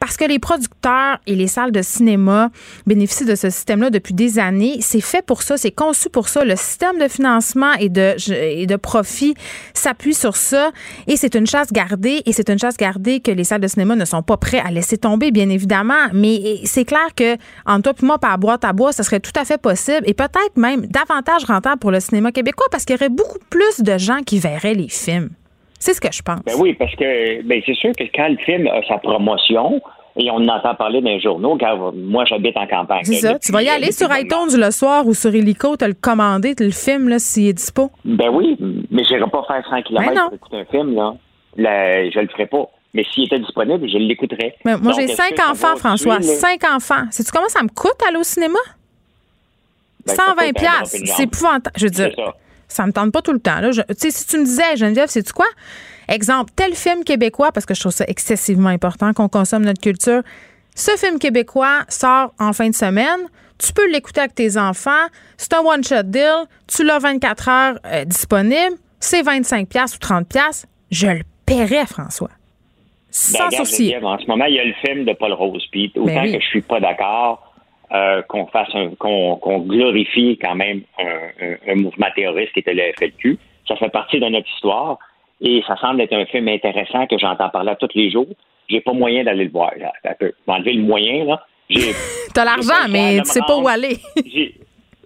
Speaker 1: Parce que les producteurs et les salles de cinéma bénéficient de ce système-là depuis des années. C'est fait pour ça, c'est conçu pour ça. Le système de financement et de, et de profit s'appuie sur ça. Et c'est une chasse gardée. Et c'est une chasse gardée que les salles de cinéma ne sont pas prêts à laisser tomber, bien évidemment. Mais c'est clair que, en toi et moi, par boîte à bois, ça serait tout à fait possible et peut-être même davantage rentable pour le cinéma québécois parce qu'il y aurait beaucoup plus de gens qui verraient les films. C'est ce que je pense.
Speaker 13: Ben oui, parce que ben c'est sûr que quand le film a sa promotion, et on en entend parler dans les journaux, car moi, j'habite en campagne.
Speaker 1: C'est ça. Tu vas y aller sur iTunes le soir ou sur Helico, te le commander, le film, là, s'il est dispo.
Speaker 13: Ben oui, mais je n'irai pas faire 100 km pour écouter un film, là. là je le ferai pas. Mais s'il était disponible, je l'écouterais.
Speaker 1: moi, j'ai cinq enfants, François. Cinq enfants. Sais-tu comment ça me coûte aller au cinéma? 120 ben, pièces. C'est épouvantable. Je veux dire, ça me tente pas tout le temps. Là. sais, si tu me disais, Geneviève, sais-tu quoi? Exemple, tel film québécois, parce que je trouve ça excessivement important qu'on consomme notre culture. Ce film québécois sort en fin de semaine. Tu peux l'écouter avec tes enfants. C'est un one-shot deal. Tu l'as 24 heures euh, disponible. C'est 25$ ou 30$. Je le paierais, François. Sans
Speaker 13: ben, En ce moment, il y a le film de Paul Rose. Puis autant ben que je suis pas d'accord euh, qu'on fasse qu'on glorifie quand même un, mouvement terroriste qui était le FLQ. Ça fait partie de notre histoire et ça semble être un film intéressant que j'entends parler tous les jours. J'ai pas moyen d'aller le voir. Ça peut m'enlever le moyen là.
Speaker 1: T'as l'argent, mais tu sais pas où aller.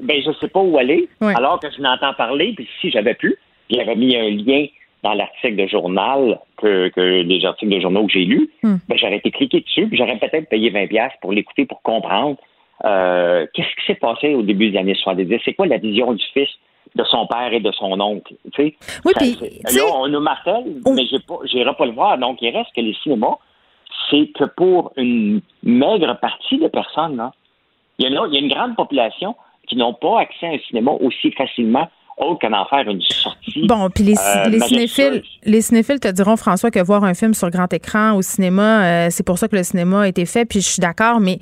Speaker 13: ben je sais pas où aller. Alors que je n'entends parler, puis si j'avais pu, j'avais mis un lien dans l'article de journal que, que les articles de journaux que j'ai lus, hmm. ben, j'aurais été cliqué dessus, puis j'aurais peut-être payé 20$ pour l'écouter, pour comprendre euh, qu'est-ce qui s'est passé au début des années 70? C'est quoi la vision du fils de son père et de son oncle? Tu
Speaker 1: oui, puis,
Speaker 13: là, on nous martèle, mais je n'irai pas le voir. Donc, il reste que les cinémas, c'est que pour une maigre partie de personnes, là, il, y a, il y a une grande population qui n'ont pas accès à un cinéma aussi facilement autre qu'en en faire une sortie.
Speaker 1: Bon, puis les, euh, les cinéphiles, les cinéphiles te diront, François, que voir un film sur grand écran au cinéma, euh, c'est pour ça que le cinéma a été fait, puis je suis d'accord, mais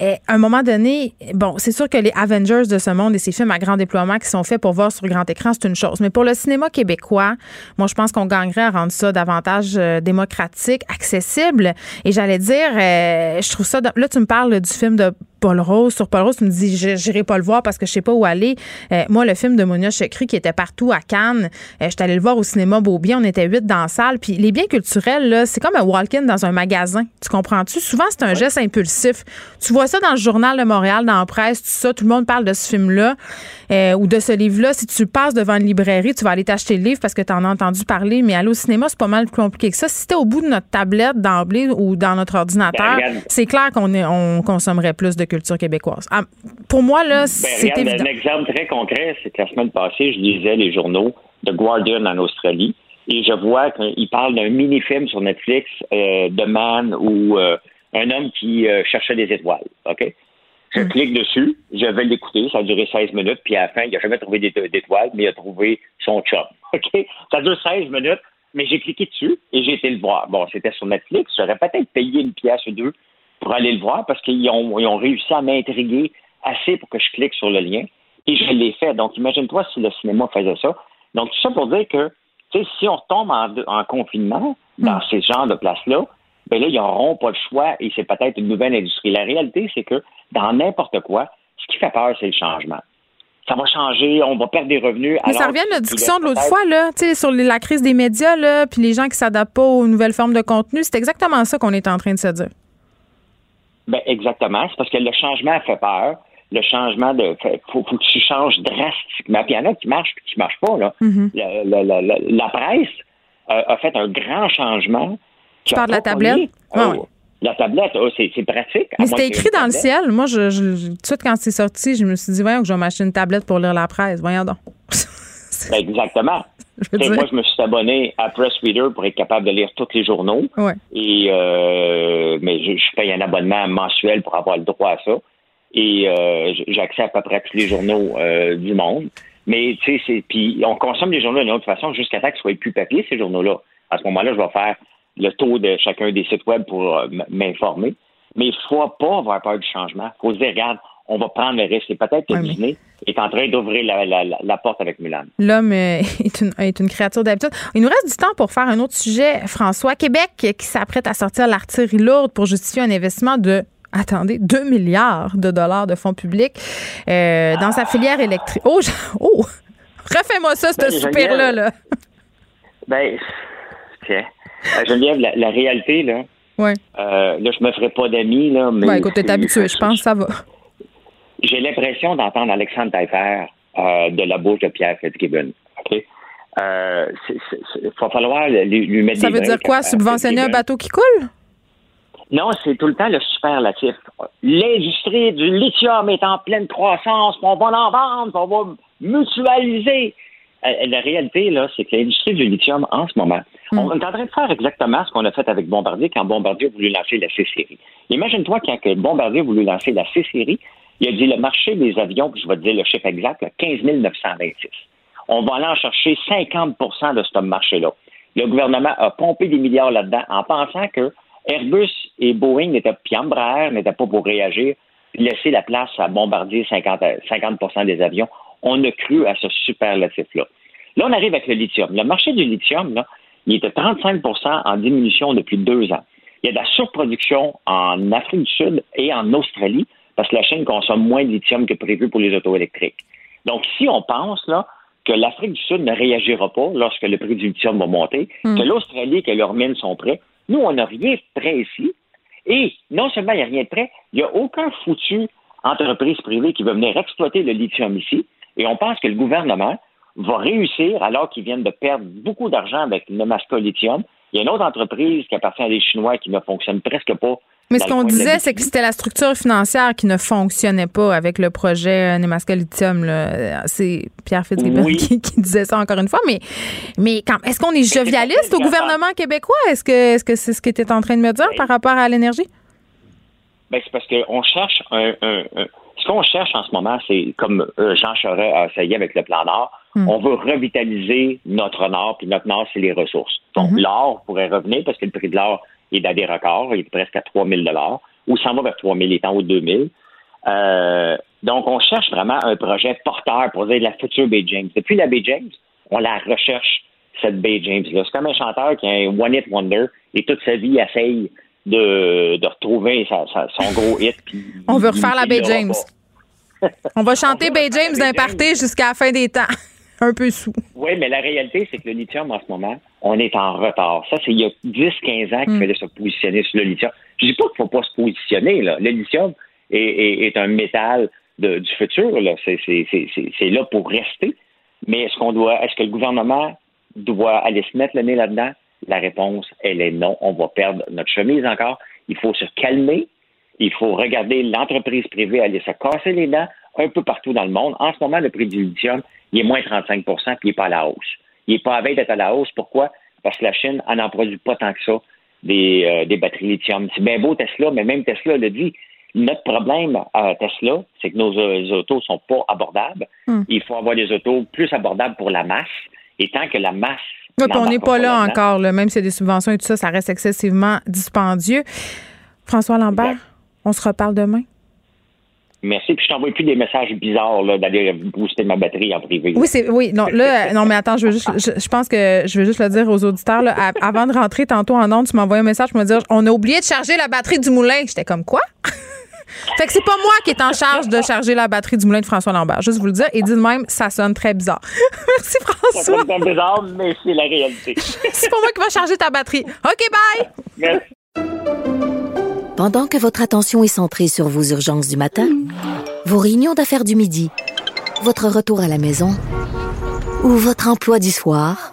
Speaker 1: à un moment donné, bon, c'est sûr que les Avengers de ce monde et ces films à grand déploiement qui sont faits pour voir sur grand écran, c'est une chose. Mais pour le cinéma québécois, moi, je pense qu'on gagnerait à rendre ça davantage euh, démocratique, accessible. Et j'allais dire, euh, je trouve ça. Là, tu me parles du film de Paul Rose. Sur Paul Rose, tu me dis, j'irai pas le voir parce que je sais pas où aller. Euh, moi, le film de Monia Chekri qui était partout à Cannes, je suis allée le voir au cinéma Beaubien. On était huit dans la salle. Puis les biens culturels, là, c'est comme un walk-in dans un magasin. Tu comprends-tu? Souvent, c'est un geste impulsif. Tu vois ça dans le journal de Montréal, dans la presse, tout ça, tout le monde parle de ce film-là euh, ou de ce livre-là. Si tu passes devant une librairie, tu vas aller t'acheter le livre parce que tu en as entendu parler, mais aller au cinéma, c'est pas mal plus compliqué que ça. Si c'était au bout de notre tablette d'emblée ou dans notre ordinateur, ben, c'est clair qu'on on consommerait plus de culture québécoise. Ah, pour moi, là, ben, c'est évident.
Speaker 13: Un exemple très concret, c'est que la semaine passée, je lisais les journaux de Guardian en Australie et je vois qu'il parle d'un mini-film sur Netflix, euh, The Man ou euh, un homme qui euh, cherchait des étoiles. OK? Je hmm. clique dessus, je vais l'écouter, ça a duré 16 minutes, puis à la fin, il n'a jamais trouvé d'étoiles, mais il a trouvé son chum. OK? Ça dure 16 minutes, mais j'ai cliqué dessus et j'ai été le voir. Bon, c'était sur Netflix, j'aurais peut-être payé une pièce ou deux pour aller le voir parce qu'ils ont, ils ont réussi à m'intriguer assez pour que je clique sur le lien et je l'ai fait. Donc, imagine-toi si le cinéma faisait ça. Donc, tout ça pour dire que, tu sais, si on retombe en, en confinement dans hmm. ces genres de places-là, ben là, ils n'auront pas le choix et c'est peut-être une nouvelle industrie. La réalité, c'est que dans n'importe quoi, ce qui fait peur, c'est le changement. Ça va changer, on va perdre des revenus.
Speaker 1: Mais ça revient à notre discussion de l'autre fois, là, sur la crise des médias, là, puis les gens qui s'adaptent pas aux nouvelles formes de contenu. C'est exactement ça qu'on est en train de se dire.
Speaker 13: Ben, exactement. C'est parce que le changement fait peur. Le changement de. Faut, faut que tu changes drastiquement. Puis il y en a qui marchent et qui ne marchent pas. Là.
Speaker 1: Mm-hmm.
Speaker 13: la, presse a fait un grand changement
Speaker 1: tu parles de la tablette?
Speaker 13: Oh, la tablette, oh, c'est pratique.
Speaker 1: Mais c'était écrit dans le ciel. Moi, je, tout de suite, quand c'est sorti, je me suis dit, voyons que je vais m'acheter une tablette pour lire la presse. Voyons donc.
Speaker 13: Ben, exactement. moi, je me suis abonné à Press Reader pour être capable de lire tous les journaux.
Speaker 1: Ouais.
Speaker 13: Et euh, mais je, paye un abonnement mensuel pour avoir le droit à ça. et euh, j'ai accès à peu près à tous les journaux euh, du monde. Mais tu sais, puis on consomme les journaux d'une autre façon jusqu'à temps qu'ils soient plus papier ces journaux-là. À ce moment-là, je vais faire le tour de chacun des sites web pour euh, m'informer. Mais il ne faut pas avoir peur du changement. Il faut se dire, regarde, on va prendre le risque. Et peut-être que Disney est en train d'ouvrir la, porte avec Mulan.
Speaker 1: L'homme est une, est une créature d'habitude. Il nous reste du temps pour faire un autre sujet, François. Québec qui s'apprête à sortir l'artillerie lourde pour justifier un investissement de attendez, 2 milliards de dollars de fonds publics euh, dans sa filière électrique. Oh, oh! refais-moi ça, ce ben, soupir-là. Là.
Speaker 13: Ben, tiens. Euh, Geneviève, la, la réalité, là,
Speaker 1: ouais.
Speaker 13: Euh, là, je me ferai pas d'amis, là, mais...
Speaker 1: Ouais, écoute, t'es habitué, je pense, ça va.
Speaker 13: J'ai l'impression d'entendre Alexandre Taillefer de la bouche de Pierre Fitzgibbon. OK? il va falloir lui, lui mettre
Speaker 1: Ça veut dire quoi? Subventionner un bateau qui coule?
Speaker 13: Non, c'est tout le temps le superlatif. L'industrie du lithium est en pleine croissance, on va en vendre, on va mutualiser. Euh, la réalité, là, c'est que l'industrie du lithium, en ce moment, hmm. on est en train de faire exactement ce qu'on a fait avec Bombardier quand Bombardier a voulu lancer la C-Série. Imagine-toi quand Bombardier a voulu lancer la C-Série, il a dit le marché des avions, puis je vais te dire le chiffre exact, 15 926. On va aller en chercher 50% de ce marché-là. Le gouvernement a pompé des milliards là-dedans en pensant que Airbus et Boeing n'étaient, puis Embraer n'étaient pas pour réagir, laisser la place à bombarder 50, 50 des avions. On a cru à ce superlatif-là. Là, on arrive avec le lithium. Le marché du lithium, là, il était 35% en diminution depuis deux ans. Il y a de la surproduction en Afrique du Sud et en Australie parce que la Chine consomme moins de lithium que prévu pour les autos électriques. Donc, si on pense là, que l'Afrique du Sud ne réagira pas lorsque le prix du lithium va monter, hmm. que l'Australie et que leurs mines sont prêts, nous, on n'a rien de prêt ici. Et non seulement il n'y a rien de prêt, il n'y a aucun foutu entreprise privée qui va venir exploiter le lithium ici. Et on pense que le gouvernement va réussir, alors qu'ils viennent de perdre beaucoup d'argent avec Nemaska Lithium. Il y a une autre entreprise qui appartient à des Chinois qui ne fonctionne presque pas
Speaker 1: mais ce qu'on disait, c'est que c'était la structure financière qui ne fonctionnait pas avec le projet euh, Nemaska Lithium. C'est Pierre Fitzgibbon qui, disait ça encore une fois. Mais, mais est-ce qu'on est jovialiste au gouvernement québécois? Est-ce que est-ce que c'est ce que tu es en train de me dire par rapport à l'énergie?
Speaker 13: Ben, c'est parce qu'on cherche un, Ce qu'on cherche en ce moment, c'est comme euh, Jean Charest a essayé avec le plan Nord, hmm. on veut revitaliser notre Nord, puis notre Nord, c'est les ressources. Donc, hmm. l'or pourrait revenir parce que le prix de l'or est dans des records, il est presque à 3 000 ou s'en va vers 3 000, il est en haut de 2 000. Euh, donc, on cherche vraiment un projet porteur pour dire la future Bay James. Depuis la Bay James, on la recherche, cette Bay James-là. C'est comme un chanteur qui a un One Hit Wonder et toute sa vie essaye de, de retrouver son gros hit.
Speaker 1: on veut refaire la Bay James. on va chanter Bay James d'un party jusqu'à la fin des temps. un peu sous.
Speaker 13: Oui, mais la réalité, c'est que le lithium, en ce moment, on est en retard. Ça, c'est il y a 10-15 ans qu'il mm. fallait se positionner sur le lithium. Je dis pas qu'il ne faut pas se positionner. Là. Le lithium est, un métal du futur. C'est là pour rester. Mais est-ce qu'on doit, est-ce que le gouvernement doit aller se mettre le nez là-dedans? La réponse, elle est non. On va perdre notre chemise encore. Il faut se calmer. Il faut regarder l'entreprise privée aller se casser les dents un peu partout dans le monde. En ce moment, le prix du lithium, il est moins 35% puis il n'est pas à la hausse. Il n'est pas à veille d'être à la hausse. Pourquoi? Parce que la Chine n'en produit pas tant que ça des, euh, des batteries lithium. C'est bien beau Tesla, mais même Tesla l'a dit. Notre problème à Tesla, c'est que nos, euh, autos ne sont pas abordables. Hmm. Il faut avoir des autos plus abordables pour la masse. Et tant que la masse.
Speaker 1: On n'est pas, là encore, même si y a des subventions et tout ça, ça reste excessivement dispendieux. François Lambert, on se reparle demain.
Speaker 13: Merci. Puis je t'envoie plus des messages bizarres d'aller booster ma batterie en privé.
Speaker 1: Oui, c'est oui. Non, là, non, mais attends, je veux juste je, pense que je veux juste le dire aux auditeurs. avant de rentrer tantôt en onde, tu m'envoies un message pour me dire On a oublié de charger la batterie du moulin. J'étais comme quoi? Fait que c'est pas moi qui est en charge de charger la batterie du moulin de François Lambert. Juste vous le dire. Et dit de même, ça sonne très bizarre. Merci François.
Speaker 13: Ça sonne bizarre, mais c'est la réalité.
Speaker 1: c'est pas moi qui va charger ta batterie. OK, bye.
Speaker 13: Merci.
Speaker 4: Pendant que votre attention est centrée sur vos urgences du matin, vos réunions d'affaires du midi, votre retour à la maison ou votre emploi du soir,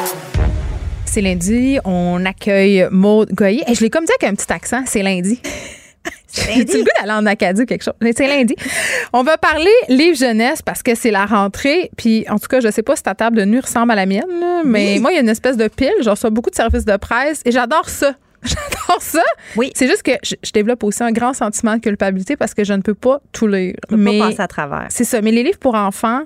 Speaker 1: C'est lundi, on accueille Maud Goyer. Et je l'ai comme dit avec un petit accent, c'est lundi. J'ai le goût d'aller en Acadie ou quelque chose? C'est lundi. On va parler livre jeunesse parce que c'est la rentrée. Puis, en tout cas, je sais pas si ta table de nuit ressemble à la mienne, mais moi, il y a une espèce de pile. Je reçois beaucoup de services de presse et j'adore ça. J'adore ça.
Speaker 14: Oui.
Speaker 1: C'est juste que je, je développe aussi un grand sentiment de culpabilité parce que je ne peux pas tout lire.
Speaker 14: pas
Speaker 1: mais
Speaker 14: passer à travers.
Speaker 1: C'est ça. Mais les livres pour enfants,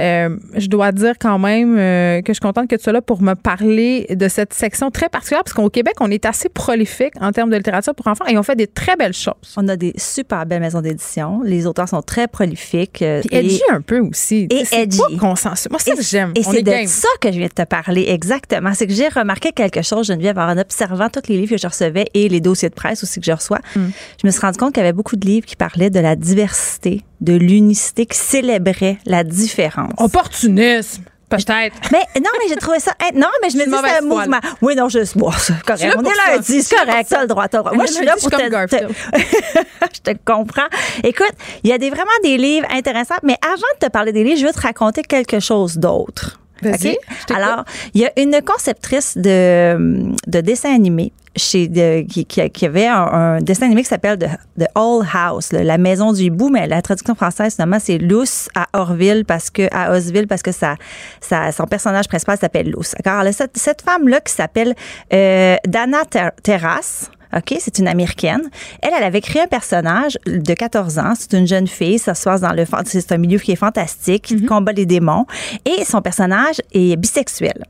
Speaker 1: euh, je dois dire quand même euh, que je suis contente que tu sois là pour me parler de cette section très particulière parce qu'au Québec, on est assez prolifique en termes de littérature pour enfants et on fait des très belles choses.
Speaker 14: On a des super belles maisons d'édition. Les auteurs sont très prolifiques. euh,
Speaker 1: Puis edgy un peu aussi.
Speaker 14: Et
Speaker 1: C'est
Speaker 14: edgy.
Speaker 1: pas consensuel. Moi, ça,
Speaker 14: Et-
Speaker 1: j'aime.
Speaker 14: Et
Speaker 1: On
Speaker 14: c'est
Speaker 1: est
Speaker 14: de
Speaker 1: game.
Speaker 14: ça que je viens de te parler, exactement. C'est que j'ai remarqué quelque chose, Geneviève, en observant tous les livres que je recevais et les dossiers de presse aussi que je reçois.
Speaker 1: Mm.
Speaker 14: Je me suis rendu compte qu'il y avait beaucoup de livres qui parlaient de la diversité, de l'unicité, qui célébraient la différence.
Speaker 1: Opportunisme, peut-être.
Speaker 14: Mais non, mais j'ai trouvé ça. Non, mais je me dis c'est un mouvement. Oui, non, je bon, c'est correct. On est lundi, c'est correct, t'as le droit, t'as le droit. Moi, je suis là pour te, te- je te comprends. Écoute, il y a des, vraiment des livres intéressants, mais avant de te parler des livres, je veux te raconter quelque chose d'autre.
Speaker 1: Vas-y,
Speaker 14: OK?
Speaker 1: je t'écoute.
Speaker 14: Alors, il y a une conceptrice de, de dessin animé chez de- qui, qui, avait un, un dessin animé qui s'appelle The, The Old House, là, la maison du hibou, mais la traduction française, finalement, c'est Luce à Orville parce que, à Osville parce que sa, sa- son personnage principal s'appelle Luce. Alors, cette, cette femme-là qui s'appelle euh, Dana Ter- Terrace, OK, c'est une américaine. Elle, elle avait créé un personnage de 14 ans. C'est une jeune fille. Ça se passe dans le, c'est un milieu qui est fantastique, qui combat les démons. Et son personnage est bisexuel.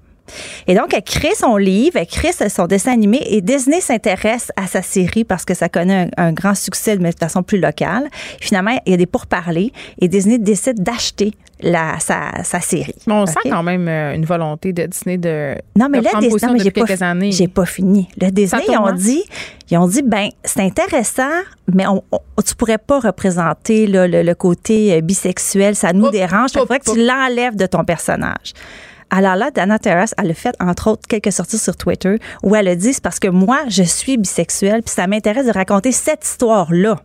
Speaker 14: Et donc, elle crée son livre, elle crée son dessin animé et Disney s'intéresse à sa série parce que ça connaît un, un grand succès mais de façon plus locale. Finalement, il y a des pourparlers et Disney décide d'acheter la, sa, sa série.
Speaker 1: Mais on sent quand même euh, une volonté de Disney de,
Speaker 14: Non, mais
Speaker 1: de
Speaker 14: là,
Speaker 1: prendre
Speaker 14: Dis-
Speaker 1: position
Speaker 14: non, mais j'ai pas,
Speaker 1: quelques années.
Speaker 14: j'ai pas fini. Le Disney, ils ont dit, ils ont dit, ben, c'est intéressant, mais on, on- tu pourrais pas représenter là, le, le côté euh, bisexuel. Ça nous dérange. Il faudrait que tu l'enlèves de ton personnage. Alors là, Dana Terrace, elle a fait, entre autres, quelques sorties sur Twitter où elle a dit, parce que moi, je suis bisexuelle, puis ça m'intéresse de raconter cette histoire-là.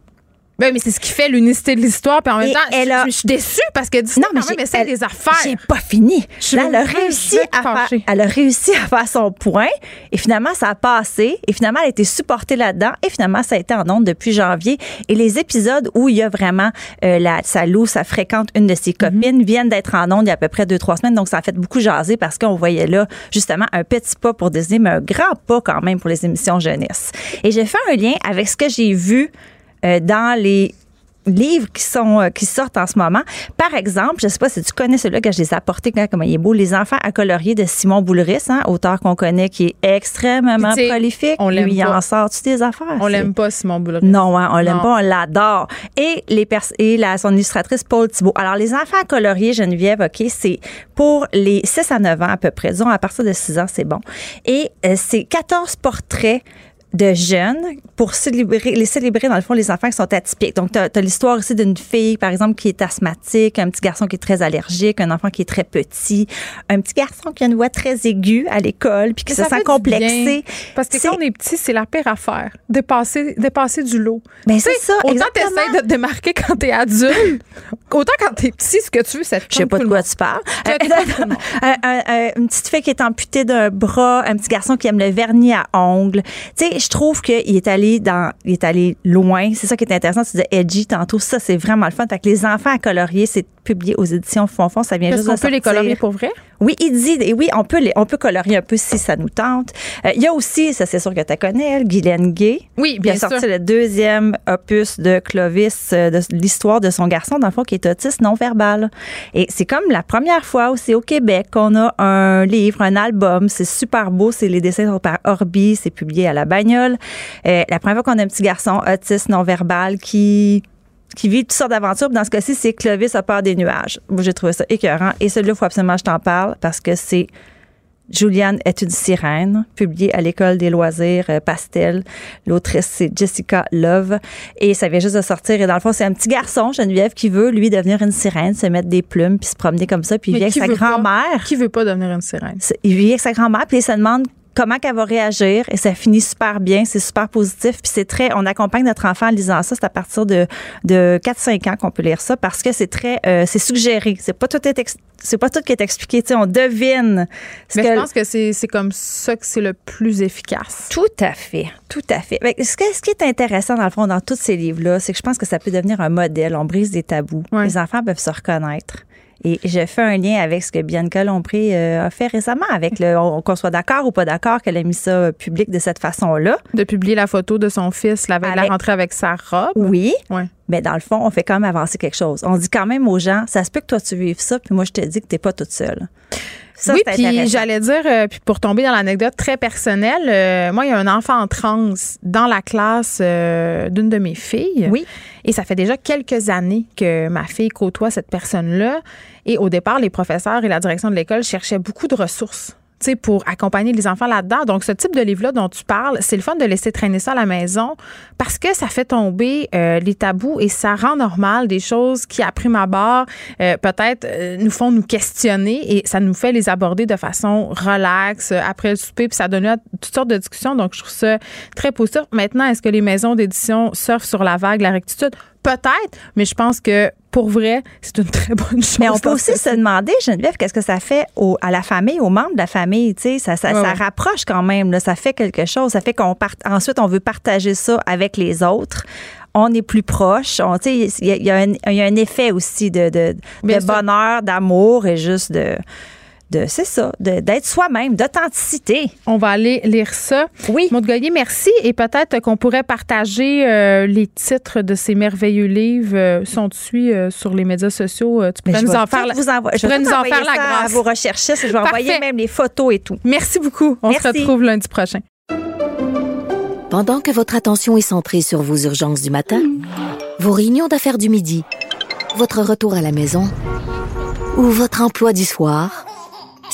Speaker 1: Ben, mais c'est ce qui fait l'unicité de l'histoire. Puis en même
Speaker 14: Et
Speaker 1: temps,
Speaker 14: elle
Speaker 1: je-
Speaker 14: a-
Speaker 1: je suis déçue parce que Disney, quand même,
Speaker 14: j'ai-
Speaker 1: essaie
Speaker 14: elle-
Speaker 1: des affaires.
Speaker 14: J'ai pas fini. Là, elle a réussi à faire, elle a réussi à faire son point et finalement ça a passé et finalement elle a été supportée là-dedans et finalement ça a été en ondes depuis janvier et les épisodes où il y a vraiment euh, la sa loue, ça fréquente une de ses
Speaker 1: Mhm.
Speaker 14: copines viennent d'être en ondes il y a à peu près deux trois semaines donc ça a fait beaucoup jaser parce qu'on voyait là justement un petit pas pour Disney mais un grand pas quand même pour les émissions jeunesse. Et j'ai fait un lien avec ce que j'ai vu dans les livres qui sont euh, qui sortent en ce moment. Par exemple, je sais pas si tu connais celui-là que je les ai apportés quand comment il est beau, Les enfants à colorier de Simon Boulris, hein, auteur qu'on connaît qui est extrêmement prolifique.
Speaker 1: on l'aime
Speaker 14: Lui, il
Speaker 1: pas.
Speaker 14: en sort tu des affaires.
Speaker 1: On l'aime pas, Simon Boulris.
Speaker 14: non, hein, on l'aime
Speaker 1: Non.
Speaker 14: pas, on l'adore. Et les pers- et la, son illustratrice Paul Thibault. Alors, les enfants à colorier, Geneviève, OK, c'est pour les 6 à 9 ans à peu près. Disons, à partir de 6 ans, c'est bon. Et euh, c'est 14 portraits de jeunes pour célébrer, les célébrer, dans le fond, les enfants qui sont atypiques. Donc, tu as, l'histoire ici d'une fille, par exemple, qui est asthmatique, un petit garçon qui est très allergique, un enfant qui est très petit, un petit garçon qui a une voix très aiguë à l'école, puis qui
Speaker 1: Mais
Speaker 14: se sent complexé.
Speaker 1: Parce que quand on est petit, c'est la pire affaire. Dépasser, dépasser du lot.
Speaker 14: Ben,
Speaker 1: Tu sais,
Speaker 14: c'est ça,
Speaker 1: Autant t'essayes de te démarquer quand t'es adulte, autant quand t'es petit, ce que tu veux, c'est
Speaker 14: Je sais pas de quoi tu parles. Euh, un- un- un- une petite fille qui est amputée d'un bras, un petit garçon qui aime le vernis à ongles. Tu sais, je trouve qu'il est allé dans, il est allé loin. C'est ça qui est intéressant. Tu disais edgy tantôt. Ça, c'est vraiment le fun. Fait que les enfants à colorier, c'est publié aux éditions Fonfon. Ça vient juste de
Speaker 1: peut les colorier pour vrai?
Speaker 14: Oui, il dit, et oui, on peut les, on peut colorier un peu si ça nous tente. Euh, Il y a aussi, ça c'est sûr que tu connais, elle, Guylaine Gay.
Speaker 1: Oui,
Speaker 14: qui
Speaker 1: bien
Speaker 14: a sorti
Speaker 1: sûr.
Speaker 14: le deuxième opus de Clovis, euh, de l'histoire de son garçon, dans le fond, qui est autiste non-verbal. Et c'est comme la première fois aussi au Québec qu'on a un livre, un album. C'est super beau. C'est les dessins sont par Orbi. C'est publié à la bagnole. Euh, la première fois qu'on a un petit garçon autiste non-verbal qui qui vit toutes sortes d'aventures. Dans ce cas-ci, c'est Clovis a peur des nuages. Moi, j'ai trouvé ça écœurant. Et celui-là, il faut absolument que je t'en parle parce que c'est Juliane est une sirène, publié à l'École des loisirs euh, Pastel. L'autrice, c'est Jessica Love. Et ça vient juste de sortir. Et dans le fond, c'est un petit garçon, Geneviève, qui veut, lui, devenir une sirène, se mettre des plumes, puis se promener comme ça. Puis il vit avec sa grand-mère.
Speaker 1: Qui veut pas devenir une sirène?
Speaker 14: Il vit avec sa grand-mère, puis il se demande comment qu'elle va réagir et ça finit super bien, c'est super positif puis c'est très on accompagne notre enfant en lisant ça, c'est à partir de de 4 5 ans qu'on peut lire ça parce que c'est très euh, c'est suggéré, c'est pas tout est c'est pas tout qui est expliqué, tu sais, on devine.
Speaker 1: Mais je pense que c'est comme ça que c'est le plus efficace.
Speaker 14: Tout à fait, tout à fait. ce, ce qui est intéressant dans le fond dans tous ces livres-là, c'est que je pense que ça peut devenir un modèle. On brise des tabous. Les enfants peuvent se reconnaître. Et je fais un lien avec ce que Bianca Lompré euh, a fait récemment, avec le qu'on soit d'accord ou pas d'accord qu'elle a mis ça public de cette façon-là.
Speaker 1: De publier la photo de son fils la veille la rentrée avec sa robe.
Speaker 14: Oui. Mais dans le fond, on fait quand même avancer quelque chose. On dit quand même aux gens, ça se peut que toi tu vives ça, puis moi je te dis que tu n'es pas toute seule.
Speaker 1: Oui, puis j'allais dire, euh, puis pour tomber dans l'anecdote très personnelle, moi, il y a un enfant en transe dans la classe d'une de mes filles.
Speaker 14: Oui.
Speaker 1: Et ça fait déjà quelques années que ma fille côtoie cette personne-là. Et au départ, les professeurs et la direction de l'école cherchaient beaucoup de ressources pour accompagner les enfants là-dedans. Donc, ce type de livre-là dont tu parles, c'est le fun de laisser traîner ça à la maison parce que ça fait tomber euh, les tabous et ça rend normal des choses qui, à prime abord, euh, peut-être euh, nous font nous questionner et ça nous fait les aborder de façon relaxe après le souper, puis ça donne toutes sortes de discussions. Donc, je trouve ça très positif. Maintenant, est-ce que les maisons d'édition surfent sur la vague, la rectitude? Peut-être, mais je pense que pour vrai, c'est une très bonne chose.
Speaker 14: Mais on peut aussi se demander, Geneviève, qu'est-ce que ça fait à la famille, aux membres de la famille, tu sais, ça, ça, rapproche quand même, là, ça fait quelque chose, ça fait qu'on part, ensuite on veut partager ça avec les autres on est plus proche. Il y, y, a un effet aussi de, de, de bonheur, d'amour et juste de c'est ça, d'être soi-même, d'authenticité.
Speaker 1: On va aller lire ça.
Speaker 14: Oui.
Speaker 1: Maud Goyer, merci. Et peut-être qu'on pourrait partager euh, les titres de ces merveilleux livres. Euh, sont dessus euh, sur les médias sociaux? tu pourrais nous en faire,
Speaker 14: vous envoyer, je nous en faire la grâce. À vos recherchistes. Je vais envoyer même les photos et tout.
Speaker 1: Merci beaucoup. On se retrouve lundi prochain.
Speaker 4: Pendant que votre attention est centrée sur vos urgences du matin, vos réunions d'affaires du midi, votre retour à la maison ou votre emploi du soir,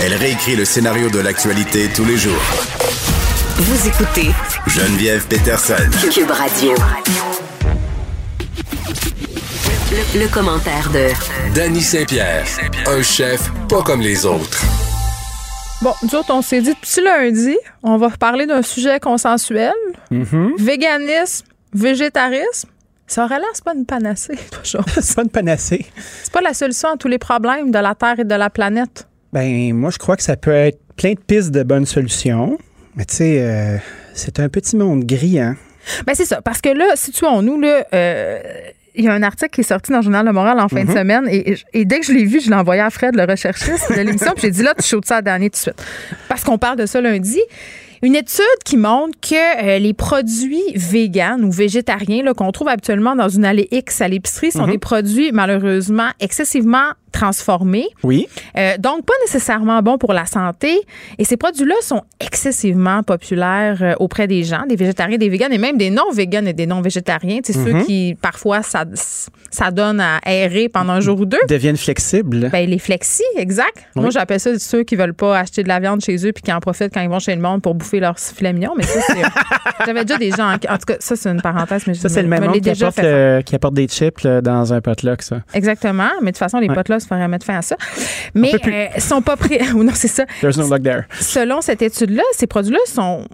Speaker 3: Elle réécrit le scénario de l'actualité tous les jours.
Speaker 8: Vous écoutez
Speaker 3: Geneviève Peterson.
Speaker 8: Cube Radio. Le, commentaire de
Speaker 10: Danny Saint-Pierre, un chef pas comme les autres.
Speaker 1: Bon, nous autres, on s'est dit depuis lundi, on va parler d'un sujet consensuel.
Speaker 15: Mm-hmm.
Speaker 1: Véganisme, végétarisme. Ça aurait l'air, c'est pas une panacée,
Speaker 15: c'est pas une panacée.
Speaker 1: C'est pas la solution à tous les problèmes de la Terre et de la planète.
Speaker 15: Ben, moi, je crois que ça peut être plein de pistes de bonnes solutions. Mais tu sais, euh, c'est un petit monde gris, hein?
Speaker 1: Ben, c'est ça. Parce que là, situons-nous, là, euh, il y a un article qui est sorti dans le Journal de Montréal en fin de mhm. semaine et, dès que je l'ai vu, je l'ai envoyé à Fred, le recherchiste de l'émission, puis j'ai dit là, tu shootes ça à dernier tout de suite. Parce qu'on parle de ça lundi. Une étude qui montre que euh, les produits véganes ou végétariens qu'on trouve habituellement dans une allée X à l'épicerie sont mhm. des produits malheureusement excessivement transformés.
Speaker 15: Oui.
Speaker 1: Euh, donc, pas nécessairement bons pour la santé. Et ces produits-là sont excessivement populaires euh, auprès des gens, des végétariens, des véganes et même des non-véganes et des non-végétariens. C'est ceux mhm. qui, parfois, ça, ça donne à aérer pendant un jour ou deux.
Speaker 15: Deviennent flexibles.
Speaker 1: Ben, les flexis, exact. Moi, j'appelle ça ceux qui veulent pas acheter de la viande chez eux puis qui en profitent quand ils vont chez le monde pour bouffer leur sifflet Mais ça, c'est. J'avais déjà des gens. En, tout cas, ça, c'est une parenthèse. Mais
Speaker 15: ça, c'est le même monde qui apporte, qui apporte, des chips dans un potluck, ça.
Speaker 1: Exactement. Mais de toute façon, les potlucks, il faudrait mettre fin à ça. Mais euh, sont pas prêts. non, c'est ça.
Speaker 15: There's no luck there.
Speaker 1: Selon cette étude-là, ces produits-là sont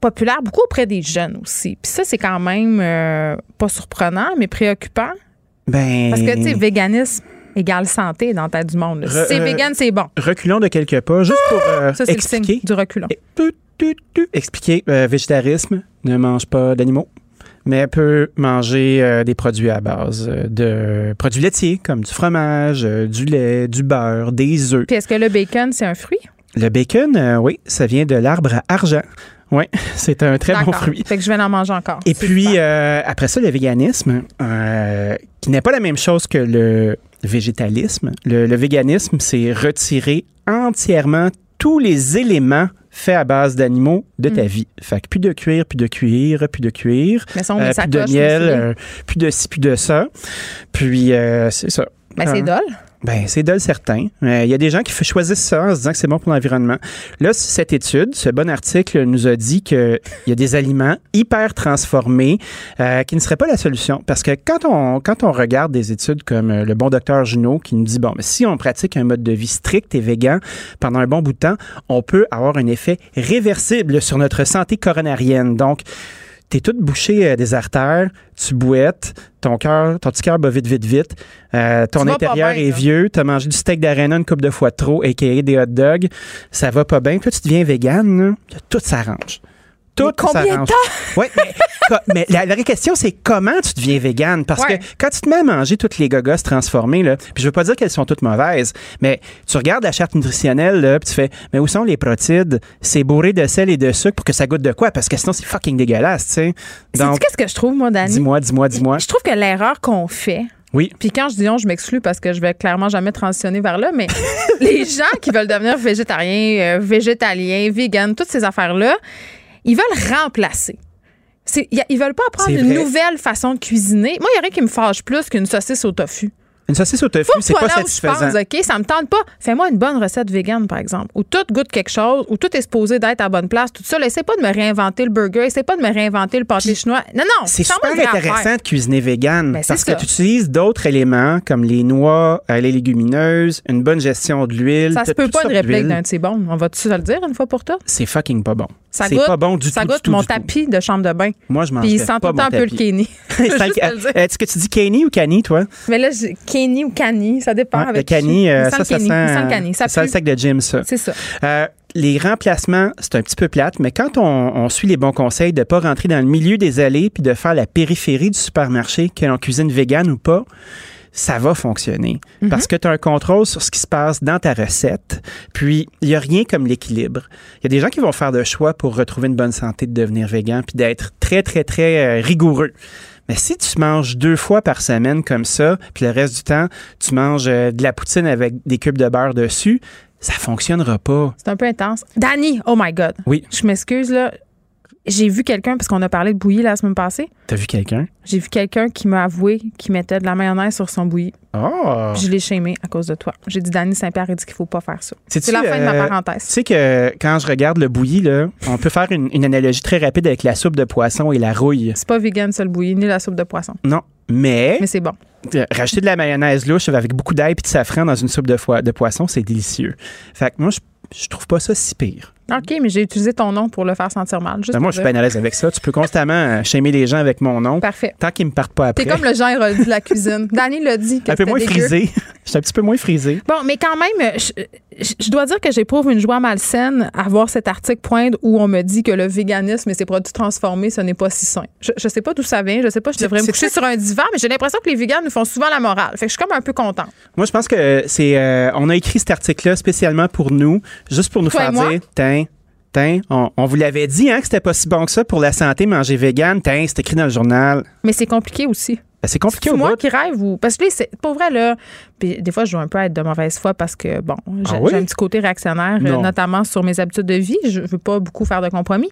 Speaker 1: populaires beaucoup auprès des jeunes aussi. Puis ça, c'est quand même euh, pas surprenant, mais préoccupant.
Speaker 15: Ben.
Speaker 1: Parce que, tu sais, véganisme égale santé dans ta tête du monde. C'est euh, vegan, c'est bon.
Speaker 15: Reculons de quelques pas, juste pour euh, ça, c'est Le signe
Speaker 1: du reculon.
Speaker 15: expliquer, euh, végétarisme ne mange pas d'animaux mais peut manger des produits à base de produits laitiers comme du fromage, du lait, du beurre, des œufs.
Speaker 1: Puis est-ce que le bacon, c'est un fruit?
Speaker 15: Le bacon, oui, ça vient de l'arbre à argent. Oui, c'est un très bon fruit.
Speaker 1: Fait que je vais en manger encore.
Speaker 15: Et puis, après ça, le véganisme, qui n'est pas la même chose que le végétalisme. Le, véganisme, c'est retirer entièrement tous les éléments fait à base d'animaux de ta
Speaker 1: Mm.
Speaker 15: vie. Fait que plus de cuir, plus de cuir, plus de cuir,
Speaker 1: Mais ça,
Speaker 15: euh, plus de miel, euh, plus de ci, plus de ça. Puis euh, c'est ça.
Speaker 1: Ben, c'est
Speaker 15: Hein?
Speaker 1: dole.
Speaker 15: Ben, c'est dole certain. Euh, Il y a des gens qui choisissent ça en se disant que c'est bon pour l'environnement. Là, cette étude, ce bon article nous a dit qu'il y a des aliments hyper transformés euh, qui ne seraient pas la solution. Parce que quand on, quand on regarde des études comme euh, le bon docteur Junot qui nous dit, bon, mais si on pratique un mode de vie strict et végan pendant un bon bout de temps, on peut avoir un effet réversible sur notre santé coronarienne. Donc, T'es toute bouché euh, des artères, tu boites, ton cœur, ton petit cœur bat vite, vite, vite. Euh, ton intérieur
Speaker 1: bien,
Speaker 15: est
Speaker 1: là.
Speaker 15: vieux, t'as mangé du steak d'arena une coupe de fois trop, a.k.a. des hot dogs. Ça va pas bien. Puis là, tu deviens vegan, là, tout s'arrange. Tout
Speaker 1: combien de temps?
Speaker 15: Ouais, mais, la, la vraie question, c'est comment tu deviens vegan? Parce
Speaker 1: Ouais.
Speaker 15: que quand tu te mets à manger toutes les gogos transformées, là, puis je veux pas dire qu'elles sont toutes mauvaises, mais tu regardes la charte nutritionnelle, là, puis tu fais, mais où sont les protides? C'est bourré de sel et de sucre pour que ça goûte de quoi? Parce que sinon, c'est fucking dégueulasse, tu sais. Donc,
Speaker 1: qu'est-ce que je trouve, moi, Dani?
Speaker 15: dis-moi, dis-moi, dis-moi.
Speaker 1: Je trouve que l'erreur qu'on fait,
Speaker 15: Oui.
Speaker 1: puis quand je dis on, je m'exclus parce que je vais clairement jamais transitionner vers là, mais les gens qui veulent devenir végétariens, euh, végétaliens, vegan, toutes ces affaires-là, ils veulent remplacer. C'est- a- Ils veulent pas apprendre
Speaker 15: C'est
Speaker 1: une nouvelle façon de cuisiner. Moi, il y a rien qui me fâche plus qu'une saucisse au tofu.
Speaker 15: Une saucisse au tofu, c'est pas
Speaker 1: là où je
Speaker 15: satisfaisant.
Speaker 1: pense, OK? Ça me tente pas. Fais-moi une bonne recette vegan, par exemple, où tout goûte quelque chose, où tout est supposé d'être à la bonne place, tout ça. Là, Essaie pas de me réinventer le burger, essaie pas de me réinventer le pâté chinois. Non, non,
Speaker 15: C'est super intéressant
Speaker 1: affaire.
Speaker 15: de cuisiner vegan
Speaker 1: Ben, c'est
Speaker 15: parce que tu utilises d'autres éléments comme les noix, euh, les légumineuses, une bonne gestion de l'huile.
Speaker 1: Ça se peut pas une réplique d'un de ces bons. On va-tu se le dire une fois pour toutes?
Speaker 15: C'est fucking pas bon.
Speaker 1: Ça
Speaker 15: C'est
Speaker 1: goûte,
Speaker 15: pas bon du
Speaker 1: ça
Speaker 15: tout.
Speaker 1: goûte
Speaker 15: du tout,
Speaker 1: mon
Speaker 15: tout.
Speaker 1: tapis de chambre de bain.
Speaker 15: Moi, je mange
Speaker 1: Puis il sent tout le temps un peu le Kenny. Le.
Speaker 15: Est-ce que tu dis Kenny ou Cani, toi?
Speaker 1: Mais là, Kenny ou Cani, ça dépend.
Speaker 15: Ouais,
Speaker 1: avec
Speaker 15: le
Speaker 1: qui.
Speaker 15: Cani, euh, ça,
Speaker 1: le
Speaker 15: ça
Speaker 1: Kenny.
Speaker 15: sent.
Speaker 1: Le. Ça
Speaker 15: ça le sac de gym, ça.
Speaker 1: C'est ça.
Speaker 15: Euh, les remplacements, c'est un petit peu plate, mais quand on, on suit les bons conseils de ne pas rentrer dans le milieu des allées puis de faire la périphérie du supermarché, que l'on cuisine vegan ou pas, ça va fonctionner.
Speaker 1: Mhm.
Speaker 15: Parce que tu as un contrôle sur ce qui se passe dans ta recette. Puis, il n'y a rien comme l'équilibre. Il y a des gens qui vont faire de choix pour retrouver une bonne santé, de devenir vegan, puis d'être très, très, très euh, rigoureux. Mais si tu manges deux fois par semaine comme ça, puis le reste du temps, tu manges euh, de la poutine avec des cubes de beurre dessus, ça fonctionnera pas.
Speaker 1: C'est un peu intense. Danny, oh my God.
Speaker 15: Oui.
Speaker 1: Je m'excuse, là. J'ai vu quelqu'un, parce qu'on a parlé de bouillie la semaine passée,
Speaker 15: T'as vu quelqu'un?
Speaker 1: j'ai vu quelqu'un qui m'a avoué qu'il mettait de la mayonnaise sur son bouilli.
Speaker 15: Oh!
Speaker 1: Je l'ai chémé à cause de toi. J'ai dit, Danny Saint-Pierre, il dit qu'il faut pas faire ça. C'est la fin de ma
Speaker 15: euh,
Speaker 1: parenthèse.
Speaker 15: Tu sais que quand je regarde le bouilli, là, on peut faire une, une analogie très rapide avec la soupe de poisson et la rouille.
Speaker 1: C'est pas vegan, ça, le bouilli, ni la soupe de poisson.
Speaker 15: Non. Mais,
Speaker 1: Mais c'est bon.
Speaker 15: rajouter de la mayonnaise louche avec beaucoup d'ail et de safran dans une soupe de poisson, c'est délicieux. Fait que moi, je, je trouve pas ça si pire.
Speaker 1: OK, mais j'ai utilisé ton nom pour le faire sentir mal. juste
Speaker 15: Ben, moi, je suis bien à l'aise avec ça. Tu peux constamment euh, shamer les gens avec mon nom.
Speaker 1: Parfait.
Speaker 15: Tant qu'ils me partent pas après.
Speaker 1: T'es comme le Jean Héroldi de la cuisine. Danny l'a dit. Que
Speaker 15: un peu moins
Speaker 1: dégueu.
Speaker 15: frisé. Je suis un petit peu moins frisé.
Speaker 1: Bon, mais quand même, je, je- dois dire que j'éprouve une joie malsaine à voir cet article poindre où on me dit que le véganisme et ses produits transformés, ce n'est pas si sain. Je, je sais pas d'où ça vient. Je sais pas, je devrais me coucher sur un divan, mais j'ai l'impression que les véganes nous font souvent la morale. Fait que je suis comme un peu contente.
Speaker 15: Moi, je pense que c'est. euh, on a écrit cet article-là spécialement pour nous, juste pour nous
Speaker 1: Toi
Speaker 15: faire dire, tiens, tiens, on, on vous l'avait dit hein, que c'était pas si bon que ça pour la santé, manger vegan. Tiens, c'est écrit dans le journal.
Speaker 1: Mais c'est compliqué aussi.
Speaker 15: Ben, c'est compliqué
Speaker 1: C'est
Speaker 15: au
Speaker 1: moi
Speaker 15: bout.
Speaker 1: qui rêve ou. Parce que là, c'est pour vrai, là. Puis des fois, je joue un peu être de mauvaise foi parce que, bon, j'ai
Speaker 15: Ah oui?
Speaker 1: un petit côté réactionnaire, euh, notamment sur mes habitudes de vie. Je veux pas beaucoup faire de compromis.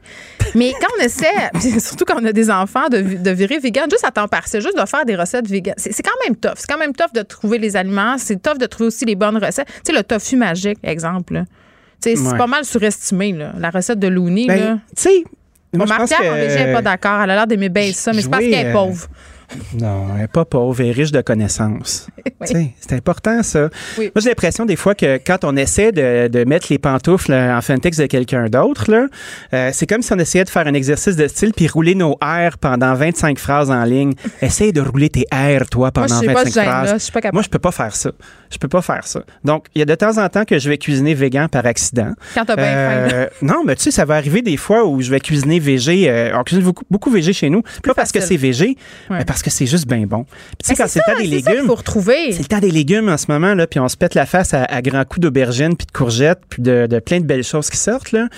Speaker 1: Mais quand on essaie, surtout quand on a des enfants, de, de virer vegan, juste à temps partiel, juste de faire des recettes vegan, c'est quand même tough. C'est quand même tough de trouver les aliments. C'est tough de trouver aussi les bonnes recettes. Tu sais, le tofu magique, exemple, là. C'est
Speaker 15: Ouais.
Speaker 1: pas mal surestimé, là. La recette de Looney, là.
Speaker 15: Ben, tu sais,
Speaker 1: Marc-Pierre, régime, n'est pas d'accord. Elle a l'air d'aimer bien ça, mais c'est parce qu'elle est
Speaker 15: euh,
Speaker 1: pauvre.
Speaker 15: Non, elle n'est pas pauvre, elle est riche de connaissances. Sais, C'est important, ça.
Speaker 1: Oui.
Speaker 15: Moi, j'ai l'impression des fois que quand on essaie de, de mettre les pantoufles euh, en fentex de quelqu'un d'autre, là, euh, c'est comme si on essayait de faire un exercice de style puis rouler nos R pendant 25 phrases en ligne. Essaye de rouler tes R, toi,
Speaker 1: Moi,
Speaker 15: pendant
Speaker 1: je pas
Speaker 15: 25
Speaker 1: ce gêne-là.
Speaker 15: phrases.
Speaker 1: Je suis pas capable.
Speaker 15: Moi, je peux pas faire ça. Je peux pas faire ça. Donc, il y a de temps en temps que je vais cuisiner vegan par accident.
Speaker 1: Quand t'as bien faim, là.
Speaker 15: Euh, non, mais tu sais, ça va arriver des fois où je vais cuisiner végé. euh, on cuisine beaucoup, beaucoup végé chez nous. Pas parce que c'est végé,
Speaker 1: Ouais.
Speaker 15: mais parce que c'est juste bien bon. Puis tu sais, quand
Speaker 1: c'est
Speaker 15: le temps des légumes.
Speaker 1: faut retrouver.
Speaker 15: C'est le temps des légumes en ce moment, là, puis on se pète la face à, à grands coups d'aubergines, puis de courgettes, puis de, de plein de belles choses qui sortent. là.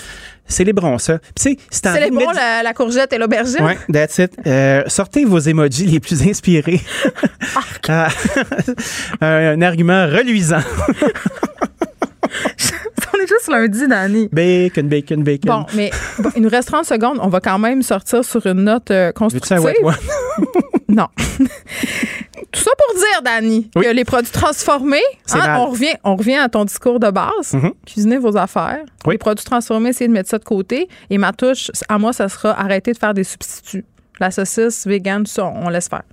Speaker 15: Célébrons ça. Puis tu sais, c'est
Speaker 1: bons, la, la courgette et l'aubergine?
Speaker 15: Ouais, that's it. Euh, sortez vos emojis les plus inspirés. Ah, un argument reluisant.
Speaker 1: Juste lundi, Dani?
Speaker 15: Bacon, bacon, bacon.
Speaker 1: Bon, mais bon, il nous reste 30 secondes. On va quand même sortir sur une note euh, constructive. Non. Tout ça pour dire, Dani, que les produits transformés, hein, on, revient, on revient à ton discours de base.
Speaker 15: Mhm.
Speaker 1: Cuisinez vos affaires. Les produits transformés, essayez de mettre ça de côté. Et ma touche, à moi, ça sera arrêter de faire des substituts. La saucisse, vegan, tout ça, on laisse faire.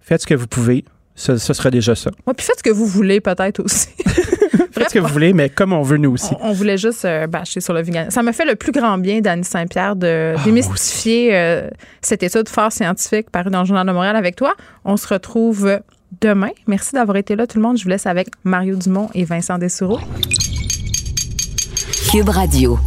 Speaker 15: Faites ce que vous pouvez. Ce, ce sera déjà ça.
Speaker 1: Ouais, puis faites ce que vous voulez, peut-être aussi.
Speaker 15: Faites ce que vous voulez, mais comme on veut nous aussi.
Speaker 1: On, on voulait juste euh, bâcher sur le vegan. Ça m'a fait le plus grand bien, Dany Saint-Pierre, de
Speaker 15: Ah,
Speaker 1: démystifier euh, cette étude fort scientifique parue dans le Journal de Montréal avec toi. On se retrouve demain. Merci d'avoir été là, tout le monde. Je vous laisse avec Mario Dumont et Vincent Dessoureau.
Speaker 8: Cube Radio.